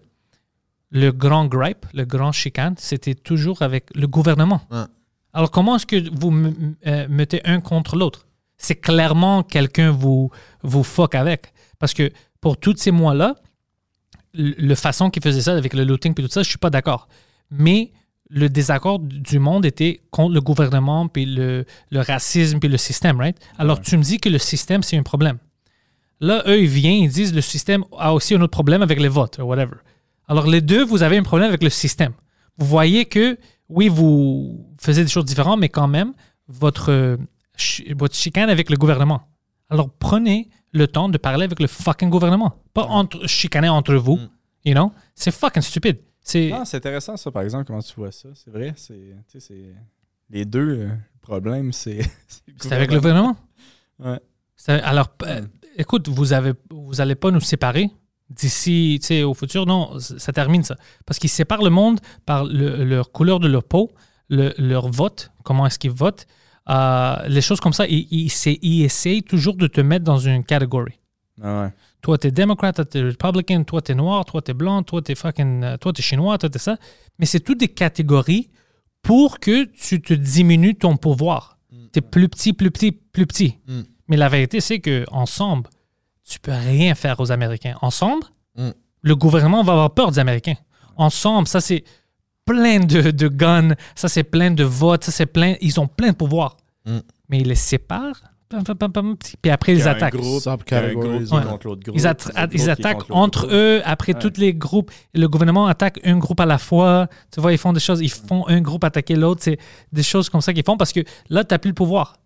B: le grand gripe, le grand chicane, c'était toujours avec le gouvernement.
D: Ouais.
B: Alors, comment est-ce que vous euh, mettez un contre l'autre? C'est clairement quelqu'un vous, vous fuck avec. Parce que pour tous ces mois-là, le le façon qu'ils faisaient ça avec le looting et tout ça, je suis pas d'accord. Mais le désaccord du- monde était contre le gouvernement, puis le, le racisme, puis le système, right? Alors, tu me dis que le système, c'est un problème. Là, eux, ils viennent, ils disent le système a aussi un autre problème avec les votes, ou whatever. Alors, les deux, vous avez un problème avec le système. Vous voyez que, oui, vous faisiez des choses différentes, mais quand même, votre, euh, votre chicane avec le gouvernement. Alors, prenez le temps de parler avec le fucking gouvernement. Pas entre, chicaner entre vous, you know? C'est fucking stupide. C'est...
C: Non, c'est intéressant ça, par exemple, comment tu vois ça. C'est vrai, c'est. Les deux euh, problèmes, c'est.
B: C'est avec le gouvernement.
C: Ouais.
B: C'est- Alors, euh, écoute, vous avez, vous allez pas nous séparer d'ici, au futur. Non, ça termine ça. Parce qu'ils séparent le monde par le- leur couleur de leur peau, le- leur vote, comment est-ce qu'ils votent, euh, les choses comme ça. Ils, ils, ils essayent toujours de te mettre dans une catégorie.
C: Ah ouais.
B: Toi, t'es démocrate, toi, t'es républicain, toi, t'es noir, toi, t'es blanc, toi, t'es fucking. euh, Toi, t'es chinois, toi, t'es ça. Mais c'est toutes des catégories pour que tu te diminues ton pouvoir. T'es plus petit, plus petit, plus petit.
D: Mm.
B: Mais la vérité, c'est que ensemble, tu peux rien faire aux Américains. Ensemble,
D: Mm.
B: le gouvernement va avoir peur des Américains. Ensemble, ça, c'est plein de, de guns, ça, c'est plein de votes, ça, c'est plein. Ils ont plein de pouvoir.
D: Mm.
B: Mais ils les séparent, puis après, ils attaquent.
C: groupe,
B: ouais.
C: groupe.
B: Ils, attaquent entre
C: groupe.
B: eux, après
C: Ouais.
B: tous les groupes. Le gouvernement attaque un groupe à la fois. Tu vois, ils font des choses. Ils font un groupe attaquer l'autre. C'est des choses comme ça qu'ils font parce que là, tu n'as plus le pouvoir.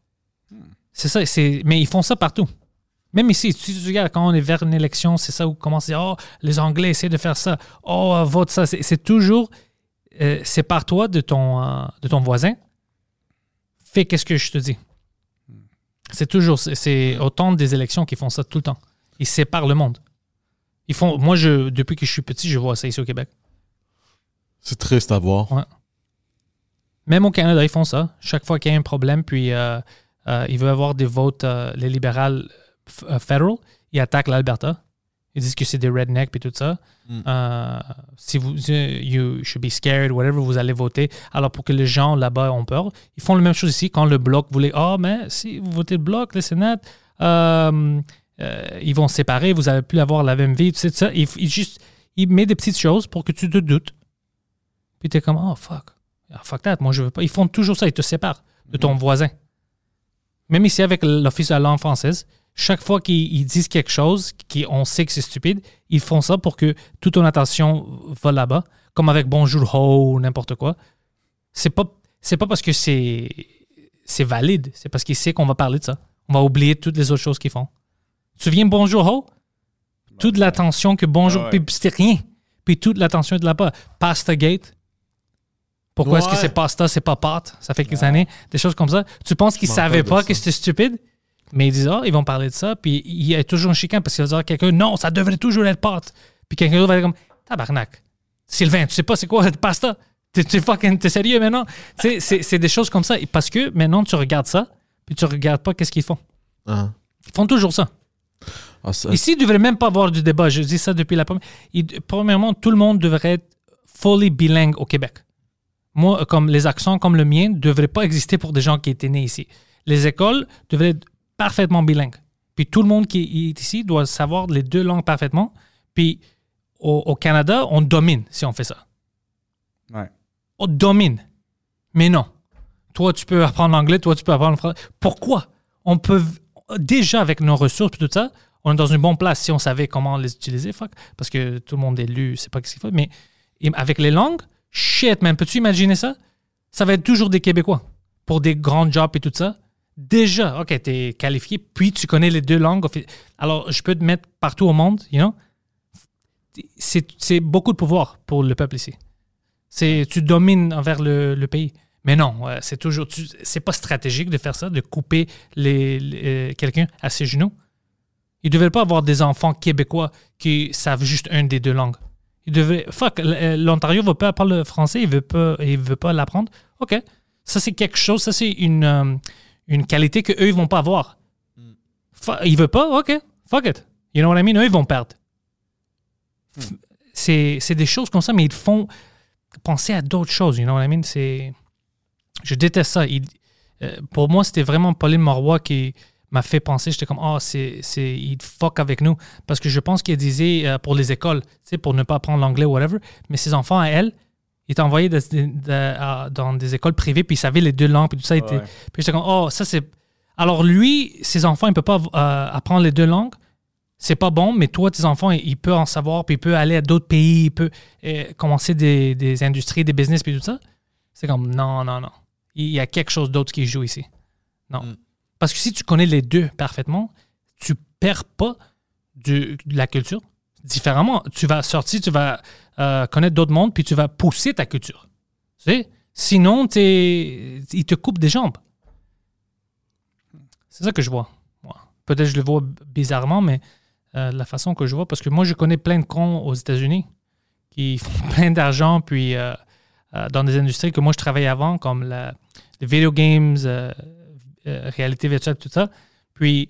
B: C'est ça. Mais ils font ça partout. Même ici, si tu regardes quand on est vers une élection, c'est ça où commence à dire Oh, les Anglais essaient de faire ça. Oh, euh, vote ça. C'est c'est toujours. Euh, Sépare-toi de, ton, euh, de ton voisin. Fais qu'est-ce que je te dis? C'est toujours. c'est- C'est autant des élections qui font ça tout le temps. Ils séparent le monde. Ils font. Moi, je, depuis que je suis petit, je vois ça ici au Québec.
D: C'est triste à voir.
B: Ouais. Même au Canada, ils font ça. Chaque fois qu'il y a un problème, puis euh, euh, ils veulent avoir des votes, euh, les libérales federal, ils attaquent l'Alberta. Ils disent que c'est des rednecks puis tout ça.
D: Mm.
B: Euh, si vous, euh, you should be scared, whatever, vous allez voter. Alors pour que les gens là-bas ont peur, ils font la même chose ici. Quand le bloc voulait, ah mais si vous votez le bloc, le Sénat, euh, euh, ils vont se séparer, vous n'allez plus avoir la même vie, tout ça. Il, il juste, il met des petites choses pour que tu te doutes. Puis t'es comme, oh fuck, Ah, fuck that, moi je veux pas. Ils font toujours ça, ils te séparent de ton voisin. Même ici avec l'Office de la langue française, chaque fois qu'ils ils disent quelque chose, qu'on sait que c'est stupide, ils font ça pour que toute ton attention va là-bas, comme avec Bonjour Ho ou n'importe quoi. C'est pas, c'est pas parce que c'est, c'est valide, c'est parce qu'ils savent qu'on va parler de ça. On va oublier toutes les autres choses qu'ils font. Tu te souviens Bonjour Ho? Toute l'attention que Bonjour,
C: Ah ouais.
B: puis c'était rien. Puis toute l'attention est de là-bas. Pasta Gate. Pourquoi est-ce que c'est pasta, c'est pas pâte? Ça fait quelques années. Des choses comme ça. Tu penses qu'ils savaient pas que c'était stupide? Mais ils disent, ah, ils vont parler de ça. Puis il y a toujours un chicane parce qu'il va dire à quelqu'un, non, ça devrait toujours être pâte. Puis quelqu'un d'autre va dire comme, tabarnak. Sylvain, tu sais pas c'est quoi être pasta? T'es, t'es fucking, t'es sérieux maintenant? C'est, c'est des choses comme ça. Et Parce que maintenant, tu regardes ça, puis tu regardes pas qu'est-ce qu'ils font.
D: Hein.
B: Ils font toujours ça.
D: Ah, ça-
B: Ici, il ne devrait même pas avoir du débat. Je dis ça depuis la première. Il- premièrement, tout le monde devrait être fully bilingue au Québec. Moi, comme les accents comme le mien ne devraient pas exister pour des gens qui étaient nés ici. Les écoles devraient être parfaitement bilingues. Puis tout le monde qui est ici doit savoir les deux langues parfaitement. Puis au, au Canada, on domine si on fait ça.
C: Ouais.
B: On domine. Mais non. Toi, tu peux apprendre l'anglais, toi, tu peux apprendre le français. Pourquoi? On peut, déjà avec nos ressources et tout ça, on est dans une bonne place si on savait comment les utiliser, fuck. Parce que tout le monde est lu, c'est pas ce qu'il faut. Mais avec les langues, shit, man, peux-tu imaginer ça? Ça va être toujours des Québécois pour des grands jobs et tout ça. Déjà, OK, tu es qualifié, puis tu connais les deux langues. Alors, je peux te mettre partout au monde, you know? C'est beaucoup de pouvoir pour le peuple ici. Tu domines envers le, pays. Mais non, ouais, c'est toujours, c'est pas stratégique de faire ça, de couper les, euh, quelqu'un à ses genoux. Il ne devrait pas avoir des enfants québécois qui savent juste une des deux langues. Il devait, fuck, euh, l'Ontario veut pas le français, il il veut pas l'apprendre. Ok, ça c'est quelque chose, ça c'est une, euh, une qualité que eux ils vont pas avoir. Fu- Ils veulent pas, ok, fuck it. You know what I mean? Eux ils vont perdre. F- C'est, des choses comme ça, mais ils font penser à d'autres choses. You know what I mean? C'est, je déteste ça. Il- euh, pour moi, c'était vraiment Pauline Marois qui m'a fait penser. J'étais comme, oh, c'est, il fuck avec nous. Parce que je pense qu'il disait euh, pour les écoles, pour ne pas apprendre l'anglais ou whatever. Mais ses enfants, à elle, de- de- à- dans des écoles privées, puis ils savaient les deux langues, puis tout ça. était-. Puis j'étais comme, oh, ça c'est. Alors lui, ses enfants, ils ne peuvent pas euh, apprendre les deux langues. C'est pas bon, mais toi, tes enfants, ils peuvent en savoir, puis ils peuvent aller à d'autres pays, ils peuvent euh, commencer des, des industries, des business, puis tout ça. C'est comme, non, non, non. Il y a quelque chose d'autre qui joue ici. Non.
D: Mm.
B: Parce que si tu connais les deux parfaitement, tu perds pas de la culture. Différemment, tu vas sortir, tu vas euh, connaître d'autres mondes, puis tu vas pousser ta culture. Tu sais? Sinon, t'es- ils te coupent des jambes. C'est ça que je vois. Peut-être que je le vois bizarrement, mais euh, la façon que je vois, parce que moi, je connais plein de cons aux États-Unis qui font plein d'argent, puis euh, euh, dans des industries que moi, je travaillais avant, comme la, les video games, réalité virtuelle, tout ça. Puis,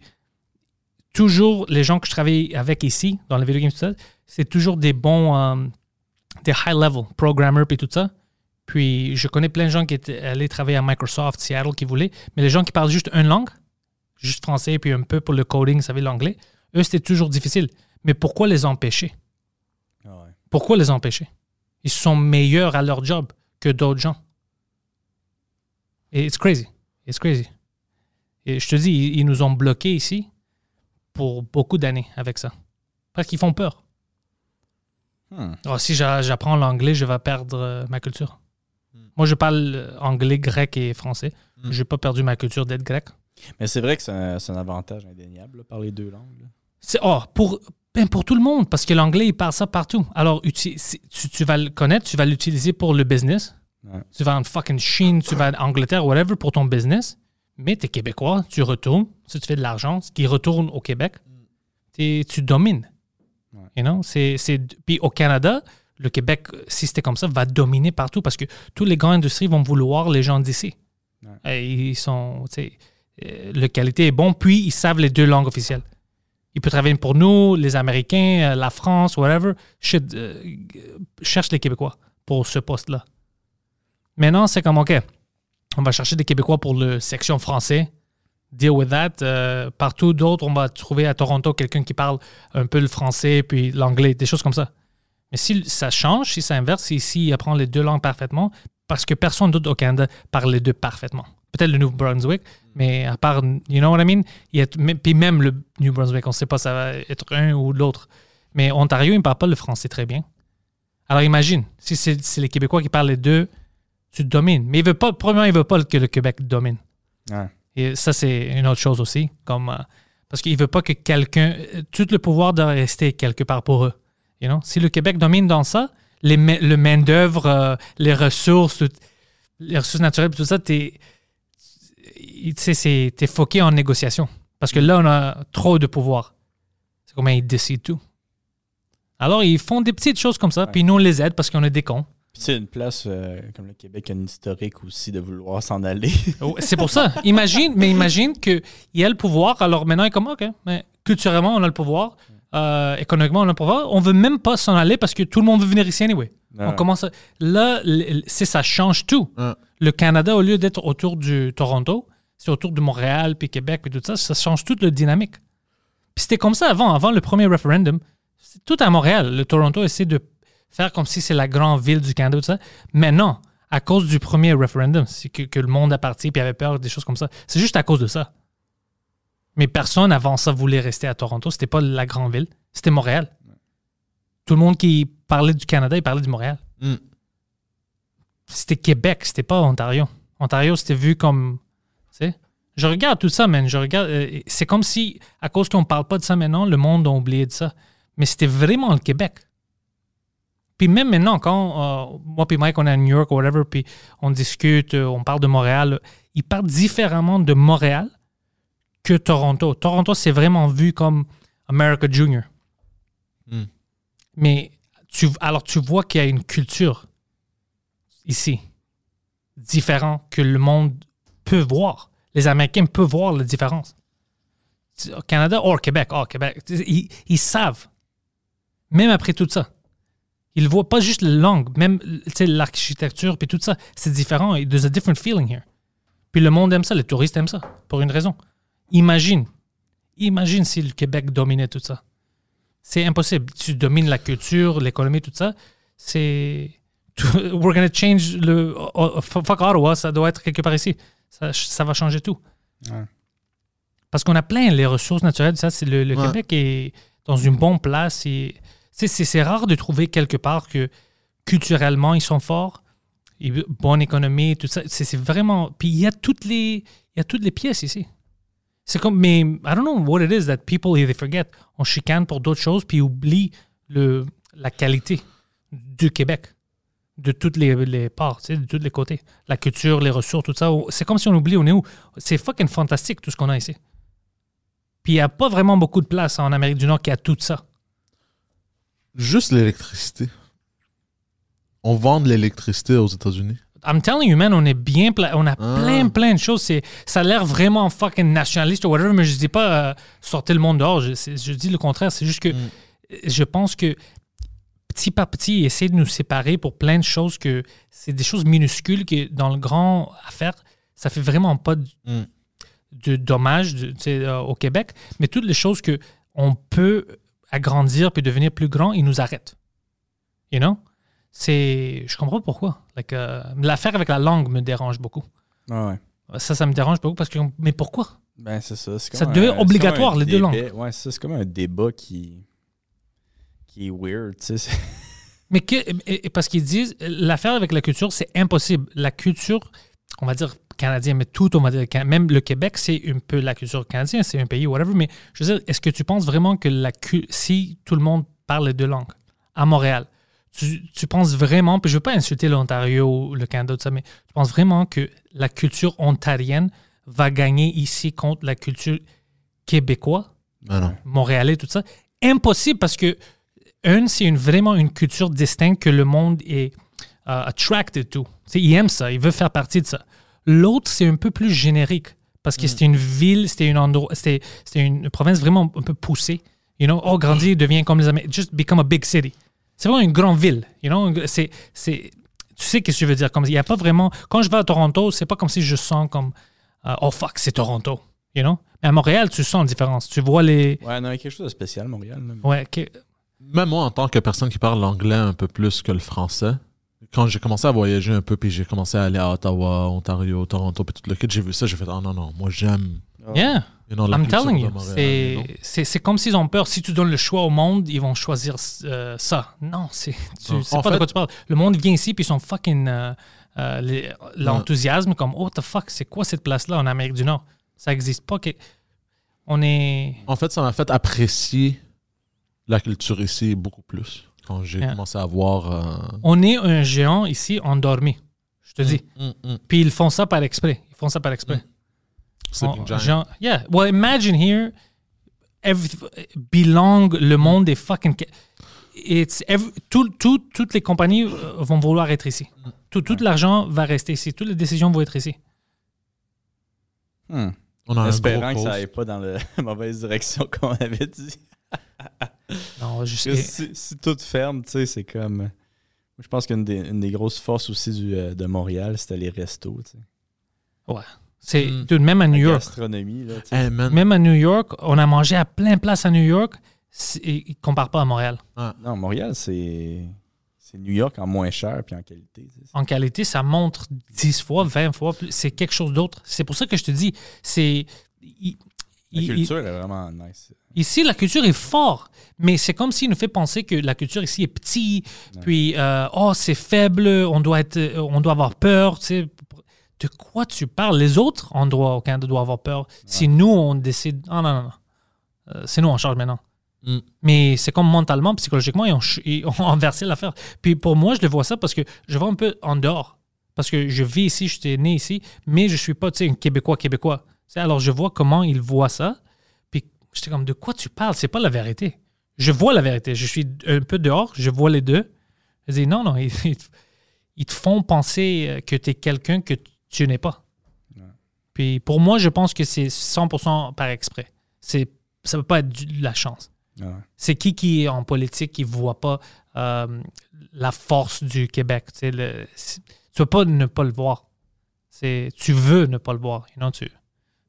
B: toujours, les gens que je travaille avec ici, dans les video games, tout ça, c'est toujours des bons, euh, des high-level programmers, puis tout ça. Puis, je connais plein de gens qui étaient allés travailler à Microsoft, Seattle, qui voulaient, mais les gens qui parlent juste une langue, juste français, puis un peu pour le coding, vous savez, l'anglais, eux, c'était toujours difficile. Mais pourquoi les empêcher?
C: Ah ouais.
B: Pourquoi les empêcher? Ils sont meilleurs à leur job que d'autres gens. Et it's crazy. It's crazy. Et je te dis, ils, ils nous ont bloqués ici pour beaucoup d'années avec ça. Parce qu'ils font peur.
C: Hmm.
B: Oh, si j'a- j'apprends l'anglais, je vais perdre euh, ma culture. Moi, je parle euh, anglais, grec et français.
D: Hmm.
B: Je n'ai pas perdu ma culture d'être grec.
C: Mais c'est vrai que c'est un, avantage indéniable, là, parler deux langues.
B: C'est oh, pour, ben, pour tout le monde, parce que l'anglais, il parle ça partout. Alors, tu, tu vas le connaître, tu vas l'utiliser pour le business.
C: Ouais.
B: Tu vas en fucking Chine, tu vas en Angleterre, whatever, pour ton business. Mais tu es québécois, tu retournes, si tu fais de l'argent, ce qui retourne au Québec, tu domines.
C: Ouais.
B: You know? c'est, c'est, puis au Canada, le Québec, si c'était comme ça, va dominer partout parce que tous les grandes industries vont vouloir les gens d'ici.
C: Ouais.
B: Ils sont, euh, la qualité est bon, puis ils savent les deux langues officielles. Ils peuvent travailler pour nous, les Américains, euh, la France, whatever. Shit, euh, cherche les Québécois pour ce poste-là. Maintenant, c'est comme, OK, on va chercher des Québécois pour le section français. Deal with that. Euh, partout d'autres, on va trouver à Toronto quelqu'un qui parle un peu le français puis l'anglais, des choses comme ça. Mais si ça change, si ça inverse, si il apprend les deux langues parfaitement, parce que personne d'autre au Canada parle les deux parfaitement. Peut-être le New Brunswick, mais à part, you know what I mean? Il y puis même le New Brunswick, on ne sait pas ça va être un ou l'autre. Mais Ontario, il ne parle pas le français très bien. Alors imagine, si c'est les Québécois qui parlent les deux, tu domines. Mais il veut pas, premièrement, il veut pas que le Québec domine.
C: Ouais.
B: Et ça, c'est une autre chose aussi. Comme, euh, parce qu'il ne veut pas que quelqu'un. euh, Tout le pouvoir doit rester quelque part pour eux. You know? Si le Québec domine dans ça, les, le main-d'œuvre, euh, les ressources, tout- les ressources naturelles, tout ça, t'es tu sais, c'est- t'es foqué en négociation. Parce que là, on a trop de pouvoir. C'est comment ils décident tout. Alors, ils font des petites choses comme ça, puis nous, on les aide parce qu'on est des cons.
C: C'est une place euh, comme le Québec a une historique aussi de vouloir s'en aller.
B: Oh, C'est pour ça. Imagine, mais imagine qu'il y a le pouvoir, alors maintenant, il est comme, OK, mais culturellement, on a le pouvoir, euh, économiquement, on a le pouvoir. On veut même pas s'en aller parce que tout le monde veut venir ici anyway. On commence à- Là, c'est ça change tout. Le Canada, au lieu d'être autour du Toronto, c'est autour de Montréal, puis Québec, puis tout ça. Ça change toute la dynamique. Puis c'était comme ça avant. Avant le premier référendum, c'est tout à Montréal. Le Toronto essaie de faire comme si c'est la grande ville du Canada, tout ça. Maintenant, à cause du premier référendum, c'est que, que le monde a parti puis avait peur des choses comme ça. C'est juste à cause de ça. Mais personne avant ça voulait rester à Toronto. C'était pas la grande ville. C'était Montréal. Tout le monde qui parlait du Canada, il parlait du Montréal.
D: Mm.
B: C'était Québec, c'était pas Ontario. Ontario, c'était vu comme. Tu sais? Je regarde tout ça, man. Je regarde. euh, c'est comme si, à cause qu'on parle pas de ça maintenant, le monde a oublié de ça. Mais c'était vraiment le Québec. Puis même maintenant, quand euh, moi et Mike, on est à New York ou whatever, puis on discute, euh, on parle de Montréal, ils parlent différemment de Montréal que Toronto. Toronto, c'est vraiment vu comme America Junior.
D: Hmm.
B: Mais tu, alors tu vois qu'il y a une culture ici différente que le monde peut voir. Les Américains peuvent voir la différence. Au Canada au Québec, oh, Québec, ils, ils savent. Même après tout ça. Ils voient pas juste la langue, même l'architecture puis tout ça, c'est différent. There's a different feeling here. Puis le monde aime ça, les touristes aiment ça, pour une raison. Imagine, imagine si le Québec dominait tout ça. C'est impossible. Tu domines la culture, l'économie, tout ça. C'est. We're to change le. oh, oh, fuck Ottawa, ça doit être quelque part ici. Ça, ça va changer tout.
C: Ouais.
B: Parce qu'on a plein les ressources naturelles. Ça, c'est le, le
D: Ouais.
B: Québec est dans une bonne place. Et, c'est, rare de trouver quelque part que culturellement ils sont forts, bonne économie, tout ça. C'est, vraiment. Puis il y a toutes les, pièces ici. C'est comme, mais I don't know what it is that people they forget. On chicane pour d'autres choses puis oublie le, la qualité du Québec, de toutes les, les parts, de tous les côtés. La culture, les ressources, tout ça. C'est comme si on oublie, on est où? C'est fucking fantastique tout ce qu'on a ici. Puis il n'y a pas vraiment beaucoup de place en Amérique du Nord qui a tout ça.
D: Juste l'électricité. On vend de l'électricité aux États-Unis.
B: I'm telling you, man, on est bien on a plein, plein de choses. C'est, ça a l'air vraiment fucking nationaliste ou whatever, mais je dis pas euh, sortez le monde dehors. Je, dis le contraire. C'est juste que euh, je pense que petit par petit, essayer de nous séparer pour plein de choses que c'est des choses minuscules que dans le grand affaire, ça fait vraiment pas de,
D: Mm.
B: de dommages de- tu sais, euh, au Québec, mais toutes les choses que on peut agrandir puis devenir plus grand, ils nous arrêtent. You know? C'est, je comprends pas pourquoi. Like, euh, l'affaire avec la langue me dérange beaucoup.
C: Ouais, ouais.
B: Ça, ça me dérange beaucoup parce que, mais pourquoi?
C: Ben, c'est ça.
B: Ça
C: un-
B: être obligatoire, les deux
C: débat- Ouais, c'est ça, c'est comme un débat qui, qui est weird, tu sais.
B: Mais que, parce qu'ils disent, l'affaire avec la culture, c'est impossible. La culture, on va dire canadienne, mais tout, can- même le Québec, c'est un peu la culture canadienne, c'est un pays, whatever. Mais je veux dire, est-ce que tu penses vraiment que la si tout le monde parle les deux langues à Montréal, tu, tu penses vraiment, puis je veux pas insulter l'Ontario ou le Canada, tout ça, mais tu penses vraiment que la culture ontarienne va gagner ici contre la culture québécoise?
D: Non.
B: montréalais, tout ça? Impossible parce que, un, c'est une, vraiment une culture distincte que le monde est euh, attracted to. Tu sais, il aime ça, il veut faire partie de ça. L'autre, c'est un peu plus générique parce que c'était une ville, c'était une endroit, c'était c'était une province vraiment un peu poussée. You know, oh, grandir, devient comme les Américains, just become a big city. C'est vraiment une grande ville. You know, c'est, c'est, tu sais ce que je veux dire. Comme il y a pas vraiment. Quand je vais à Toronto, c'est pas comme si je sens comme, euh, oh fuck, c'est Toronto. You know, mais à Montréal, tu sens la différence. Tu vois les,
C: Ouais, non, il y a quelque chose de spécial, Montréal. là.
B: ouais, que-
D: Même moi, en tant que personne qui parle l'anglais un peu plus que le français, quand j'ai commencé à voyager un peu, puis j'ai commencé à aller à Ottawa, Ontario, Toronto, puis tout le kit, j'ai vu ça, j'ai fait Ah non, non, moi j'aime.
B: Yeah,
D: you know,
B: I'm telling
D: de
B: you. C'est, comme s'ils ont peur. Si tu donnes le choix au monde, ils vont choisir euh, ça. Non, c'est, pas de
D: fait-
B: quoi tu parles. Le monde vient ici, puis ils sont fucking. euh, euh, l'enthousiasme, comme, oh, the fuck, c'est quoi cette place-là en Amérique du Nord? Ça n'existe pas. Que... On est.
D: En fait, ça m'a fait apprécier la culture ici beaucoup plus. Quand j'ai
B: Yeah.
D: commencé à voir. euh,
B: On est un géant ici endormi. Je te dis.
D: mm, mm.
B: Puis ils font ça par exprès. Ils font ça par exprès.
D: Sleeping Giant.
B: genre- yeah. Well, imagine here, every, belong, le monde est fucking. It's every- tout- tout- toutes les compagnies euh, vont vouloir être ici. Tout, tout l'argent va rester ici. Toutes les décisions vont être ici.
C: Hmm.
D: On a un gros
C: que ça
D: coast.
C: aille pas dans la mauvaise direction qu'on avait dit.
B: Non,
C: que Si, si tout ferme, tu sais, c'est comme. Moi, je pense qu'une des, une des grosses forces aussi du, euh, de Montréal, c'était les restos. tu sais.
B: Ouais. C'est,
D: Mm.
B: dude, même à New
C: La
B: York.
C: gastronomie, là.
D: Hey.
B: Même à New York, on a mangé à plein de places à New York. C'est- Ils ne comparent pas à Montréal.
C: Non, Montréal, c'est. C'est New York en moins cher puis en qualité.
B: en qualité, ça montre 10 fois, 20 fois plus. C'est quelque chose d'autre. C'est pour ça que je te dis, c'est.
C: La
B: il-
C: culture est vraiment nice.
B: Ici, la culture est forte, mais c'est comme s'il nous fait penser que la culture ici est petite, puis euh, oh c'est faible, on doit être, euh, on doit avoir peur. Tu sais. De quoi tu parles? Les autres endroits au Canada doivent avoir peur. Si nous on décide, ah non non non, Euh, c'est nous en charge maintenant.
D: Mm.
B: Mais c'est comme mentalement, psychologiquement, ils ont, ils ont inversé l'affaire. Puis pour moi, je le vois ça parce que je vois un peu en dehors. Parce que je vis ici, je suis né ici, mais je suis pas, tu sais, un Québécois, Québécois. Alors je vois comment ils voient ça. Puis j'étais comme, de quoi tu parles? C'est pas la vérité. Je vois la vérité. Je suis un peu dehors, je vois les deux. Je dis, non, non, ils, ils te- font penser euh, que tu es quelqu'un que tu n'es pas. Puis pour moi, je pense que c'est 100% par exprès. C'est, ça ne peut pas être de la chance.
C: Ouais.
B: C'est qui qui est en politique qui ne voit pas euh, la force du Québec? Tu le- tu peux pas ne pas le voir. C'est, tu veux ne pas le voir. Non, tu,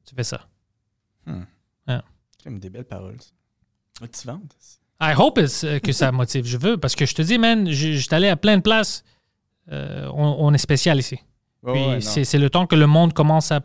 B: tu fais ça.
C: Comme des belles paroles. Motivantes.
B: I hope it's, euh, que ça motive. Je veux. Parce que je te dis, man, je je suis allé à plein de places. Euh, on, on est spécial ici.
C: Ouais,
B: c'est le temps que le monde commence à,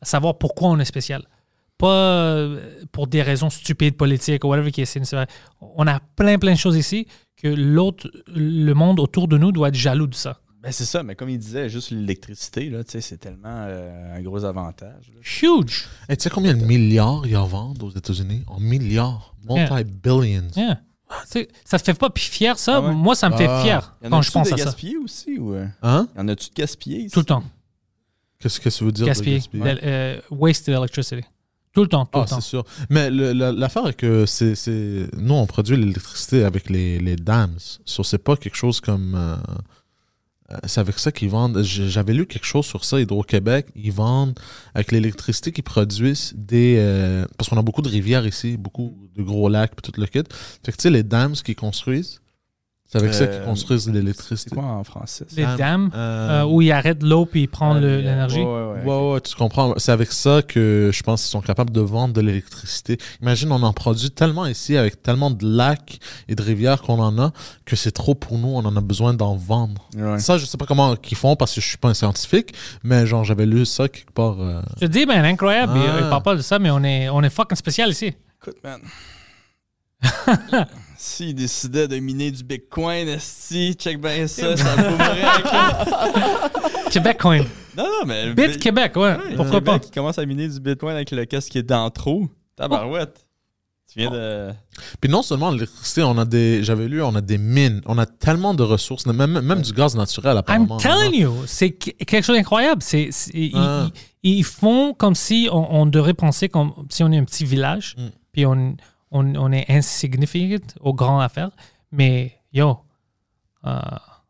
B: à savoir pourquoi on est spécial. Pas euh, pour des raisons stupides politiques ou whatever qui est. On a plein, plein de choses ici que l'autre, le monde autour de nous doit être jaloux de ça.
C: Ben, c'est ça, mais comme il disait, juste l'électricité, là, tu sais, c'est tellement euh, un gros avantage. là.
B: Huge!
D: Et tu sais combien de milliards ils en vendent aux États-Unis? En milliards. Multi-billions.
B: Yeah. Sais, Ça te fait pas fier, ça?
C: Ah ouais?
B: Moi, ça me fait
D: Ah.
B: fier quand je pense à ça.
C: gaspillé aussi ou. euh,
D: Hein?
C: Y en a-tu de gaspillé ici?
B: Tout le temps.
D: Qu'est-ce que ça veut dire de
B: Gaspiller.
D: gaspiller?
B: Del- euh, wasted electricity. Tout le temps, tout
D: Ah,
B: le temps.
D: c'est sûr. Mais la- l'affaire est que c'est, nous, on produit l'électricité avec les, les dams. So, c'est pas quelque chose comme. euh, c'est avec ça qu'ils vendent. J'avais lu quelque chose sur ça, Hydro-Québec. Ils vendent avec l'électricité qu'ils produisent des. euh, parce qu'on a beaucoup de rivières ici, beaucoup de gros lacs, puis tout le kit. Fait que tu sais, les dams qu'ils construisent, c'est avec ça qu'ils
C: Euh,
D: construisent
C: C'est
D: l'électricité.
C: quoi en français? ça?
B: Les
D: Dam.
B: dames
D: Euh,
B: euh, où ils arrêtent l'eau puis ils prennent
C: Ah,
B: l'énergie.
C: Ouais, ouais, ouais.
D: Ouais, ouais, tu comprends. C'est avec ça que je pense qu'ils sont capables de vendre de l'électricité. Imagine, on en produit tellement ici, avec tellement de lacs et de rivières qu'on en a, que c'est trop pour nous, on en a besoin d'en vendre.
C: Ouais.
D: Ça, je sais pas comment ils font parce que je suis pas un scientifique, mais genre, j'avais lu ça quelque part. euh,
B: Je te dis, ben, incroyable.
D: Ah.
B: Il, il parle pas de ça, mais on est, on est fucking spécial ici.
C: Écoute, man. S'ils décidaient de miner du Bitcoin, esti, check bien ça, ça me boomerang.
B: Québec coin.
C: Non, non, mais. le
B: Bit
C: Bi-
B: Québec, ouais.
C: Ouais,
B: Pourquoi pas?
C: Qui commence à miner du Bitcoin avec le casque qui est dans trop. Tabarouette. Tu viens de.
D: Puis non seulement l'électricité, on a des, j'avais lu, on a des mines, on a tellement de ressources, même, même du gaz naturel
B: I'm
D: apparemment.
B: telling you, c'est qu- quelque chose d'incroyable. C'est,
D: Ah.
B: ils- ils font comme si on, on devrait penser comme si on est un petit village,
D: Mm.
B: puis on, on, on est insignificant aux grandes affaires. Mais yo, uh,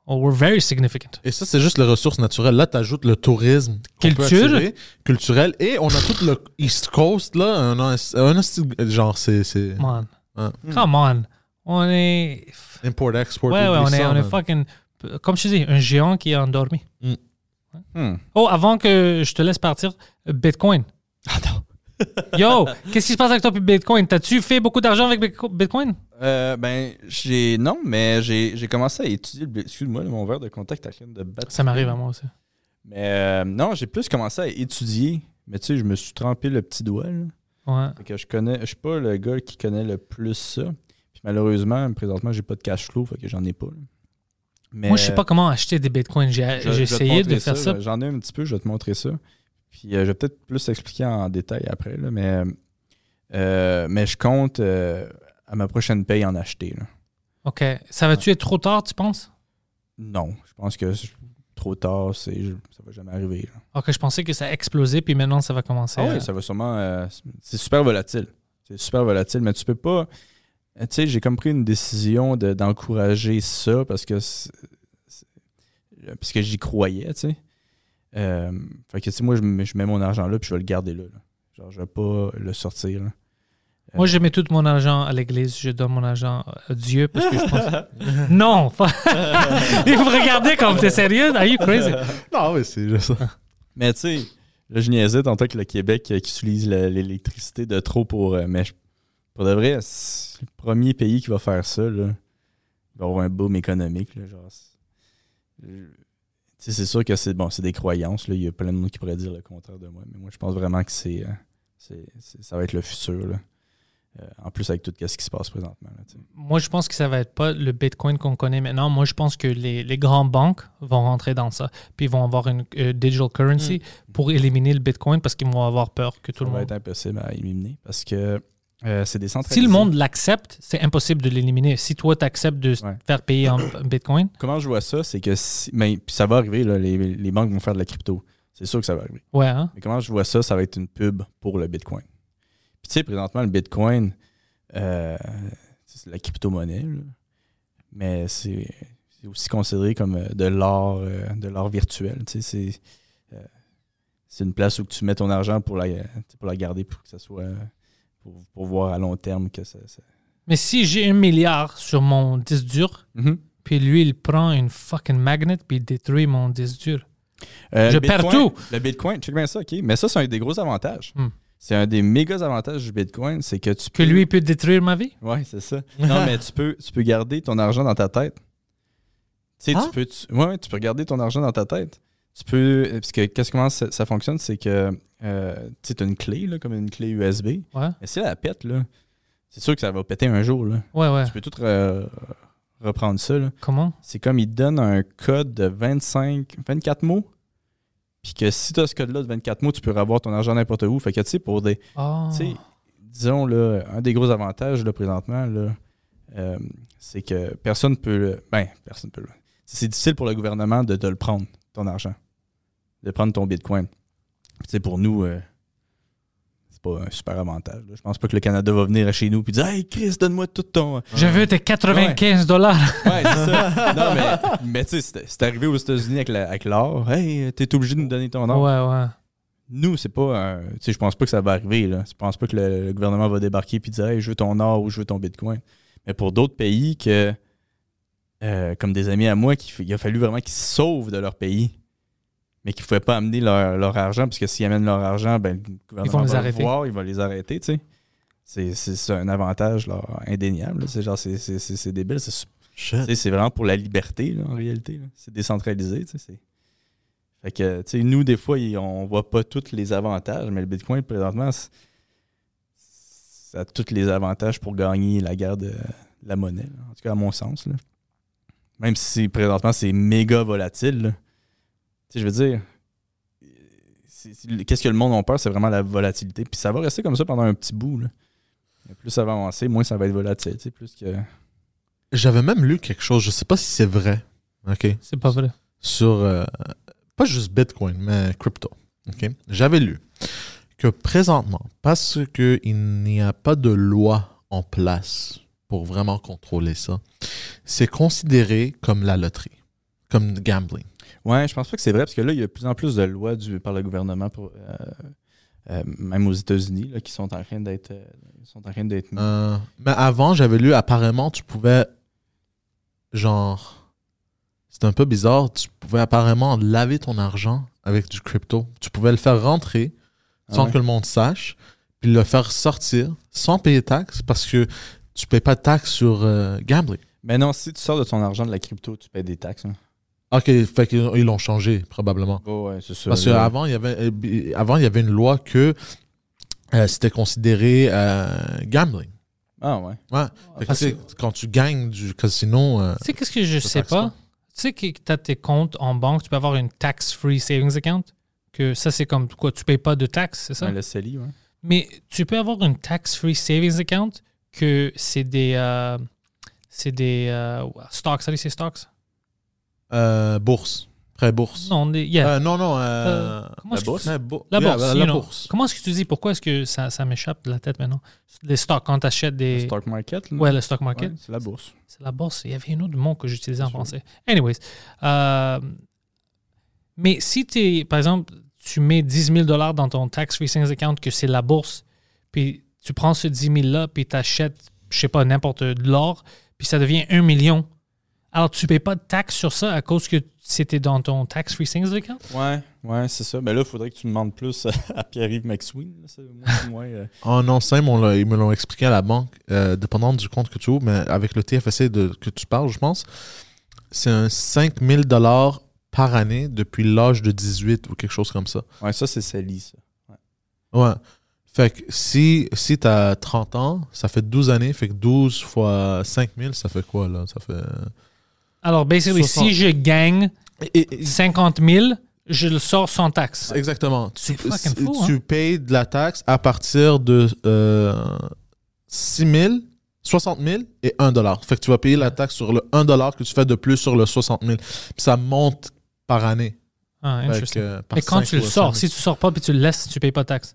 B: oh, we're very significant.
D: Et ça, c'est juste les ressources naturelles. Là, tu ajoutes le tourisme.
B: Culture.
D: attirer, culturel. Et on a tout le East Coast, là. Un, un, genre, c'est,
B: on.
D: Ah.
B: Come on. On est.
D: import, export.
B: Ouais, ouais, on est, on est
D: man.
B: fucking. Comme je te dis, un géant qui est endormi.
C: Hmm.
B: Oh, avant que je te laisse partir, Bitcoin.
C: Ah non.
B: Yo, qu'est-ce qui se passe avec toi puis Bitcoin? T'as-tu fait beaucoup d'argent avec Bitco- Bitcoin?
C: Euh, ben, j'ai. Non, mais j'ai commencé à étudier le. Excuse-moi, mon verre de contact à de battre.
B: Ça m'arrive à moi aussi.
C: Mais euh, non, j'ai plus commencé à étudier. Mais tu sais, je me suis trempé le petit doigt. Là.
B: Ouais.
C: Fait que je connais. Je suis pas le gars qui connaît le plus ça. Puis malheureusement, présentement, j'ai pas de cash flow, fait que j'en ai pas. là. Mais,
B: Moi, je sais pas comment acheter des bitcoins. J'ai essayé de faire ça.
C: J'en ai un petit peu, je vais te montrer ça. Puis euh, je vais peut-être plus expliquer en détail après, là, mais, euh, mais je compte euh, à ma prochaine paye en acheter. là.
B: OK. Ça va-tu être trop tard, tu penses?
C: Non, je pense que trop tard, c'est, ça va jamais arriver. là.
B: OK, je pensais que ça a explosé, puis maintenant, ça va commencer.
C: Ah
B: à-
C: oui, ça va sûrement. euh, c'est super volatile. C'est super volatile, mais tu peux pas. Tu sais, j'ai comme pris une décision de- d'encourager ça parce que c'est- c'est- parce que j'y croyais, tu sais. Euh, fait que tu sais, moi, je mets, je mets mon argent là puis je vais le garder là. là. Genre, je vais pas le sortir. là.
B: Moi, je mets tout mon argent à l'église. Je donne mon argent à Dieu parce que je pense. non! Il faut me regarder comme t'es sérieux? Are you crazy?
D: Non, oui, c'est juste ça.
C: Mais tu sais, là, je niaisais tantôt que le Québec euh, qui utilise l'électricité de trop pour. euh, mais je- pour de vrai, c'est le premier pays qui va faire ça. Là. Il va avoir un boom économique. Là, genre, c'est- sûr que c'est bon, c'est des croyances. Là. Il y a plein de monde qui pourraient dire le contraire de moi. Mais moi, je pense vraiment que c'est, euh, ça va être le futur. Là. Euh, en plus, avec tout ce qui se passe présentement. Là.
B: Moi, je pense que ça va être pas le Bitcoin qu'on connaît maintenant. Moi, je pense que les, les grandes banques vont rentrer dans ça. Puis ils vont avoir une euh, digital currency pour éliminer le Bitcoin parce qu'ils vont avoir peur que tout
C: ça
B: le
C: va
B: monde.
C: être impossible à éliminer parce que Euh, c'est décentralisé.
B: Si le monde l'accepte, c'est impossible de l'éliminer. Si toi, tu acceptes de
C: Ouais.
B: faire payer en Bitcoin,
C: Comment je vois ça, c'est que si, mais, puis ça va arriver, là, les, les banques vont faire de la crypto. C'est sûr que ça va arriver.
B: ouais, hein?
C: Mais comment je vois ça, ça va être une pub pour le Bitcoin? Puis tu sais, présentement, le Bitcoin, euh, c'est la crypto-monnaie, mais c'est aussi considéré comme euh, de euh, l'art virtuel. Tu sais, c'est une place où tu mets ton argent la, pour la garder, pour que ça soit pour, pour voir à long terme que ça. ça-
B: Mais si j'ai un milliard sur mon disque dur,
C: Mhm.
B: puis lui, il prend une fucking magnet, puis il détruit mon disque dur.
C: Euh,
B: Je perds tout.
C: Le Bitcoin, check bien ça, OK? Mais ça, c'est un des gros avantages.
B: Hmm.
C: C'est un des méga avantages du Bitcoin, c'est que tu
B: Que
C: peux...
B: lui, il peut détruire ma vie?
C: Ouais, c'est ça. non, mais tu peux, tu peux garder ton argent dans ta tête. Tu sais,
D: Hein?
C: tu peux... tu- ouais, tu peux garder ton argent dans ta tête. Tu peux... Parce que qu'est-ce comment ça, ça fonctionne, c'est que euh, tu t'as une clé, là, comme une clé USB.
B: Ouais.
C: Mais si elle pète, là, c'est sûr que ça va péter un jour, là.
B: Ouais, ouais.
C: Tu peux tout re- reprendre ça, là.
B: Comment?
C: C'est comme il te donne un code de 25, 24 mots. Puis que si tu as ce code-là de 24 mots, tu peux avoir ton argent n'importe où. Fait que tu sais, pour des.
B: Oh.
C: Sais, disons, là, un des gros avantages là, présentement, là, euh, c'est que personne peut. le- Ben, personne peut. le- C'est difficile pour le gouvernement de, de le prendre, ton argent. De prendre ton bitcoin. Tu sais, pour nous, euh, c'est pas un super avantage. là. Je pense pas que le Canada va venir chez nous et dire Hey Chris, donne-moi tout ton.
B: Je veux tes 95 dollars.
C: Ouais, c'est ça. Non, mais, mais tu sais, c'est- c'est arrivé aux États-Unis avec la- avec l'or. Hey, t'es obligé de nous donner ton or.
B: Ouais, ouais.
C: Nous, c'est pas un. Tu sais, je pense pas que ça va arriver. Là. Je pense pas que le, le gouvernement va débarquer et dire Hey, je veux ton or ou je veux ton bitcoin. Mais pour d'autres pays que. Euh, comme des amis à moi, qui, il a fallu vraiment qu'ils se sauvent de leur pays. Mais qu'ils ne pouvaient pas amener leur, leur argent, parce que s'ils amènent leur argent, ben, le gouvernement
B: les
C: va
B: arrêter.
C: le voir, il va les arrêter, tu sais. C'est- un avantage là, indéniable. C'est genre, c'est- c'est c'est- c'est débile. C'est vraiment pour la liberté, là, en réalité. C'est décentralisé. tu sais, c'est- Fait que, tu sais, nous, des fois, on voit pas tous les avantages, mais le Bitcoin, présentement, c'est- ça a tous les avantages pour gagner la guerre de la monnaie, là. en tout cas, à mon sens. là. Même si présentement, c'est méga volatile. Tu sais, je veux dire, qu'est-ce que le monde a peur, c'est vraiment la volatilité. Puis ça va rester comme ça pendant un petit bout. là. Plus ça va avancer, moins ça va être volatile. tu sais, Plus que...
D: J'avais même lu quelque chose, je sais pas si c'est vrai, ok,
B: C'est pas vrai.
D: sur euh, pas juste Bitcoin, mais crypto. ok? J'avais lu que présentement, parce qu'il n'y a pas de loi en place pour vraiment contrôler ça, c'est considéré comme la loterie, comme gambling.
C: Ouais, je pense pas que c'est vrai parce que là, il y a de plus en plus de lois du, par le gouvernement, pour, euh, euh, même aux États-Unis, qui sont en train d'être euh, sont en train d'être mis.
D: Mais avant, j'avais lu apparemment, tu pouvais, genre, c'était un peu bizarre, tu pouvais apparemment laver ton argent avec du crypto. Tu pouvais le faire rentrer
C: Ah
D: sans
C: ouais?
D: que le monde sache, puis le faire sortir sans payer taxes parce que tu payes pas de taxes sur euh, gambling.
C: Mais non, si tu sors de ton argent de la crypto, tu payes des taxes. hein.
D: Ok, fait qu'ils ils l'ont changé probablement.
C: Oh, ouais, c'est ça.
D: Parce
C: là.
D: qu'avant, il y avait, euh, avant, il y avait une loi que euh, c'était considéré euh, gambling.
C: Ah ouais.
D: Ouais. Fait que,
B: Parce
D: tu sais, quand tu gagnes du casino, euh,
B: Tu sais, qu'est-ce que je
D: Ça
B: sais
D: taxe
B: pas?
D: pas.
B: Tu sais que tu as tes comptes en banque, tu peux avoir une tax-free savings account? Que ça, c'est comme quoi, tu payes pas de taxes, c'est ça?
C: Ouais, le CELI, ouais.
B: Mais tu peux avoir une tax-free savings account que c'est des. euh, c'est des. euh, stocks, ça dit c'est stocks?
D: euh, bourse. Prêt bourse.
B: Non, des, yeah.
D: Euh, non, non. euh,
B: Euh, comment
D: la bourse.
B: tu-
D: La, bourse.
B: La
D: Yeah,
B: bourse.
D: la
B: you know.
D: bourse.
B: Comment est-ce que tu dis pourquoi est-ce que ça, ça m'échappe de la tête maintenant? Les stocks, quand tu achètes
C: Le
B: des.
C: stock market. là.
B: Ouais, le stock market.
C: Ouais, c'est la bourse.
B: C'est la bourse. Il y avait un autre mot que j'utilisais en
C: sûr.
B: français. Anyways. euh, mais si tu par exemple, tu mets 10 000 dans ton tax-free savings account, que c'est la bourse, puis tu prends ce 10 000-là, puis tu achètes, je sais pas, n'importe de l'or, puis ça devient 1 million. Alors, tu payes pas de taxes sur ça à cause que c'était dans ton tax-free savings account?
C: Ouais, ouais, c'est ça. Mais là, il faudrait que tu demandes plus à Pierre-Yves McSween. euh,
D: Oh non, Sam, on l'a- ils me l'ont expliqué à la banque, euh, dépendant du compte que tu ouvres, mais avec le TFSC de, que tu parles, je pense, c'est un 5000 dollars par année depuis l'âge de 18 ou quelque chose comme ça.
C: Ouais, ça, c'est CELI, ça.
D: Ouais. Fait que si, si tu as 30 ans, ça fait 12 années, fait que 12 fois 5000, ça fait quoi là? Ça fait.
B: Alors, basically,
D: 60.
B: si je gagne
D: Et- et-
B: 50 000, je le sors sans taxe.
D: Exactement. Tu-
B: fou,
D: Tu
B: hein?
D: payes de la taxe à partir de euh, 6 000, 60 000 et 1 dollar. Fait que tu vas payer la taxe sur le 1 dollar que tu fais de plus sur le 60 000. Puis ça monte par année.
B: Ah, interesting.
D: que, par
B: Mais quand tu le sors, si tu sors pas puis tu le laisses, tu payes pas de taxe.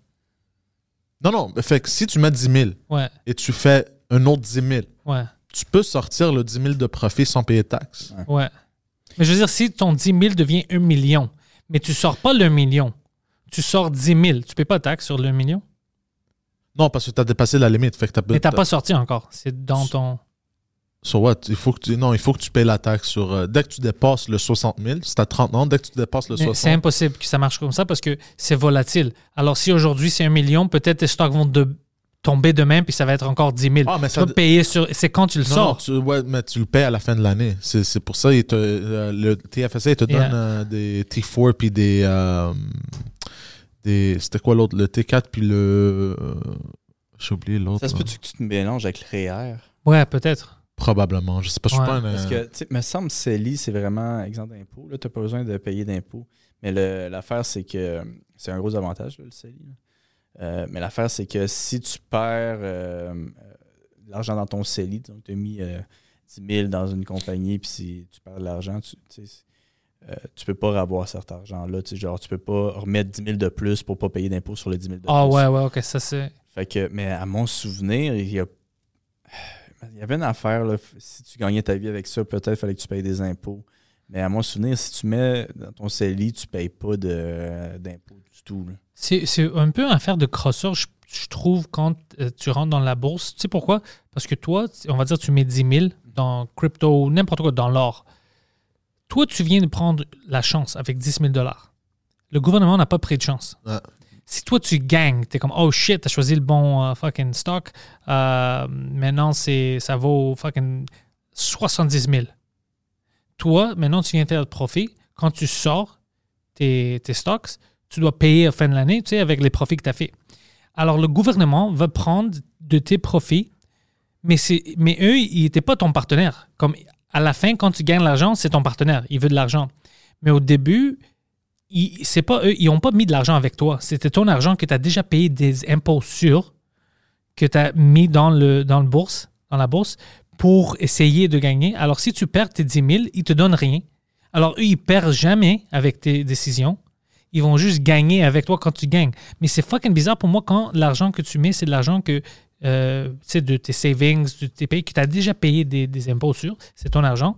D: Non, non. Fait que si tu mets 10 000
B: Ouais,
D: et tu fais un autre 10 000,
B: ouais,
D: tu peux sortir le 10 000 de profit sans payer de taxes.
B: ouais. Mais je veux dire, si ton 10 000 devient 1 million, mais tu sors pas le million, tu sors 10 000, tu payes pas de taxe sur le million?
D: Non, parce que tu as dépassé la limite. Fait que t'as
B: Mais t'as pas sorti encore. C'est dans ton.
D: So what? Il faut que tu, non, il faut que tu payes la taxe sur. euh, dès que tu dépasses le 60 000, c'est à 30 ans, dès que tu dépasses le
B: Mais
D: 60
B: C'est impossible que ça marche comme ça parce que c'est volatile. Alors, si aujourd'hui c'est un million, peut-être tes stocks vont de- tomber demain puis ça va être encore 10 000.
D: Ah, mais
B: tu
D: ça-
B: vas payer sur. C'est quand tu le
D: Non, non,
B: sors.
D: tu, ouais, mais tu le payes à la fin de l'année. C'est c'est pour ça il te, euh, le TFSA il te donne
B: Yeah.
D: euh, des T4 puis des. euh, des C'était quoi l'autre? Le T4 puis le. euh, J'ai oublié l'autre.
C: Ça se peut-tu que tu te mélanges avec le REER?
B: Ouais, peut-être.
D: Probablement. Je sais pas, je suis
B: Ouais.
D: pas un.
C: Parce
D: euh,
C: que, tu sais, me semble CELI, c'est vraiment exempt d'impôt. Là, tu n'as pas besoin de payer d'impôt. Mais le- l'affaire, c'est que c'est un gros avantage, là, le CELI. là. Euh, mais l'affaire, c'est que si tu perds euh, euh, l'argent dans ton CELI, donc tu as mis euh, 10 000 dans une compagnie, puis si tu perds de l'argent, tu euh, tu peux pas avoir cet argent-là. Tu sais, genre, tu peux pas remettre 10 000 de plus pour pas payer d'impôt sur les 10 000 de
B: Ah
C: plus.
B: ouais, ouais, ok, ça c'est.
C: Fait que, mais à mon souvenir, il y a. Il y avait une affaire, là, si tu gagnais ta vie avec ça, peut-être fallait que tu payes des impôts. Mais à mon souvenir, si tu mets dans ton CELI, tu payes pas de- d'impôts du tout.
B: C'est c'est un peu une affaire de crosseur, je, je trouve, quand euh, tu rentres dans la bourse. Tu sais pourquoi? Parce que toi, on va dire, tu mets 10 000 dans crypto, n'importe quoi, dans l'or. Toi, tu viens de prendre la chance avec 10 000 Le gouvernement n'a pas pris de chance.
D: Ouais.
B: Si toi, tu gagnes, tu es comme, oh shit, tu as choisi le bon euh, fucking stock. Euh, maintenant, c'est ça vaut fucking 70 000. Toi, maintenant, tu viens faire le profit. Quand tu sors tes, tes stocks, tu dois payer à fin de l'année, tu sais, avec les profits que tu as fait. Alors, le gouvernement va prendre de tes profits, mais, mais eux, ils n'étaient pas ton partenaire. Comme à la fin, quand tu gagnes l'argent, c'est ton partenaire. Il veut de l'argent. Mais au début, ils, c'est pas eux, n'ont pas mis de l'argent avec toi. C'était ton argent que tu as déjà payé des impôts sur, que tu as mis dans, le, dans, le bourse, dans la bourse pour essayer de gagner. Alors, si tu perds tes 10 000, ils te donnent rien. Alors, eux, ils perdent jamais avec tes décisions. Ils vont juste gagner avec toi quand tu gagnes. Mais c'est fucking bizarre pour moi quand l'argent que tu mets, c'est de l'argent que, euh, de tes savings, de tes pays, que tu as déjà payé des, des impôts sur. C'est ton argent.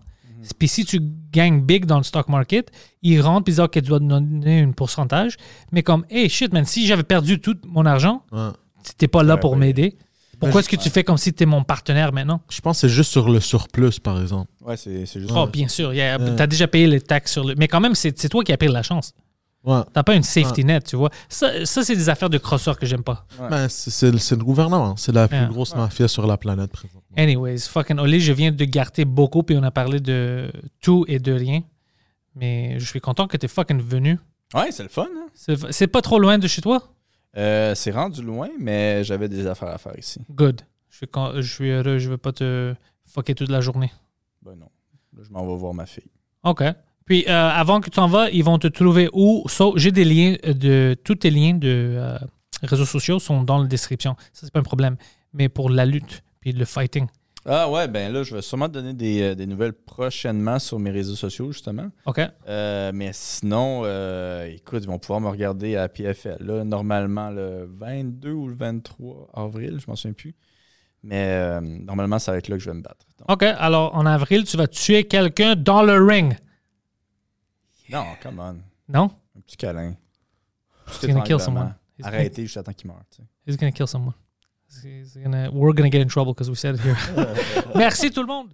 B: Puis si tu gagnes big dans le stock market, ils rentrent puis ils disent, OK, tu dois te donner un pourcentage. Mais comme, hey, shit, man, si j'avais perdu tout mon argent,
D: ouais.
B: tu n'étais pas là
C: Ouais,
B: pour
C: ouais.
B: m'aider. Pourquoi est-ce que tu fais comme si tu es mon partenaire maintenant?
D: Je pense que c'est juste sur le surplus, par exemple.
C: Ouais, c'est juste.
B: Oh, bien sûr. Tu as déjà payé les taxes sur le. Mais quand même, c'est c'est toi qui as pris la chance.
D: Ouais.
B: T'as pas une safety net, tu vois. Ça, ça c'est des affaires de crosseur que j'aime pas.
C: Ouais.
D: Ben, c'est c'est le c'est le gouvernement. C'est la plus grosse mafia sur la planète présentement.
B: Anyways, fucking Oli, je viens de garder beaucoup, puis on a parlé de tout et de rien. Mais je suis content que tu es fucking venu.
C: Ouais, c'est le fun. hein.
B: C'est c'est pas trop loin de chez toi?
C: Euh, c'est rendu loin, mais j'avais des affaires à faire ici.
B: Good. Je suis, je suis heureux, je veux pas te fucker toute la journée.
C: Ben non. Là, je m'en vais voir ma fille.
B: OK. Puis euh, avant que tu en vas, ils vont te trouver où? So, J'ai des liens de. Tous tes liens de euh, réseaux sociaux sont dans la description. Ça, c'est pas un problème. Mais pour la lutte, puis le fighting.
C: Ah ouais, ben là, je vais sûrement te donner des, euh, des nouvelles prochainement sur mes réseaux sociaux, justement.
B: OK?
C: Euh, mais sinon, euh, écoute, ils vont pouvoir me regarder à PFL. Là, normalement, le 22 ou le 23 avril, je m'en souviens plus. Mais euh, normalement, ça va être là que je vais me battre. Donc,
B: OK. Alors, en avril, tu vas tuer quelqu'un dans le ring.
C: Non, come on.
B: Non?
C: Un petit câlin.
B: He's gonna kill someone. He's
C: Arrêtez, juste attends qu'il meure. tu sais.
B: He's gonna kill someone. He's gonna, we're gonna get in trouble because we said it here. Merci tout le monde.